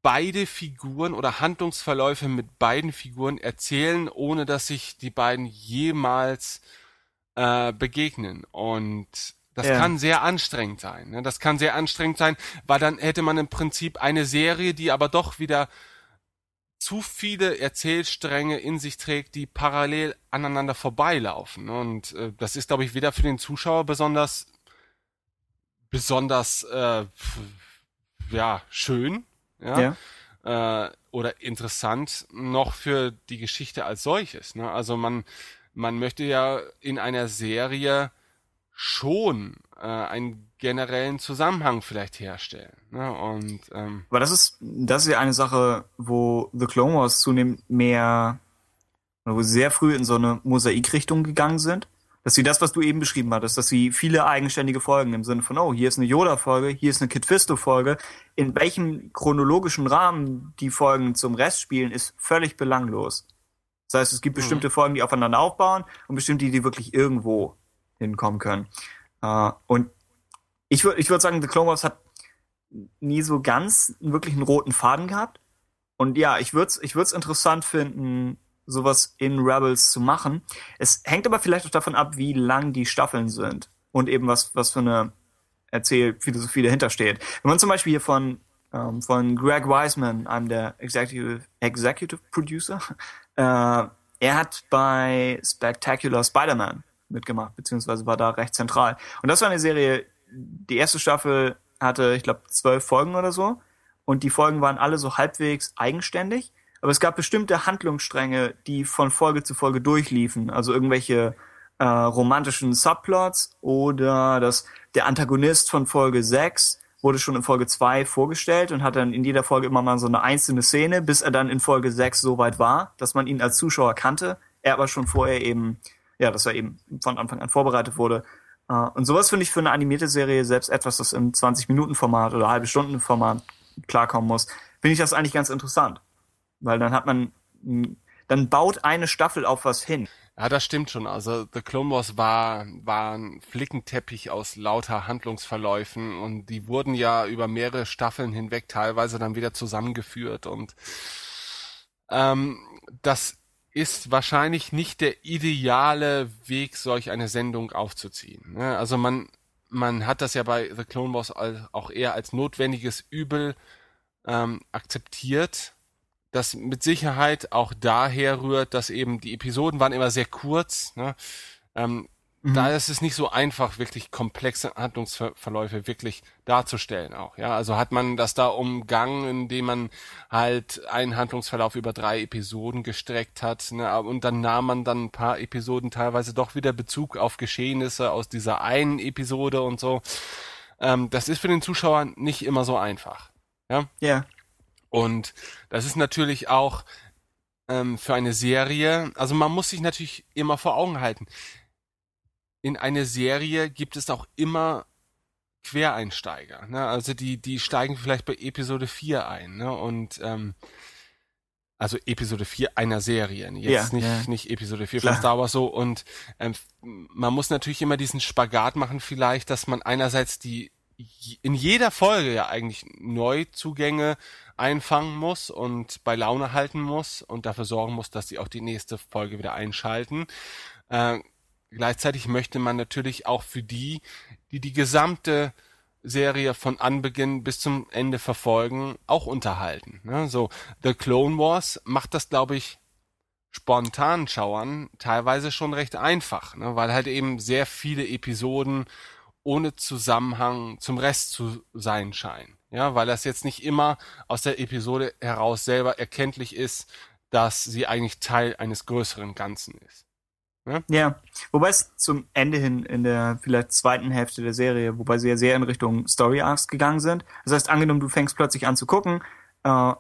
[SPEAKER 4] beide Figuren oder Handlungsverläufe mit beiden Figuren erzählen, ohne dass sich die beiden jemals äh, begegnen. Und das ja. kann sehr anstrengend sein. Ne? Das kann sehr anstrengend sein, weil dann hätte man im Prinzip eine Serie, die aber doch wieder zu viele Erzählstränge in sich trägt, die parallel aneinander vorbeilaufen. Und äh, das ist, glaube ich, weder für den Zuschauer besonders besonders äh, ja schön, ja, ja. Äh, oder interessant, noch für die Geschichte als solches. Ne? Also man man möchte ja in einer Serie schon äh, einen generellen Zusammenhang vielleicht herstellen. Ne? Und, ähm,
[SPEAKER 5] Aber das ist, das ist ja eine Sache, wo The Clone Wars zunehmend mehr, wo sie sehr früh in so eine Mosaikrichtung gegangen sind. Dass sie das, was du eben beschrieben hattest, dass sie viele eigenständige Folgen im Sinne von, oh, hier ist eine Yoda-Folge, hier ist eine Kid Fisto-Folge. In welchem chronologischen Rahmen die Folgen zum Rest spielen, ist völlig belanglos. Das heißt, es gibt mhm. bestimmte. Folgen, die aufeinander aufbauen und bestimmte, die wirklich irgendwo hinkommen können. Uh, und ich würde ich würd sagen, The Clone Wars hat nie so ganz wirklich einen roten Faden gehabt. Und ja, ich würde es ich interessant finden, sowas in Rebels zu machen. Es hängt aber vielleicht auch davon ab, wie lang die Staffeln sind und eben was, was für eine Erzählphilosophie dahinter steht. Wenn man zum Beispiel hier von, ähm, von Greg Wiseman, einem der Executive, Executive Producer, äh, er hat bei Spectacular Spider-Man mitgemacht, beziehungsweise war da recht zentral. Und das war eine Serie, die erste Staffel hatte, ich glaube, zwölf Folgen oder so. Und die Folgen waren alle so halbwegs eigenständig. Aber es gab bestimmte Handlungsstränge, die von Folge zu Folge durchliefen. Also irgendwelche äh, romantischen Subplots oder dass der Antagonist von Folge 6 wurde schon in Folge 2 vorgestellt und hat dann in jeder Folge immer mal so eine einzelne Szene, bis er dann in Folge 6 so weit war, dass man ihn als Zuschauer kannte. Er aber schon vorher eben, ja, dass er eben von Anfang an vorbereitet wurde. Uh, und sowas finde ich für eine animierte Serie, selbst etwas, das im 20-Minuten-Format oder halbe Stunden-Format klarkommen muss, finde ich das eigentlich ganz interessant. Weil dann hat man, dann baut eine Staffel auf was hin.
[SPEAKER 4] Ja, das stimmt schon. Also The Clone Wars war, war ein Flickenteppich aus lauter Handlungsverläufen und die wurden ja über mehrere Staffeln hinweg teilweise dann wieder zusammengeführt und ähm, das ist wahrscheinlich nicht der ideale Weg, solch eine Sendung aufzuziehen. Ne? Also man, man hat das ja bei The Clone Wars auch eher als notwendiges Übel ähm, akzeptiert, das mit Sicherheit auch daher rührt, dass eben die Episoden waren immer sehr kurz. Ne? Ähm, Mhm. Da ist es nicht so einfach, wirklich komplexe Handlungsverläufe wirklich darzustellen auch. Ja, also hat man das da umgangen, indem man halt einen Handlungsverlauf über drei Episoden gestreckt hat. Ne? Und dann nahm man dann ein paar Episoden teilweise doch wieder Bezug auf Geschehnisse aus dieser einen Episode und so. Ähm, das ist für den Zuschauer nicht immer so einfach. Ja.
[SPEAKER 5] Ja.
[SPEAKER 4] Und das ist natürlich auch ähm, für eine Serie, also man muss sich natürlich immer vor Augen halten in eine Serie gibt es auch immer Quereinsteiger. Ne? Also die, die steigen vielleicht bei Episode 4 ein. Ne? Und ähm, also Episode 4 einer Serie, jetzt
[SPEAKER 5] Ja,
[SPEAKER 4] nicht,
[SPEAKER 5] ja.
[SPEAKER 4] nicht Episode 4
[SPEAKER 5] Klar.
[SPEAKER 4] von Star Wars so und ähm, man muss natürlich immer diesen Spagat machen vielleicht, dass man einerseits die in jeder Folge ja eigentlich Neuzugänge einfangen muss und bei Laune halten muss und dafür sorgen muss, dass sie auch die nächste Folge wieder einschalten. Äh, gleichzeitig möchte man natürlich auch für die, die die gesamte Serie von Anbeginn bis zum Ende verfolgen, auch unterhalten. Ne? So, The Clone Wars macht das, glaube ich, spontan Schauern teilweise schon recht einfach, ne? weil halt eben sehr viele Episoden ohne Zusammenhang zum Rest zu sein scheinen. Ja, weil das jetzt nicht immer aus der Episode heraus selber erkenntlich ist, dass sie eigentlich Teil eines größeren Ganzen ist.
[SPEAKER 5] Ja, wobei es zum Ende hin in der vielleicht zweiten Hälfte der Serie, wobei sie ja sehr in Richtung Story Arcs gegangen sind. Das heißt, angenommen, du fängst plötzlich an zu gucken, äh,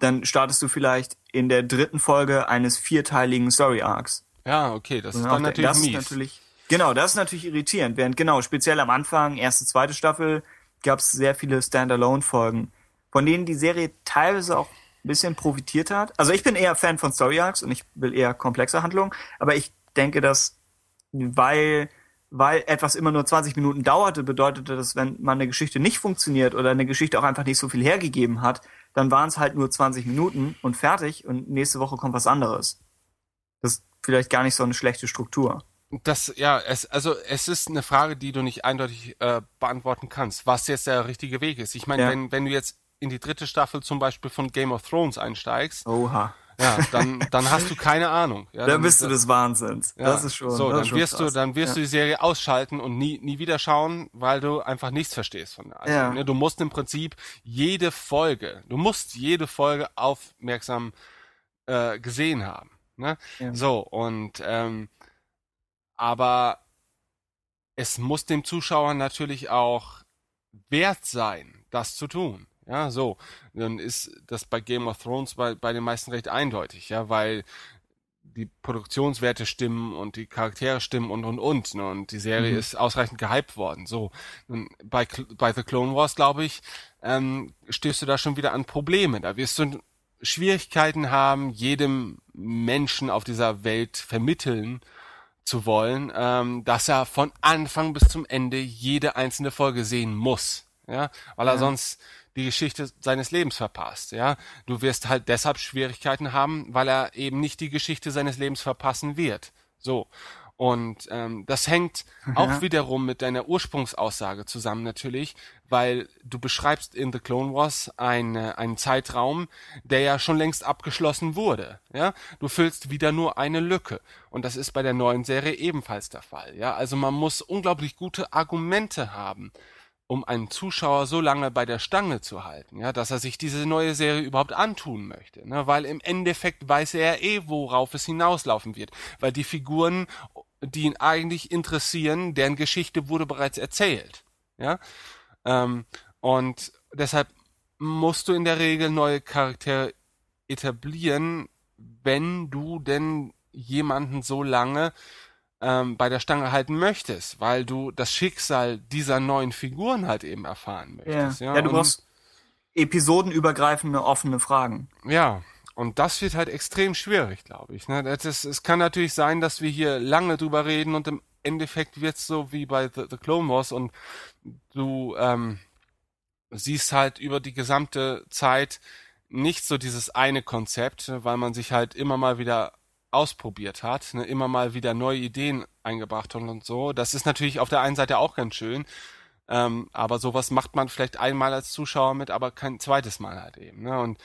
[SPEAKER 5] dann startest du vielleicht in der dritten Folge eines vierteiligen Story Arcs.
[SPEAKER 4] Ja, okay, das ist dann natürlich
[SPEAKER 5] das
[SPEAKER 4] mies.
[SPEAKER 5] Ist natürlich, genau, das ist natürlich irritierend. Während genau, speziell am Anfang, erste, zweite Staffel, gab es sehr viele Standalone-Folgen, von denen die Serie teilweise auch ein bisschen profitiert hat. Also ich bin eher Fan von Story Arcs und ich will eher komplexe Handlungen, aber ich denke, dass weil weil etwas immer nur 20 Minuten dauerte, bedeutete das, wenn man eine Geschichte nicht funktioniert oder eine Geschichte auch einfach nicht so viel hergegeben hat, dann waren es halt nur 20 Minuten und fertig und nächste Woche kommt was anderes. Das ist vielleicht gar nicht so eine schlechte Struktur.
[SPEAKER 4] Das, ja, es, also es ist eine Frage, die du nicht eindeutig äh, beantworten kannst, was jetzt der richtige Weg ist. Ich meine,
[SPEAKER 5] Ja.
[SPEAKER 4] wenn, wenn du jetzt in die dritte Staffel zum Beispiel von Game of Thrones einsteigst,
[SPEAKER 5] Oha.
[SPEAKER 4] Ja, dann, dann hast du keine Ahnung. Ja,
[SPEAKER 5] Da
[SPEAKER 4] dann,
[SPEAKER 5] bist du des Wahnsinns.
[SPEAKER 4] ja,
[SPEAKER 5] das ist schon.
[SPEAKER 4] So,
[SPEAKER 5] das
[SPEAKER 4] dann
[SPEAKER 5] ist schon
[SPEAKER 4] wirst du,
[SPEAKER 5] krass.
[SPEAKER 4] dann wirst
[SPEAKER 5] ja.
[SPEAKER 4] du die Serie ausschalten und nie, nie wieder schauen, weil du einfach nichts verstehst von der
[SPEAKER 5] Ja.
[SPEAKER 4] ne? Du musst im Prinzip jede Folge, du musst jede Folge aufmerksam äh, gesehen haben. Ne? So, und ähm, aber es muss dem Zuschauer natürlich auch wert sein, das zu tun. Ja, so. Dann ist das bei Game of Thrones bei, bei den meisten recht eindeutig, ja, weil die Produktionswerte stimmen und die Charaktere stimmen und und und. Ne? Und die Serie
[SPEAKER 5] Mhm.
[SPEAKER 4] ist ausreichend gehypt worden. So. Und bei, bei The Clone Wars, glaube ich, ähm, stößt du da schon wieder an Probleme. Da wirst du Schwierigkeiten haben, jedem Menschen auf dieser Welt vermitteln zu wollen, ähm, dass er von Anfang bis zum Ende jede einzelne Folge sehen muss. Ja, weil er
[SPEAKER 5] Ja.
[SPEAKER 4] sonst die Geschichte seines Lebens verpasst. Ja, du wirst halt deshalb Schwierigkeiten haben, weil er eben nicht die Geschichte seines Lebens verpassen wird. So. Und ähm, das hängt auch
[SPEAKER 5] Ja.
[SPEAKER 4] wiederum mit deiner Ursprungsaussage zusammen natürlich, weil du beschreibst in The Clone Wars eine, einen Zeitraum, der ja schon längst abgeschlossen wurde. Ja, du füllst wieder nur eine Lücke und das ist bei der neuen Serie ebenfalls der Fall. Ja, also man muss unglaublich gute Argumente haben, um einen Zuschauer so lange bei der Stange zu halten, ja, dass er sich diese neue Serie überhaupt antun möchte, ne? weil im Endeffekt weiß er eh, worauf es hinauslaufen wird, weil die Figuren, die ihn eigentlich interessieren, deren Geschichte wurde bereits erzählt, ja, ähm, und deshalb musst du in der Regel neue Charaktere etablieren, wenn du denn jemanden so lange ähm, bei der Stange halten möchtest, weil du das Schicksal dieser neuen Figuren halt eben erfahren
[SPEAKER 5] Ja,
[SPEAKER 4] möchtest.
[SPEAKER 5] ja, du brauchst episodenübergreifende offene Fragen.
[SPEAKER 4] ja, und das wird halt extrem schwierig, glaube ich. Ne? Ist, es kann natürlich sein, dass wir hier lange drüber reden und im Endeffekt wird's so wie bei The, The Clone Wars und du ähm, siehst halt über die gesamte Zeit nicht so dieses eine Konzept, ne, weil man sich halt immer mal wieder ausprobiert hat, ne, immer mal wieder neue Ideen eingebracht hat und so. Das ist natürlich auf der einen Seite auch ganz schön, ähm, aber sowas macht man vielleicht einmal als Zuschauer mit, aber kein zweites Mal halt eben. Ne? Und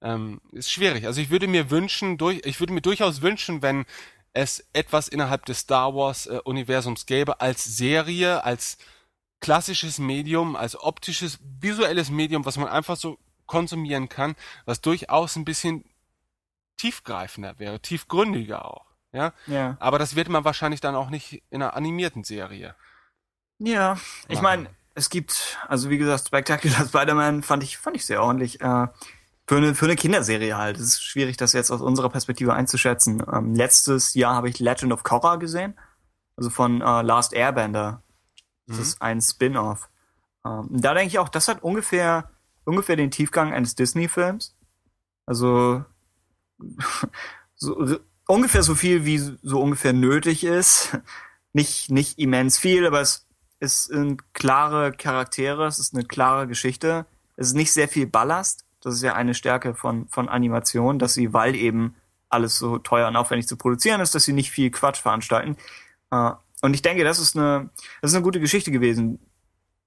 [SPEAKER 4] ähm, ist schwierig. Also ich würde mir wünschen, durch, ich würde mir durchaus wünschen, wenn es etwas innerhalb des Star Wars äh, Universums gäbe als Serie, als klassisches Medium, als optisches, visuelles Medium, was man einfach so konsumieren kann, was durchaus ein bisschen tiefgreifender wäre, tiefgründiger auch. Ja,
[SPEAKER 5] Ja.
[SPEAKER 4] aber das wird man wahrscheinlich dann auch nicht in einer animierten Serie.
[SPEAKER 5] Ja, ich meine, es gibt, also wie gesagt, Spectacular Spider-Man fand ich, fand ich sehr ordentlich. Äh, für eine, für eine Kinderserie halt. Es ist schwierig, das jetzt aus unserer Perspektive einzuschätzen. Ähm, letztes Jahr habe ich Legend of Korra gesehen. Also von äh, Last Airbender. Das
[SPEAKER 4] Mhm.
[SPEAKER 5] ist ein Spin-off. Ähm, da denke ich auch, das hat ungefähr, ungefähr den Tiefgang eines Disney-Films. Also so, ungefähr so viel, wie so ungefähr nötig ist. Nicht, nicht immens viel, aber es, es sind klare Charaktere, es ist eine klare Geschichte. Es ist nicht sehr viel Ballast. Das ist ja eine Stärke von, von Animation, dass sie, weil eben alles so teuer und aufwendig zu produzieren ist, dass sie nicht viel Quatsch veranstalten. Äh, und ich denke, das ist eine, das ist eine gute Geschichte gewesen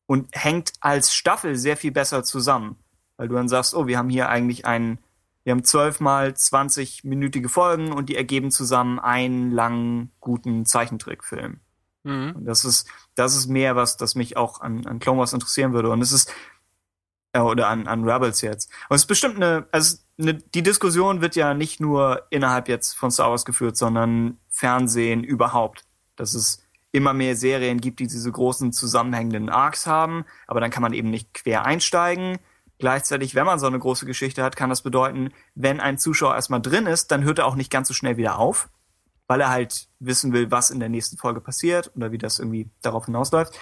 [SPEAKER 5] und hängt als Staffel sehr viel besser zusammen. Weil du dann sagst, oh, wir haben hier eigentlich einen wir haben zwölf mal 20-minütige Folgen und die ergeben zusammen einen langen, guten Zeichentrickfilm. Mhm. Und das ist, das ist mehr was, das mich auch an, an Clone Wars interessieren würde. Und es ist, äh, oder an, an Rebels jetzt. Und es ist bestimmt eine, also eine, die Diskussion wird ja nicht nur innerhalb jetzt von Star Wars geführt, sondern Fernsehen überhaupt. Dass es immer mehr Serien gibt, die diese großen zusammenhängenden Arcs haben, aber dann kann man eben nicht quer einsteigen Gleichzeitig, wenn man so eine große Geschichte hat, kann das bedeuten, wenn ein Zuschauer erstmal drin ist, dann hört er auch nicht ganz so schnell wieder auf, weil er halt wissen will, was in der nächsten Folge passiert oder wie das irgendwie darauf hinausläuft.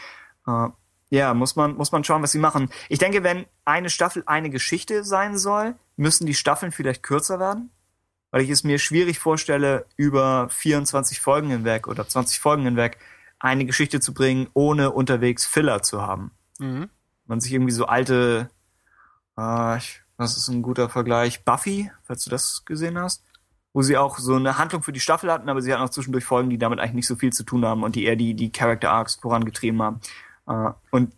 [SPEAKER 5] Äh, ja, muss man, muss man schauen, was sie machen. Ich denke, wenn eine Staffel eine Geschichte sein soll, müssen die Staffeln vielleicht kürzer werden, weil ich es mir schwierig vorstelle, über 24 Folgen hinweg oder 20 Folgen hinweg eine Geschichte zu bringen, ohne unterwegs Filler zu haben. Mhm. Man sich irgendwie so alte äh, ich, das ist ein guter Vergleich. Buffy, falls du das gesehen hast. Wo sie auch so eine Handlung für die Staffel hatten, aber sie hatten auch zwischendurch Folgen, die damit eigentlich nicht so viel zu tun haben und die eher die, die Character Arcs vorangetrieben haben. Äh, und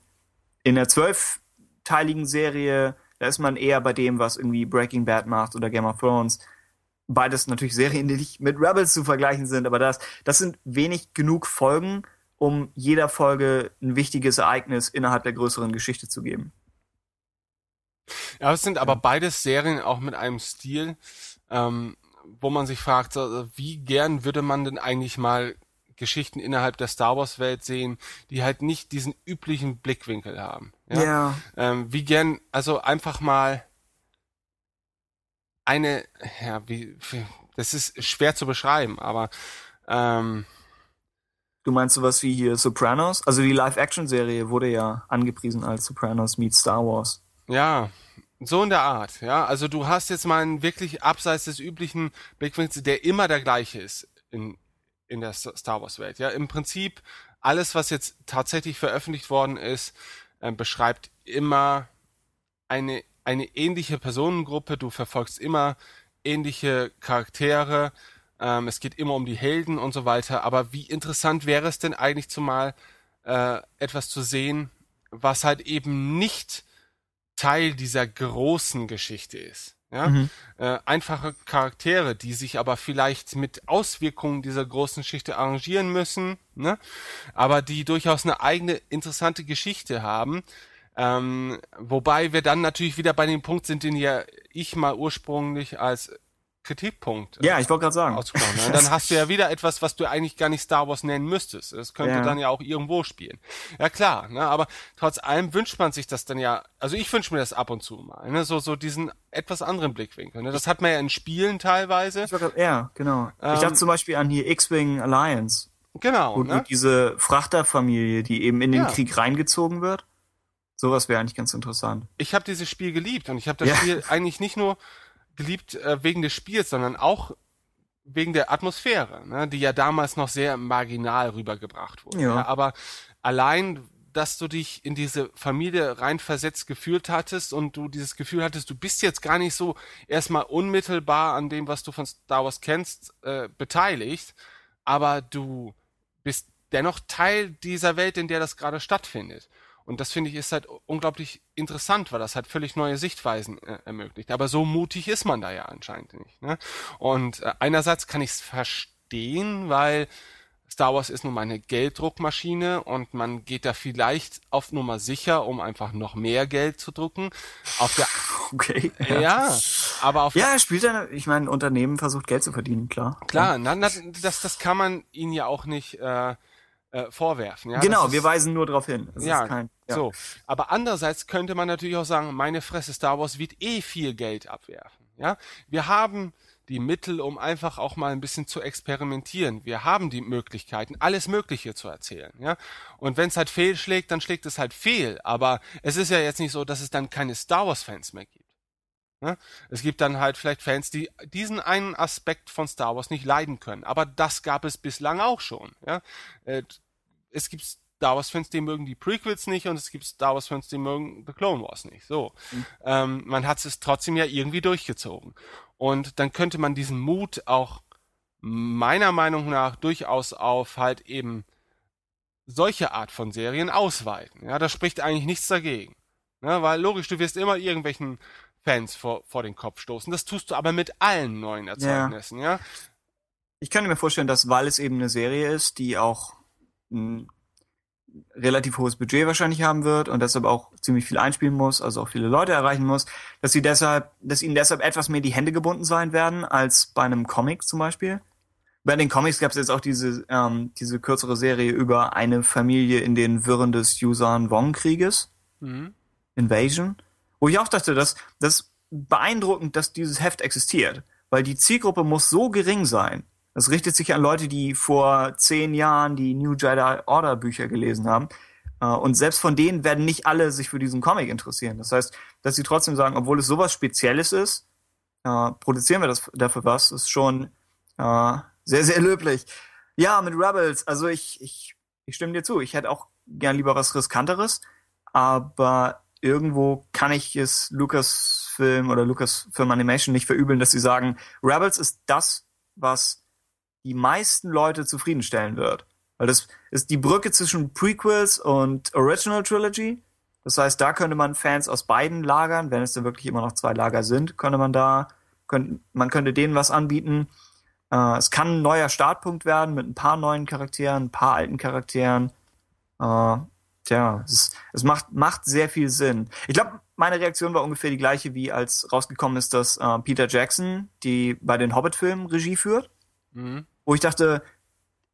[SPEAKER 5] in der zwölfteiligen Serie, da ist man eher bei dem, was irgendwie Breaking Bad macht oder Game of Thrones. Beides natürlich Serien, die nicht mit Rebels zu vergleichen sind, aber das, das sind wenig genug Folgen, um jeder Folge ein wichtiges Ereignis innerhalb der größeren Geschichte zu geben.
[SPEAKER 4] Ja, es sind aber beides Serien auch mit einem Stil, ähm, wo man sich fragt, wie gern würde man denn eigentlich mal Geschichten innerhalb der Star Wars Welt sehen, die halt nicht diesen üblichen Blickwinkel haben. Ja. ja. Ähm, wie gern, also einfach mal eine, ja, wie, das ist schwer zu beschreiben, aber ähm,
[SPEAKER 5] Du meinst sowas wie hier Sopranos? Also die Live-Action-Serie wurde ja angepriesen als Sopranos meets Star Wars.
[SPEAKER 4] Ja, so in der Art, ja. Also du hast jetzt mal einen wirklich abseits des üblichen Blickwinkel, der immer der gleiche ist in, in der Star Wars Welt. Ja, im Prinzip alles, was jetzt tatsächlich veröffentlicht worden ist, äh, beschreibt immer eine, eine ähnliche Personengruppe. Du verfolgst immer ähnliche Charaktere. Ähm, es geht immer um die Helden und so weiter. Aber wie interessant wäre es denn eigentlich zumal äh, etwas zu sehen, was halt eben nicht Teil dieser großen Geschichte ist. Ja? Mhm. Äh, einfache Charaktere, die sich aber vielleicht mit Auswirkungen dieser großen Geschichte arrangieren müssen, ne? aber die durchaus eine eigene interessante Geschichte haben. Ähm, wobei wir dann natürlich wieder bei dem Punkt sind, den ja ich mal ursprünglich als Kritikpunkt.
[SPEAKER 5] Ja, ich wollte gerade sagen.
[SPEAKER 4] Ne? Dann hast du ja wieder etwas, was du eigentlich gar nicht Star Wars nennen müsstest. Das könnte ja. dann ja auch irgendwo spielen. Ja klar, ne? aber trotz allem wünscht man sich das dann ja, also ich wünsche mir das ab und zu mal, ne? so, so diesen etwas anderen Blickwinkel. Ne? Das hat man ja in Spielen teilweise.
[SPEAKER 5] Grad, ja, genau. Ähm, ich dachte ähm, zum Beispiel an hier X-Wing Alliance.
[SPEAKER 4] Genau.
[SPEAKER 5] Wo ne? diese Frachterfamilie, die eben in den ja. Krieg reingezogen wird. Sowas wäre eigentlich ganz interessant.
[SPEAKER 4] Ich habe dieses Spiel geliebt und ich habe das ja. Spiel eigentlich nicht nur geliebt äh, wegen des Spiels, sondern auch wegen der Atmosphäre, ne, die ja damals noch sehr marginal rübergebracht wurde. Ja. ja. aber allein, dass du dich in diese Familie reinversetzt gefühlt hattest und du dieses Gefühl hattest, du bist jetzt gar nicht so erstmal unmittelbar an dem, was du von Star Wars kennst, äh, beteiligt, aber du bist dennoch Teil dieser Welt, in der das gerade stattfindet. Und das finde ich ist halt unglaublich interessant, weil das halt völlig neue Sichtweisen äh, ermöglicht. Aber so mutig ist man da ja anscheinend nicht. Ne? Und äh, einerseits kann ich es verstehen, weil Star Wars ist nun mal eine Gelddruckmaschine und man geht da vielleicht auf Nummer sicher, um einfach noch mehr Geld zu drucken. Auf der
[SPEAKER 5] okay.
[SPEAKER 4] Ja, ja aber auf
[SPEAKER 5] ja, spielt eine, ich meine, Unternehmen versucht Geld zu verdienen, klar.
[SPEAKER 4] Klar, na, na, das das kann man ihnen ja auch nicht äh, äh, vorwerfen. Ja?
[SPEAKER 5] Genau, ist, wir weisen nur darauf hin.
[SPEAKER 4] Das ja, kein, ja, so. Aber andererseits könnte man natürlich auch sagen, meine Fresse Star Wars wird eh viel Geld abwerfen. Ja, wir haben die Mittel, um einfach auch mal ein bisschen zu experimentieren. Wir haben die Möglichkeiten, alles Mögliche zu erzählen. Ja? Und wenn es halt fehlschlägt, dann schlägt es halt fehl. Aber es ist ja jetzt nicht so, dass es dann keine Star Wars-Fans mehr gibt. Ne? Es gibt dann halt vielleicht Fans, die diesen einen Aspekt von Star Wars nicht leiden können. Aber das gab es bislang auch schon. Ja? Äh, es gibt Star Wars-Fans, die mögen die Prequels nicht und es gibt Star Wars-Fans, die mögen The Clone Wars nicht. So. Mhm. Ähm, man hat es trotzdem ja irgendwie durchgezogen. Und dann könnte man diesen Mut auch meiner Meinung nach durchaus auf halt eben solche Art von Serien ausweiten. Ja, da spricht eigentlich nichts dagegen. Ja, weil logisch, du wirst immer irgendwelchen Fans vor, vor den Kopf stoßen. Das tust du aber mit allen neuen Erzeugnissen, ja. ja?
[SPEAKER 5] Ich könnte mir vorstellen, dass weil es eben eine Serie ist, die auch ein relativ hohes Budget wahrscheinlich haben wird und deshalb auch ziemlich viel einspielen muss, also auch viele Leute erreichen muss, dass sie deshalb, dass ihnen deshalb etwas mehr die Hände gebunden sein werden als bei einem Comic zum Beispiel. Bei den Comics gab es jetzt auch diese, ähm, diese kürzere Serie über eine Familie in den Wirren des Yusan Wong-Krieges. Mhm. Invasion. Wo ich auch dachte, dass das beeindruckend, dass dieses Heft existiert. Weil die Zielgruppe muss so gering sein. Das richtet sich an Leute, die vor zehn Jahren die New Jedi Order Bücher gelesen haben. Äh, und selbst von denen werden nicht alle sich für diesen Comic interessieren. Das heißt, dass sie trotzdem sagen, obwohl es sowas Spezielles ist, äh, produzieren wir das dafür was, ist schon äh, sehr, sehr löblich. Ja, mit Rebels, also ich, ich, ich stimme dir zu. Ich hätte auch gern lieber was Riskanteres, aber irgendwo kann ich es Lucasfilm oder Lucasfilm Animation nicht verübeln, dass sie sagen, Rebels ist das, was die meisten Leute zufriedenstellen wird. Weil das ist die Brücke zwischen Prequels und Original Trilogy. Das heißt, da könnte man Fans aus beiden Lagern, wenn es denn wirklich immer noch zwei Lager sind, könnte man da, könnte, man könnte denen was anbieten. Äh, es kann ein neuer Startpunkt werden mit ein paar neuen Charakteren, ein paar alten Charakteren. Äh, tja, es, es macht, macht sehr viel Sinn. Ich glaube, meine Reaktion war ungefähr die gleiche, wie als rausgekommen ist, dass äh, Peter Jackson, die bei den Hobbit-Filmen Regie führt, mhm. Wo ich dachte,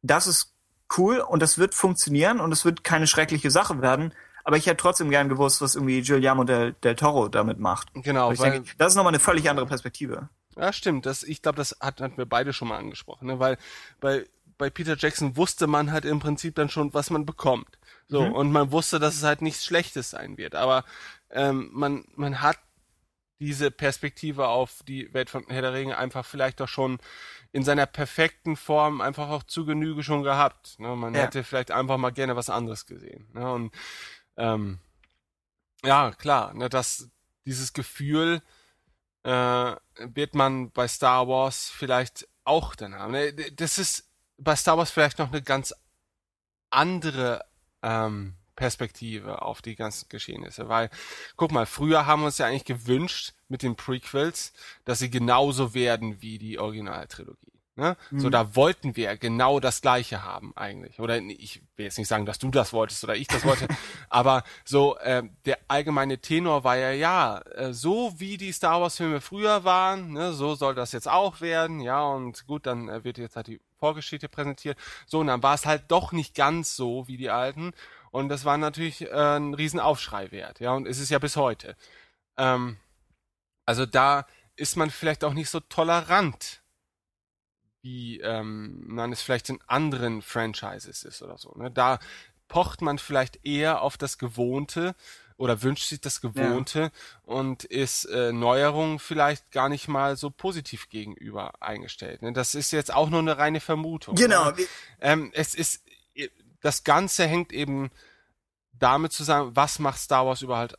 [SPEAKER 5] das ist cool und das wird funktionieren und es wird keine schreckliche Sache werden. Aber ich hätte trotzdem gern gewusst, was irgendwie Giuliano del, del Toro damit macht.
[SPEAKER 4] Genau.
[SPEAKER 5] Weil ich weil, denke, das ist nochmal eine völlig andere Perspektive.
[SPEAKER 4] Ja, stimmt. Das, ich glaube, das hat, hatten wir beide schon mal angesprochen, ne? weil bei, bei Peter Jackson wusste man halt im Prinzip dann schon, was man bekommt. So, mhm. und man wusste, dass es halt nichts Schlechtes sein wird. Aber ähm, man, man hat diese Perspektive auf die Welt von Herr der Ringe einfach vielleicht doch schon in seiner perfekten Form einfach auch zu Genüge schon gehabt. Ne? Man ja. hätte vielleicht einfach mal gerne was anderes gesehen. Ne? Und ähm, ja, klar, ne, dass dieses Gefühl, äh, wird man bei Star Wars vielleicht auch dann haben. Ne, das ist bei Star Wars vielleicht noch eine ganz andere ähm, Perspektive auf die ganzen Geschehnisse. Weil, guck mal, früher haben wir uns ja eigentlich gewünscht mit den Prequels, dass sie genauso werden wie die Originaltrilogie. Ne? Mhm. So, da wollten wir genau das Gleiche haben eigentlich. Oder ich will jetzt nicht sagen, dass du das wolltest oder ich das wollte, aber so äh, der allgemeine Tenor war ja, ja, äh, so wie die Star Wars Filme früher waren, ne, so soll das jetzt auch werden, ja, und gut, dann äh, wird jetzt halt die Vorgeschichte präsentiert. So, und dann war es halt doch nicht ganz so wie die alten. Und das war natürlich äh, ein Riesenaufschrei wert, ja, und es ist ja bis heute. Ähm, also da ist man vielleicht auch nicht so tolerant wie ähm, man es vielleicht in anderen Franchises ist oder so. Ne? Da pocht man vielleicht eher auf das Gewohnte oder wünscht sich das Gewohnte ja. und ist äh, Neuerungen vielleicht gar nicht mal so positiv gegenüber eingestellt. Ne? Das ist jetzt auch nur eine reine Vermutung.
[SPEAKER 5] Genau.
[SPEAKER 4] Ne? Ähm, es ist das Ganze hängt eben damit zusammen, was macht Star Wars überhaupt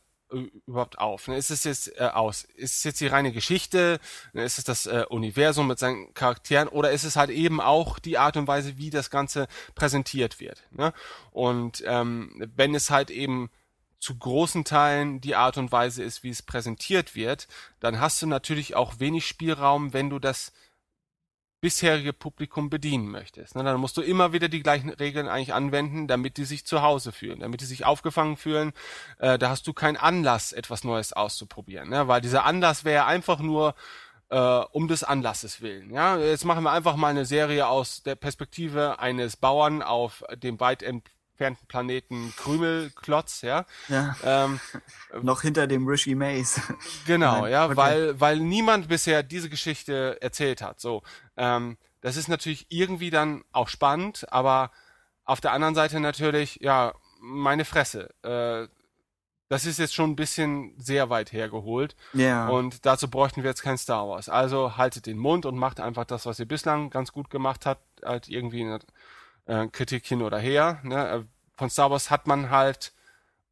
[SPEAKER 4] überhaupt auf? Ne? Ist es jetzt äh, aus? Ist es jetzt die reine Geschichte? Ne? Ist es das äh, Universum mit seinen Charakteren? Oder ist es halt eben auch die Art und Weise, wie das Ganze präsentiert wird? Ne? Und ähm, wenn es halt eben zu großen Teilen die Art und Weise ist, wie es präsentiert wird, dann hast du natürlich auch wenig Spielraum, wenn du das bisherige Publikum bedienen möchtest. Ne? Dann musst du immer wieder die gleichen Regeln eigentlich anwenden, damit die sich zu Hause fühlen, damit die sich aufgefangen fühlen. Äh, da hast du keinen Anlass, etwas Neues auszuprobieren, ne? weil dieser Anlass wäre einfach nur äh, um des Anlasses willen. Ja, jetzt machen wir einfach mal eine Serie aus der Perspektive eines Bauern auf dem weit entfernten Planeten Krümelklotz, ja.
[SPEAKER 5] Ja. Ähm, Noch hinter dem Rishi Maze.
[SPEAKER 4] Genau, Nein, ja, okay. weil, weil niemand bisher diese Geschichte erzählt hat. So, ähm, das ist natürlich irgendwie dann auch spannend, aber auf der anderen Seite natürlich, ja, meine Fresse. Äh, das ist jetzt schon ein bisschen sehr weit hergeholt.
[SPEAKER 5] Ja.
[SPEAKER 4] Und dazu bräuchten wir jetzt kein Star Wars. Also haltet den Mund und macht einfach das, was ihr bislang ganz gut gemacht habt, halt irgendwie äh, Kritik hin oder her. Ne? Äh, von Star Wars hat man halt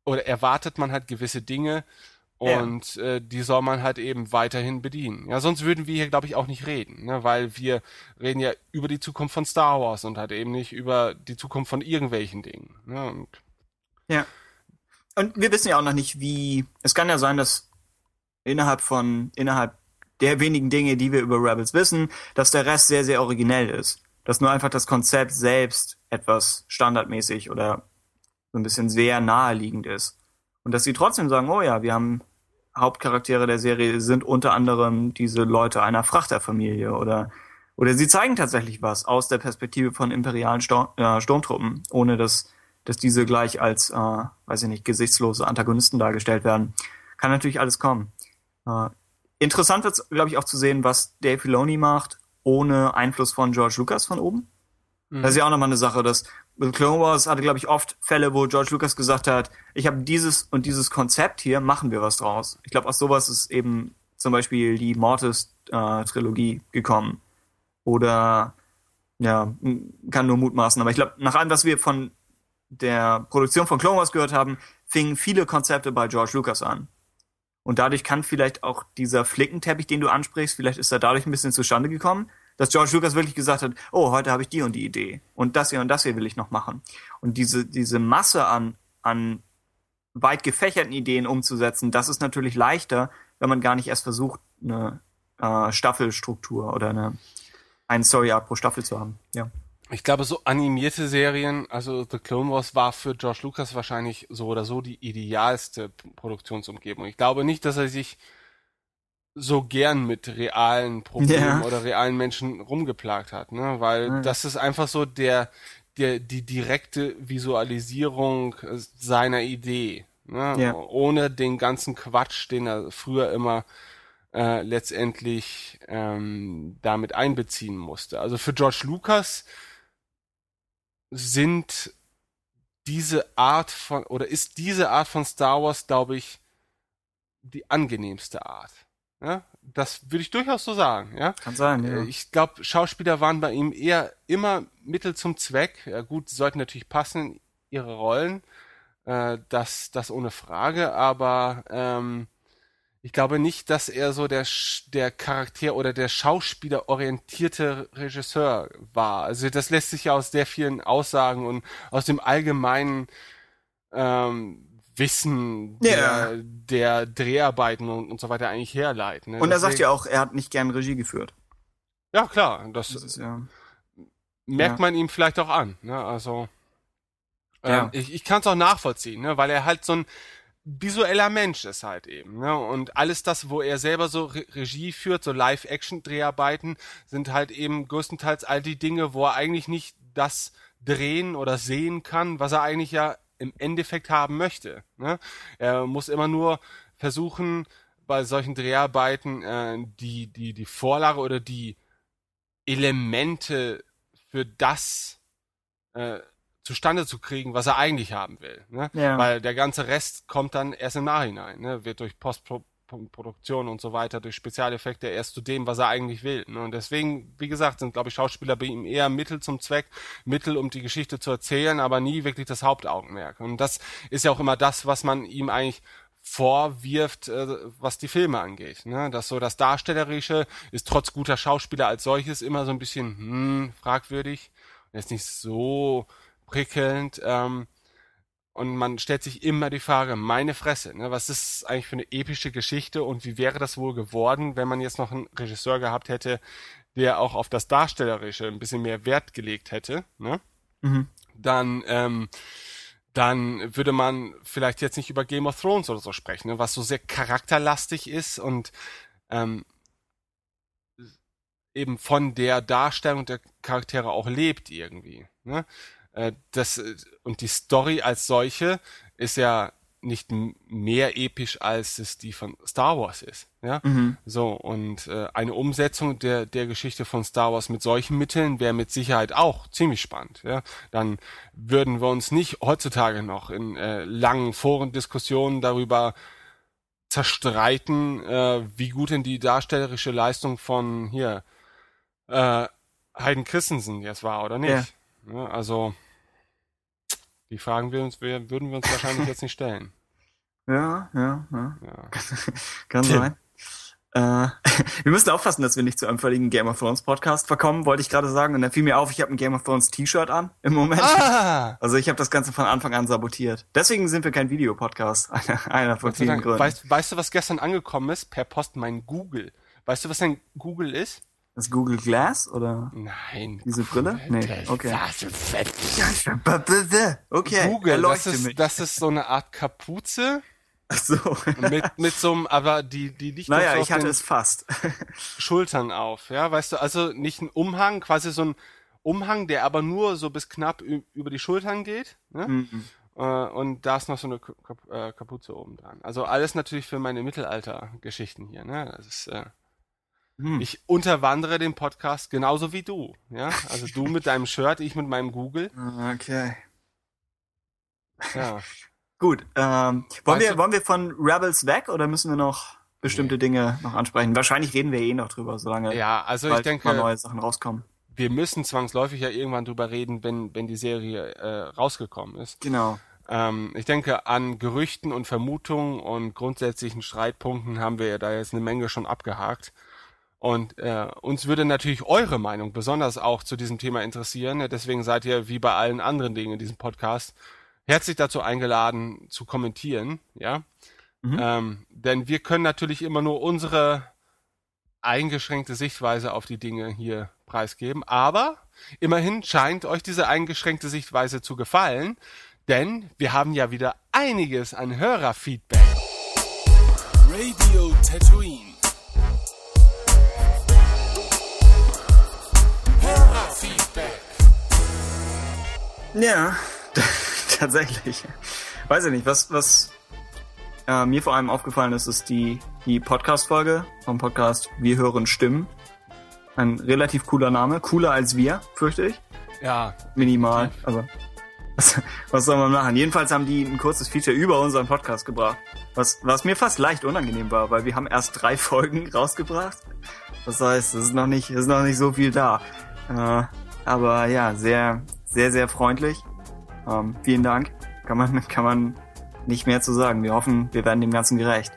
[SPEAKER 4] oder erwartet man halt gewisse Dinge und ja. äh, die soll man halt eben weiterhin bedienen. Ja, sonst würden wir hier, glaube ich, auch nicht reden, ne? weil wir reden ja über die Zukunft von Star Wars und halt eben nicht über die Zukunft von irgendwelchen Dingen. Ne? Und
[SPEAKER 5] ja. Und wir wissen ja auch noch nicht, wie. Es kann ja sein, dass innerhalb von, innerhalb der wenigen Dinge, die wir über Rebels wissen, dass der Rest sehr, sehr originell ist. Dass nur einfach das Konzept selbst etwas standardmäßig oder so ein bisschen sehr naheliegend ist. Und dass sie trotzdem sagen, oh ja, wir haben Hauptcharaktere der Serie sind unter anderem diese Leute einer Frachterfamilie oder oder sie zeigen tatsächlich was aus der Perspektive von imperialen Sturm, äh, Sturmtruppen, ohne dass dass diese gleich als, äh, weiß ich nicht, gesichtslose Antagonisten dargestellt werden. Kann natürlich alles kommen. Äh, interessant wird glaube ich, auch zu sehen, was Dave Filoni macht, ohne Einfluss von George Lucas von oben. Mhm. Das ist ja auch nochmal eine Sache, dass Clone Wars hatte, glaube ich, oft Fälle, wo George Lucas gesagt hat, ich habe dieses und dieses Konzept hier, machen wir was draus. Ich glaube, aus sowas ist eben zum Beispiel die Mortis-Trilogie äh, gekommen. Oder ja, kann nur mutmaßen. Aber ich glaube, nach allem, was wir von der Produktion von Clone Wars gehört haben, fingen viele Konzepte bei George Lucas an. Und dadurch kann vielleicht auch dieser Flickenteppich, den du ansprichst, vielleicht ist er dadurch ein bisschen zustande gekommen, dass George Lucas wirklich gesagt hat, oh, heute habe ich die und die Idee und das hier und das hier will ich noch machen. Und diese, diese Masse an, an weit gefächerten Ideen umzusetzen, das ist natürlich leichter, wenn man gar nicht erst versucht, eine äh, Staffelstruktur oder eine, eine Story Art pro Staffel zu haben. Ja.
[SPEAKER 4] Ich glaube, so animierte Serien, also The Clone Wars war für George Lucas wahrscheinlich so oder so die idealste Produktionsumgebung. Ich glaube nicht, dass er sich so gern mit realen Problemen ja. oder realen Menschen rumgeplagt hat, ne? Weil ja. das ist einfach so der, der, die direkte Visualisierung seiner Idee, ne? Ja. Ohne den ganzen Quatsch, den er früher immer äh, letztendlich ähm, damit einbeziehen musste. Also für George Lucas sind diese Art von oder ist diese Art von Star Wars, glaube ich, die angenehmste Art. Ja, das würde ich durchaus so sagen. Ja,
[SPEAKER 5] kann sein. Ja.
[SPEAKER 4] Äh, ich glaube, Schauspieler waren bei ihm eher immer Mittel zum Zweck. Ja, gut, sie sollten natürlich passen ihre Rollen, äh, das, das ohne Frage. Aber ähm, ich glaube nicht, dass er so der, der Charakter oder der Schauspieler orientierte Regisseur war. Also das lässt sich ja aus sehr vielen Aussagen und aus dem allgemeinen ähm, Wissen der, ja. der Dreharbeiten und, und so weiter eigentlich herleiten.
[SPEAKER 5] Ne? Und er Deswegen, sagt ja auch, er hat nicht gern Regie geführt.
[SPEAKER 4] Ja, klar. Das, das ist, ja, merkt ja. man ihm vielleicht auch an. Ne? Also ähm, ich, ich kann es auch nachvollziehen, ne? weil er halt so ein visueller Mensch ist halt eben. Ne? Und alles das, wo er selber so Re Regie führt, so Live-Action-Dreharbeiten, sind halt eben größtenteils all die Dinge, wo er eigentlich nicht das drehen oder sehen kann, was er eigentlich ja im Endeffekt haben möchte. Ne? Er muss immer nur versuchen, bei solchen Dreharbeiten äh, die, die, die Vorlage oder die Elemente für das äh, zustande zu kriegen, was er eigentlich haben will. Ne? Ja. Weil der ganze Rest kommt dann erst im Nachhinein, ne? wird durch Postproduktion und so weiter, durch Spezialeffekte erst zu dem, was er eigentlich will. Ne? Und deswegen, wie gesagt, sind, glaube ich, Schauspieler bei ihm eher Mittel zum Zweck, Mittel, um die Geschichte zu erzählen, aber nie wirklich das Hauptaugenmerk. Und das ist ja auch immer das, was man ihm eigentlich vorwirft, äh, was die Filme angeht. Ne? Dass so das Darstellerische ist trotz guter Schauspieler als solches immer so ein bisschen hm, fragwürdig. Er ist nicht so prickelnd. Ähm, und man stellt sich immer die Frage, meine Fresse, ne, was ist eigentlich für eine epische Geschichte und wie wäre das wohl geworden, wenn man jetzt noch einen Regisseur gehabt hätte, der auch auf das Darstellerische ein bisschen mehr Wert gelegt hätte, ne? Mhm. Dann, ähm, dann würde man vielleicht jetzt nicht über Game of Thrones oder so sprechen, ne, was so sehr charakterlastig ist und ähm, eben von der Darstellung der Charaktere auch lebt irgendwie. Ne? Äh, das, äh, und die Story als solche ist ja nicht mehr episch, als es die von Star Wars ist. Ja,
[SPEAKER 5] Mhm.
[SPEAKER 4] so und äh, eine Umsetzung der der Geschichte von Star Wars mit solchen Mitteln wäre mit Sicherheit auch ziemlich spannend. Ja, dann würden wir uns nicht heutzutage noch in äh, langen Forendiskussionen darüber zerstreiten, äh, wie gut denn die darstellerische Leistung von hier äh, Hayden Christensen jetzt war oder nicht. Ja, also die Fragen wir uns, wir, würden wir uns wahrscheinlich jetzt nicht stellen.
[SPEAKER 5] Ja, ja, ja.
[SPEAKER 4] Ja.
[SPEAKER 5] Kann sein. Äh, wir müssen aufpassen, dass wir nicht zu einem völligen Game of Thrones Podcast verkommen, wollte ich gerade sagen. Und dann fiel mir auf, ich habe ein Game of Thrones T-Shirt an im Moment.
[SPEAKER 4] Ah!
[SPEAKER 5] Also ich habe das Ganze von Anfang an sabotiert. Deswegen sind wir kein Videopodcast. Einer, einer von vielen. Gründen.
[SPEAKER 4] Weißt, weißt du, was gestern angekommen ist? Per Post mein Google. Weißt du, was ein Google ist?
[SPEAKER 5] Das Google Glass oder
[SPEAKER 4] Nein.
[SPEAKER 5] diese Brille? Nee, okay. Okay,
[SPEAKER 4] Google, das ist,
[SPEAKER 5] mich.
[SPEAKER 4] das ist so eine Art Kapuze
[SPEAKER 5] Ach so.
[SPEAKER 4] mit, mit so einem, aber die, die liegt
[SPEAKER 5] naja, ich hatte
[SPEAKER 4] den
[SPEAKER 5] es fast.
[SPEAKER 4] Schultern auf, ja, weißt du, also nicht ein Umhang, quasi so ein Umhang, der aber nur so bis knapp über die Schultern geht, ne?
[SPEAKER 5] Mhm.
[SPEAKER 4] Äh, und da ist noch so eine äh, Kapuze oben dran. Also alles natürlich für meine Mittelalter-Geschichten hier, ne? Das ist, äh,
[SPEAKER 5] Hm.
[SPEAKER 4] ich unterwandere den Podcast genauso wie du, ja? Also du mit deinem Shirt, ich mit meinem Google,
[SPEAKER 5] Okay.
[SPEAKER 4] ja.
[SPEAKER 5] Gut. Ähm, wollen,
[SPEAKER 4] Weißt
[SPEAKER 5] wir,
[SPEAKER 4] du-
[SPEAKER 5] wollen wir von Rebels weg oder müssen wir noch bestimmte Dinge noch ansprechen? Wahrscheinlich reden wir eh noch drüber, solange
[SPEAKER 4] Ja, also ich denke,
[SPEAKER 5] mal neue Sachen rauskommen.
[SPEAKER 4] wir müssen zwangsläufig ja irgendwann drüber reden, wenn, wenn die Serie äh, rausgekommen ist.
[SPEAKER 5] Genau.
[SPEAKER 4] Ähm, ich denke, an Gerüchten und Vermutungen und grundsätzlichen Streitpunkten haben wir ja da jetzt eine Menge schon abgehakt. Und äh, uns würde natürlich eure Meinung besonders auch zu diesem Thema interessieren. Deswegen seid ihr wie bei allen anderen Dingen in diesem Podcast herzlich dazu eingeladen zu kommentieren. Ja,
[SPEAKER 5] Mhm.
[SPEAKER 4] ähm, denn wir können natürlich immer nur unsere eingeschränkte Sichtweise auf die Dinge hier preisgeben. Aber immerhin scheint euch diese eingeschränkte Sichtweise zu gefallen, denn wir haben ja wieder einiges an Hörerfeedback.
[SPEAKER 1] Radio Tatooine. Hörerfeedback.
[SPEAKER 5] Ja, tatsächlich. Weiß ich nicht, was, was äh, mir vor allem aufgefallen ist, ist die, die Podcast-Folge vom Podcast Wir hören Stimmen. Ein relativ cooler Name. Cooler als wir, fürchte ich.
[SPEAKER 4] Ja,
[SPEAKER 5] Minimal, aber was, was soll man machen? Jedenfalls haben die ein kurzes Feature über unseren Podcast gebracht. Was, was mir fast leicht unangenehm war, weil wir haben erst drei Folgen rausgebracht. Das heißt, es ist noch nicht, es ist noch nicht so viel da. Äh, aber ja, sehr, sehr, sehr freundlich. Ähm, vielen Dank. Kann man, kann man nicht mehr zu sagen. Wir hoffen, wir werden dem Ganzen gerecht.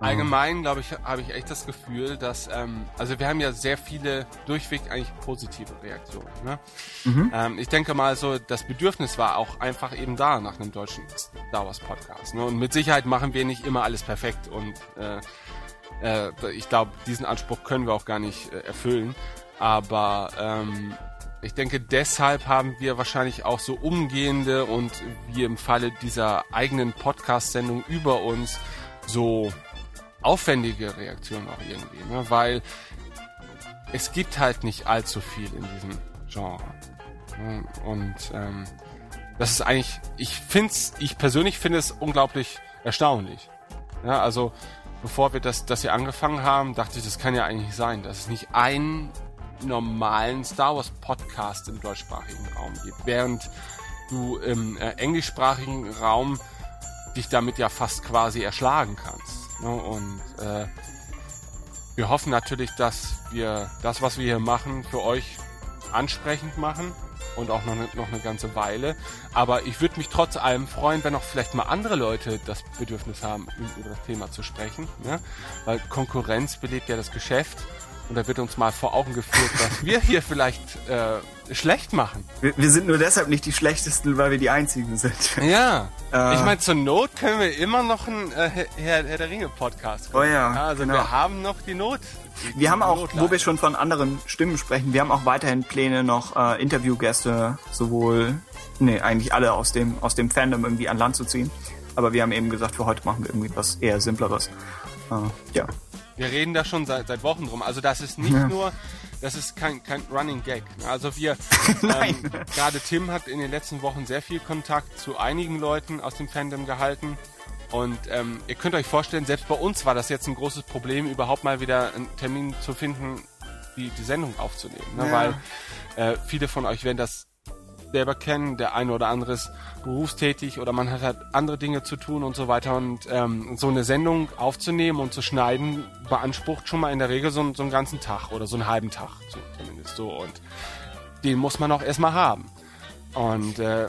[SPEAKER 4] allgemein glaube ich, habe ich echt das Gefühl, dass, ähm, also wir haben ja sehr viele durchweg eigentlich positive Reaktionen. Ne? Ähm, ich denke mal so, das Bedürfnis war auch einfach eben da nach einem deutschen Star Wars Podcast. Ne? Und mit Sicherheit machen wir nicht immer alles perfekt und äh, äh, ich glaube, diesen Anspruch können wir auch gar nicht äh, erfüllen. Aber ähm, ich denke, deshalb haben wir wahrscheinlich auch so umgehende und wie im Falle dieser eigenen Podcast-Sendung über uns so aufwendige Reaktionen auch irgendwie, ne? weil es gibt halt nicht allzu viel in diesem Genre. Ne? Und ähm, das ist eigentlich, ich find's, ich persönlich finde es unglaublich erstaunlich. Ja, also bevor wir das, das hier angefangen haben, dachte ich, das kann ja eigentlich sein, dass es nicht einen normalen Star Wars Podcast im deutschsprachigen Raum gibt, während du im äh, englischsprachigen Raum dich damit ja fast quasi erschlagen kannst. Ne? Und äh, wir hoffen natürlich, dass wir das, was wir hier machen, für euch ansprechend machen und auch noch, ne, noch eine ganze Weile. Aber ich würde mich trotz allem freuen, wenn auch vielleicht mal andere Leute das Bedürfnis haben, über das Thema zu sprechen. Ne? Weil Konkurrenz belebt ja das Geschäft. Und da wird uns mal vor Augen geführt, was wir hier vielleicht äh, schlecht machen.
[SPEAKER 5] Wir, wir sind nur deshalb nicht die schlechtesten, weil wir die einzigen sind.
[SPEAKER 4] Ja.
[SPEAKER 5] Äh.
[SPEAKER 4] ich meine, zur Not können wir immer noch einen äh, Herr, Herr der Ringe Podcast.
[SPEAKER 5] Oh ja,
[SPEAKER 4] Also
[SPEAKER 5] genau.
[SPEAKER 4] wir haben noch die Not. Die,
[SPEAKER 5] Wir haben auch,
[SPEAKER 4] Notleine.
[SPEAKER 5] wo wir schon von anderen Stimmen sprechen, wir haben auch weiterhin Pläne, noch äh, Interviewgäste sowohl, nee, eigentlich alle aus dem, aus dem Fandom irgendwie an Land zu ziehen. Aber wir haben eben gesagt, für heute machen wir irgendwie was eher Simpleres. Äh, ja.
[SPEAKER 4] Wir reden da schon seit, seit Wochen drum. Also das ist nicht
[SPEAKER 5] Ja.
[SPEAKER 4] nur das ist kein, kein Running Gag. Also wir, ähm, gerade Tim hat in den letzten Wochen sehr viel Kontakt zu einigen Leuten aus dem Fandom gehalten. Und ähm, ihr könnt euch vorstellen, selbst bei uns war das jetzt ein großes Problem, überhaupt mal wieder einen Termin zu finden, die, die Sendung aufzunehmen. Ne?
[SPEAKER 5] Ja.
[SPEAKER 4] Weil äh, viele von euch werden das selber kennen, der eine oder andere ist berufstätig oder man hat halt andere Dinge zu tun und so weiter. Und ähm, so eine Sendung aufzunehmen und zu schneiden, beansprucht schon mal in der Regel so, einen- so einen ganzen Tag oder so einen halben Tag so, zumindest so. Und den muss man auch erstmal haben. Und äh,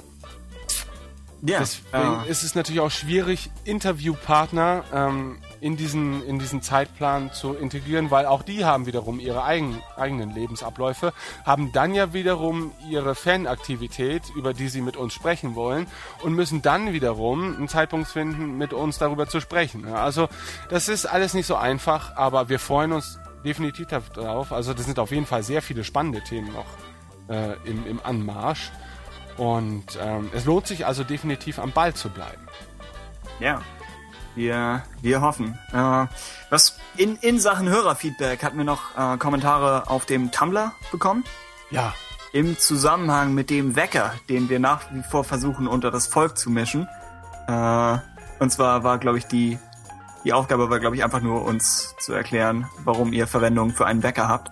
[SPEAKER 5] Ja.
[SPEAKER 4] Deswegen
[SPEAKER 5] äh,
[SPEAKER 4] ist es natürlich auch schwierig, Interviewpartner ähm, in, diesen, in diesen Zeitplan zu integrieren, weil auch die haben wiederum ihre eigen, eigenen Lebensabläufe, haben dann ja wiederum ihre Fanaktivität, über die sie mit uns sprechen wollen und müssen dann wiederum einen Zeitpunkt finden, mit uns darüber zu sprechen. Also das ist alles nicht so einfach, aber wir freuen uns definitiv darauf. Also das sind auf jeden Fall sehr viele spannende Themen noch äh, im, im Anmarsch. Und ähm, es lohnt sich also definitiv am Ball zu bleiben.
[SPEAKER 5] Ja, wir, wir hoffen. Äh, was in, in Sachen Hörerfeedback hatten wir noch äh, Kommentare auf dem Tumblr bekommen.
[SPEAKER 4] Ja,
[SPEAKER 5] Im Zusammenhang mit dem Wecker, den wir nach wie vor versuchen unter das Volk zu mischen. Äh, und zwar war, glaube ich, die, die Aufgabe war, glaube ich, einfach nur uns zu erklären, warum ihr Verwendung für einen Wecker habt.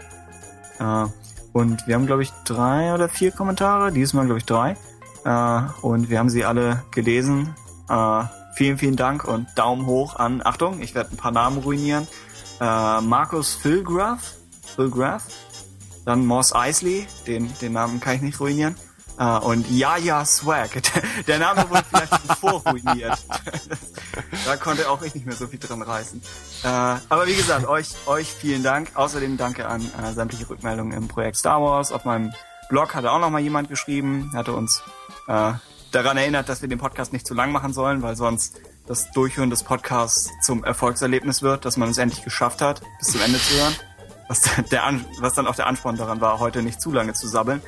[SPEAKER 5] Äh, und wir haben, glaube ich, drei oder vier Kommentare. Diesmal, glaube ich, drei. Äh, und wir haben sie alle gelesen. Äh, vielen, vielen Dank und Daumen hoch an, Achtung, ich werde ein paar Namen ruinieren. Äh, Markus Philgraf, Philgraf, dann Moss Eisley, den, den Namen kann ich nicht ruinieren. Äh, und Yaya Swag, der Name wurde vielleicht schon vorruiniert. da konnte auch ich nicht mehr so viel dran reißen. Äh, aber wie gesagt, euch, euch vielen Dank. Außerdem danke an äh, sämtliche Rückmeldungen im Projekt Star Wars. Auf meinem Blog hatte auch noch mal jemand geschrieben, hatte uns äh, daran erinnert, dass wir den Podcast nicht zu lang machen sollen, weil sonst das Durchhören des Podcasts zum Erfolgserlebnis wird, dass man es endlich geschafft hat, bis zum Ende zu hören. Was, der, was dann auch der Ansporn daran war, heute nicht zu lange zu sabbeln.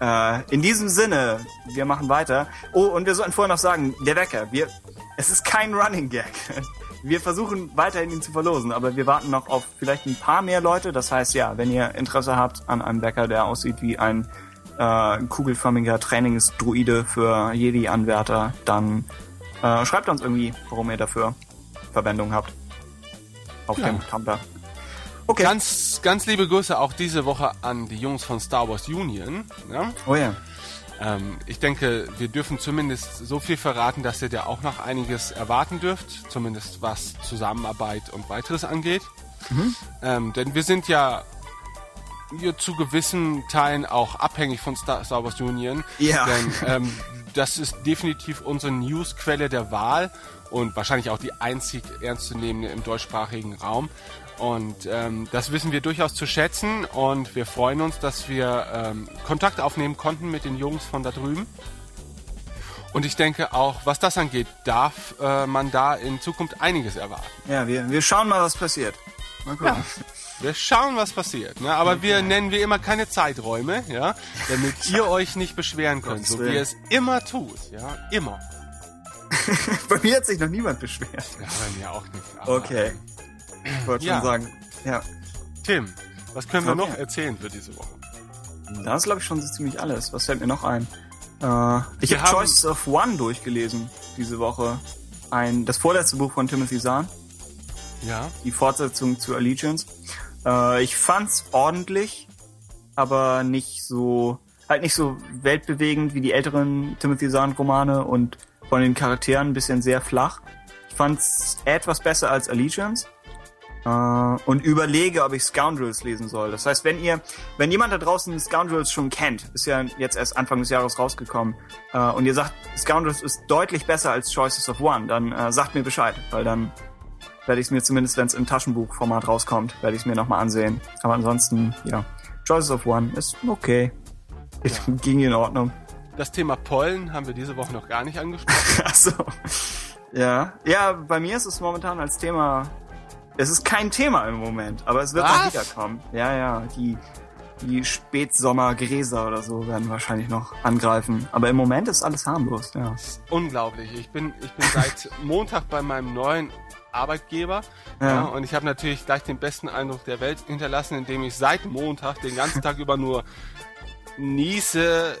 [SPEAKER 5] Äh, in diesem Sinne, wir machen weiter. Oh, und wir sollten vorher noch sagen, der Wecker, wir, es ist kein Running Gag. Wir versuchen weiterhin ihn zu verlosen, aber wir warten noch auf vielleicht ein paar mehr Leute. Das heißt, ja, wenn ihr Interesse habt an einem Wecker, der aussieht wie ein äh, kugelförmiger Trainingsdruide für Jedi-Anwärter, dann äh, schreibt uns irgendwie, warum ihr dafür Verwendung habt. Auf
[SPEAKER 4] Ja.
[SPEAKER 5] dem Tumblr. Okay.
[SPEAKER 4] ganz, ganz liebe Grüße auch diese Woche an die Jungs von Star Wars Union. Ja?
[SPEAKER 5] oh ja.
[SPEAKER 4] Ähm, ich denke, wir dürfen zumindest so viel verraten, dass ihr da auch noch einiges erwarten dürft, zumindest was Zusammenarbeit und weiteres angeht. Ähm, denn wir sind ja zu gewissen Teilen auch abhängig von Star, Star Wars Union.
[SPEAKER 5] Ja.
[SPEAKER 4] Denn ähm, das ist definitiv unsere Newsquelle der Wahl und wahrscheinlich auch die einzig ernstzunehmende im deutschsprachigen Raum. Und ähm, das wissen wir durchaus zu schätzen und wir freuen uns, dass wir ähm, Kontakt aufnehmen konnten mit den Jungs von da drüben. Und ich denke auch, was das angeht, darf äh, man da in Zukunft einiges erwarten.
[SPEAKER 5] Ja, wir, wir schauen mal, was passiert. Mal gucken.
[SPEAKER 4] Wir schauen, was passiert. Ne? Aber wir nennen wie immer keine Zeiträume, ja, damit ihr euch nicht beschweren könnt, so wie ihr es immer tut, ja, immer.
[SPEAKER 5] Bei mir hat sich noch niemand beschwert.
[SPEAKER 4] Ja, bei mir auch nicht. Aber,
[SPEAKER 5] Okay. Ich wollte
[SPEAKER 4] Ja.
[SPEAKER 5] schon sagen, ja.
[SPEAKER 4] Tim, was können wir
[SPEAKER 5] Okay.
[SPEAKER 4] noch erzählen für diese Woche?
[SPEAKER 5] Das ist, glaube ich, schon so ziemlich alles. Was fällt mir noch ein? Äh, ich habe Choices of One durchgelesen diese Woche. Ein, das vorletzte Buch von Timothy Zahn,
[SPEAKER 4] Ja,
[SPEAKER 5] die Fortsetzung zu Allegiance. Äh, ich fand's ordentlich, aber nicht so, halt nicht so weltbewegend wie die älteren Timothy Zahn Romane und von den Charakteren ein bisschen sehr flach. Ich fand's etwas besser als Allegiance. Äh, und überlege, ob ich Scoundrels lesen soll. Das heißt, wenn ihr, wenn jemand da draußen Scoundrels schon kennt, ist ja jetzt erst Anfang des Jahres rausgekommen, äh, und ihr sagt, Scoundrels ist deutlich besser als Choices of One, dann äh, sagt mir Bescheid, weil dann werde ich es mir zumindest, wenn es im Taschenbuchformat rauskommt, werde ich es mir nochmal ansehen. Aber ansonsten, ja, Choices of One ist okay. Es ging in Ordnung.
[SPEAKER 4] das Thema Pollen haben wir diese Woche noch gar nicht angesprochen.
[SPEAKER 5] Achso. Ja. Ja, bei mir ist es momentan als Thema. Es ist kein Thema im Moment, aber es wird
[SPEAKER 4] Was?
[SPEAKER 5] mal wiederkommen. Ja, ja. Die, die Spätsommergräser oder so werden wahrscheinlich noch angreifen. Aber im Moment ist alles harmlos, ja.
[SPEAKER 4] Unglaublich. Ich bin, ich bin seit Montag bei meinem neuen Arbeitgeber ja. ja und ich habe natürlich gleich den besten Eindruck der Welt hinterlassen, indem ich seit Montag den ganzen Tag über nur niese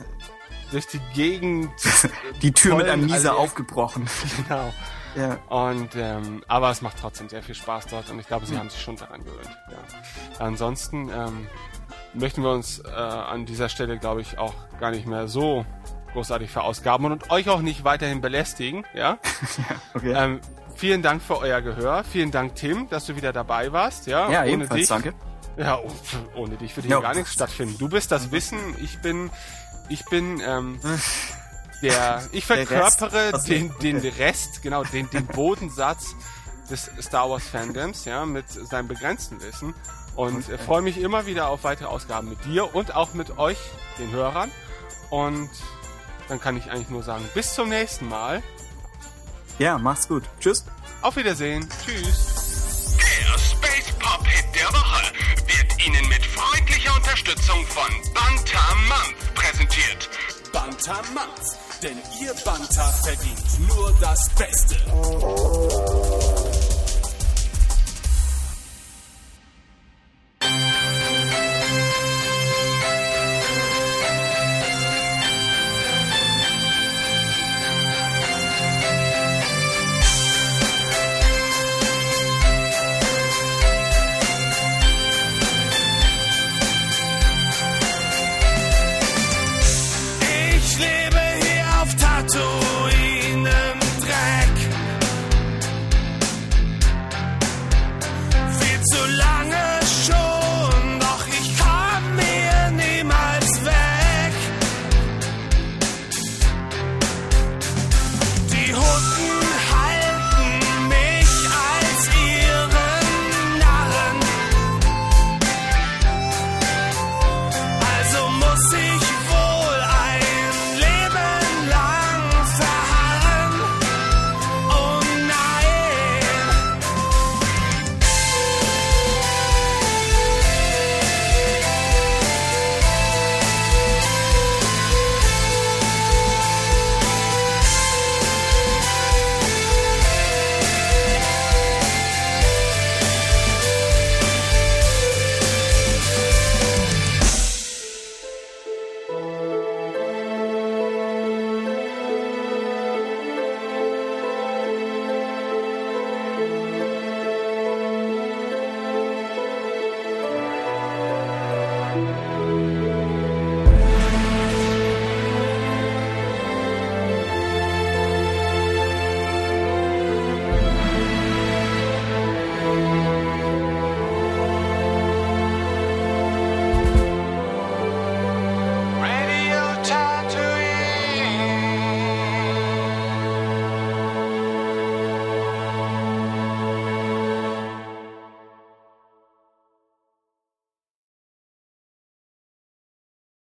[SPEAKER 4] durch die Gegend.
[SPEAKER 5] die Tür mit einem Nieser aufgebrochen.
[SPEAKER 4] Genau. Ja. Und ähm, aber es macht trotzdem sehr viel Spaß dort und ich glaube, sie mhm. haben sich schon daran gewöhnt. Ja. Ansonsten ähm, möchten wir uns äh, an dieser Stelle, glaube ich, auch gar nicht mehr so großartig verausgaben und euch auch nicht weiterhin belästigen. Ja. ja okay. Ähm, vielen Dank für euer Gehör. Vielen Dank, Tim, dass du wieder dabei warst. Ja,
[SPEAKER 5] ja ohne dich, danke.
[SPEAKER 4] Ja, oh, ohne dich würde hier ja. gar nichts stattfinden. Du bist das Wissen, ich bin, ich bin ähm, der, ich verkörpere der den, den Rest, genau, den, den Bodensatz des Star Wars Fandoms, ja, mit seinem begrenzten Wissen. Und okay. freue mich immer wieder auf weitere Ausgaben mit dir und auch mit euch, den Hörern. Und dann kann ich eigentlich nur sagen, bis zum nächsten Mal.
[SPEAKER 5] Ja, mach's gut. Tschüss.
[SPEAKER 4] Auf Wiedersehen. Tschüss.
[SPEAKER 1] Der Space Pop Hit der Woche wird Ihnen mit freundlicher Unterstützung von Bantamant präsentiert. Bantamant, denn Ihr Banta verdient nur das Beste.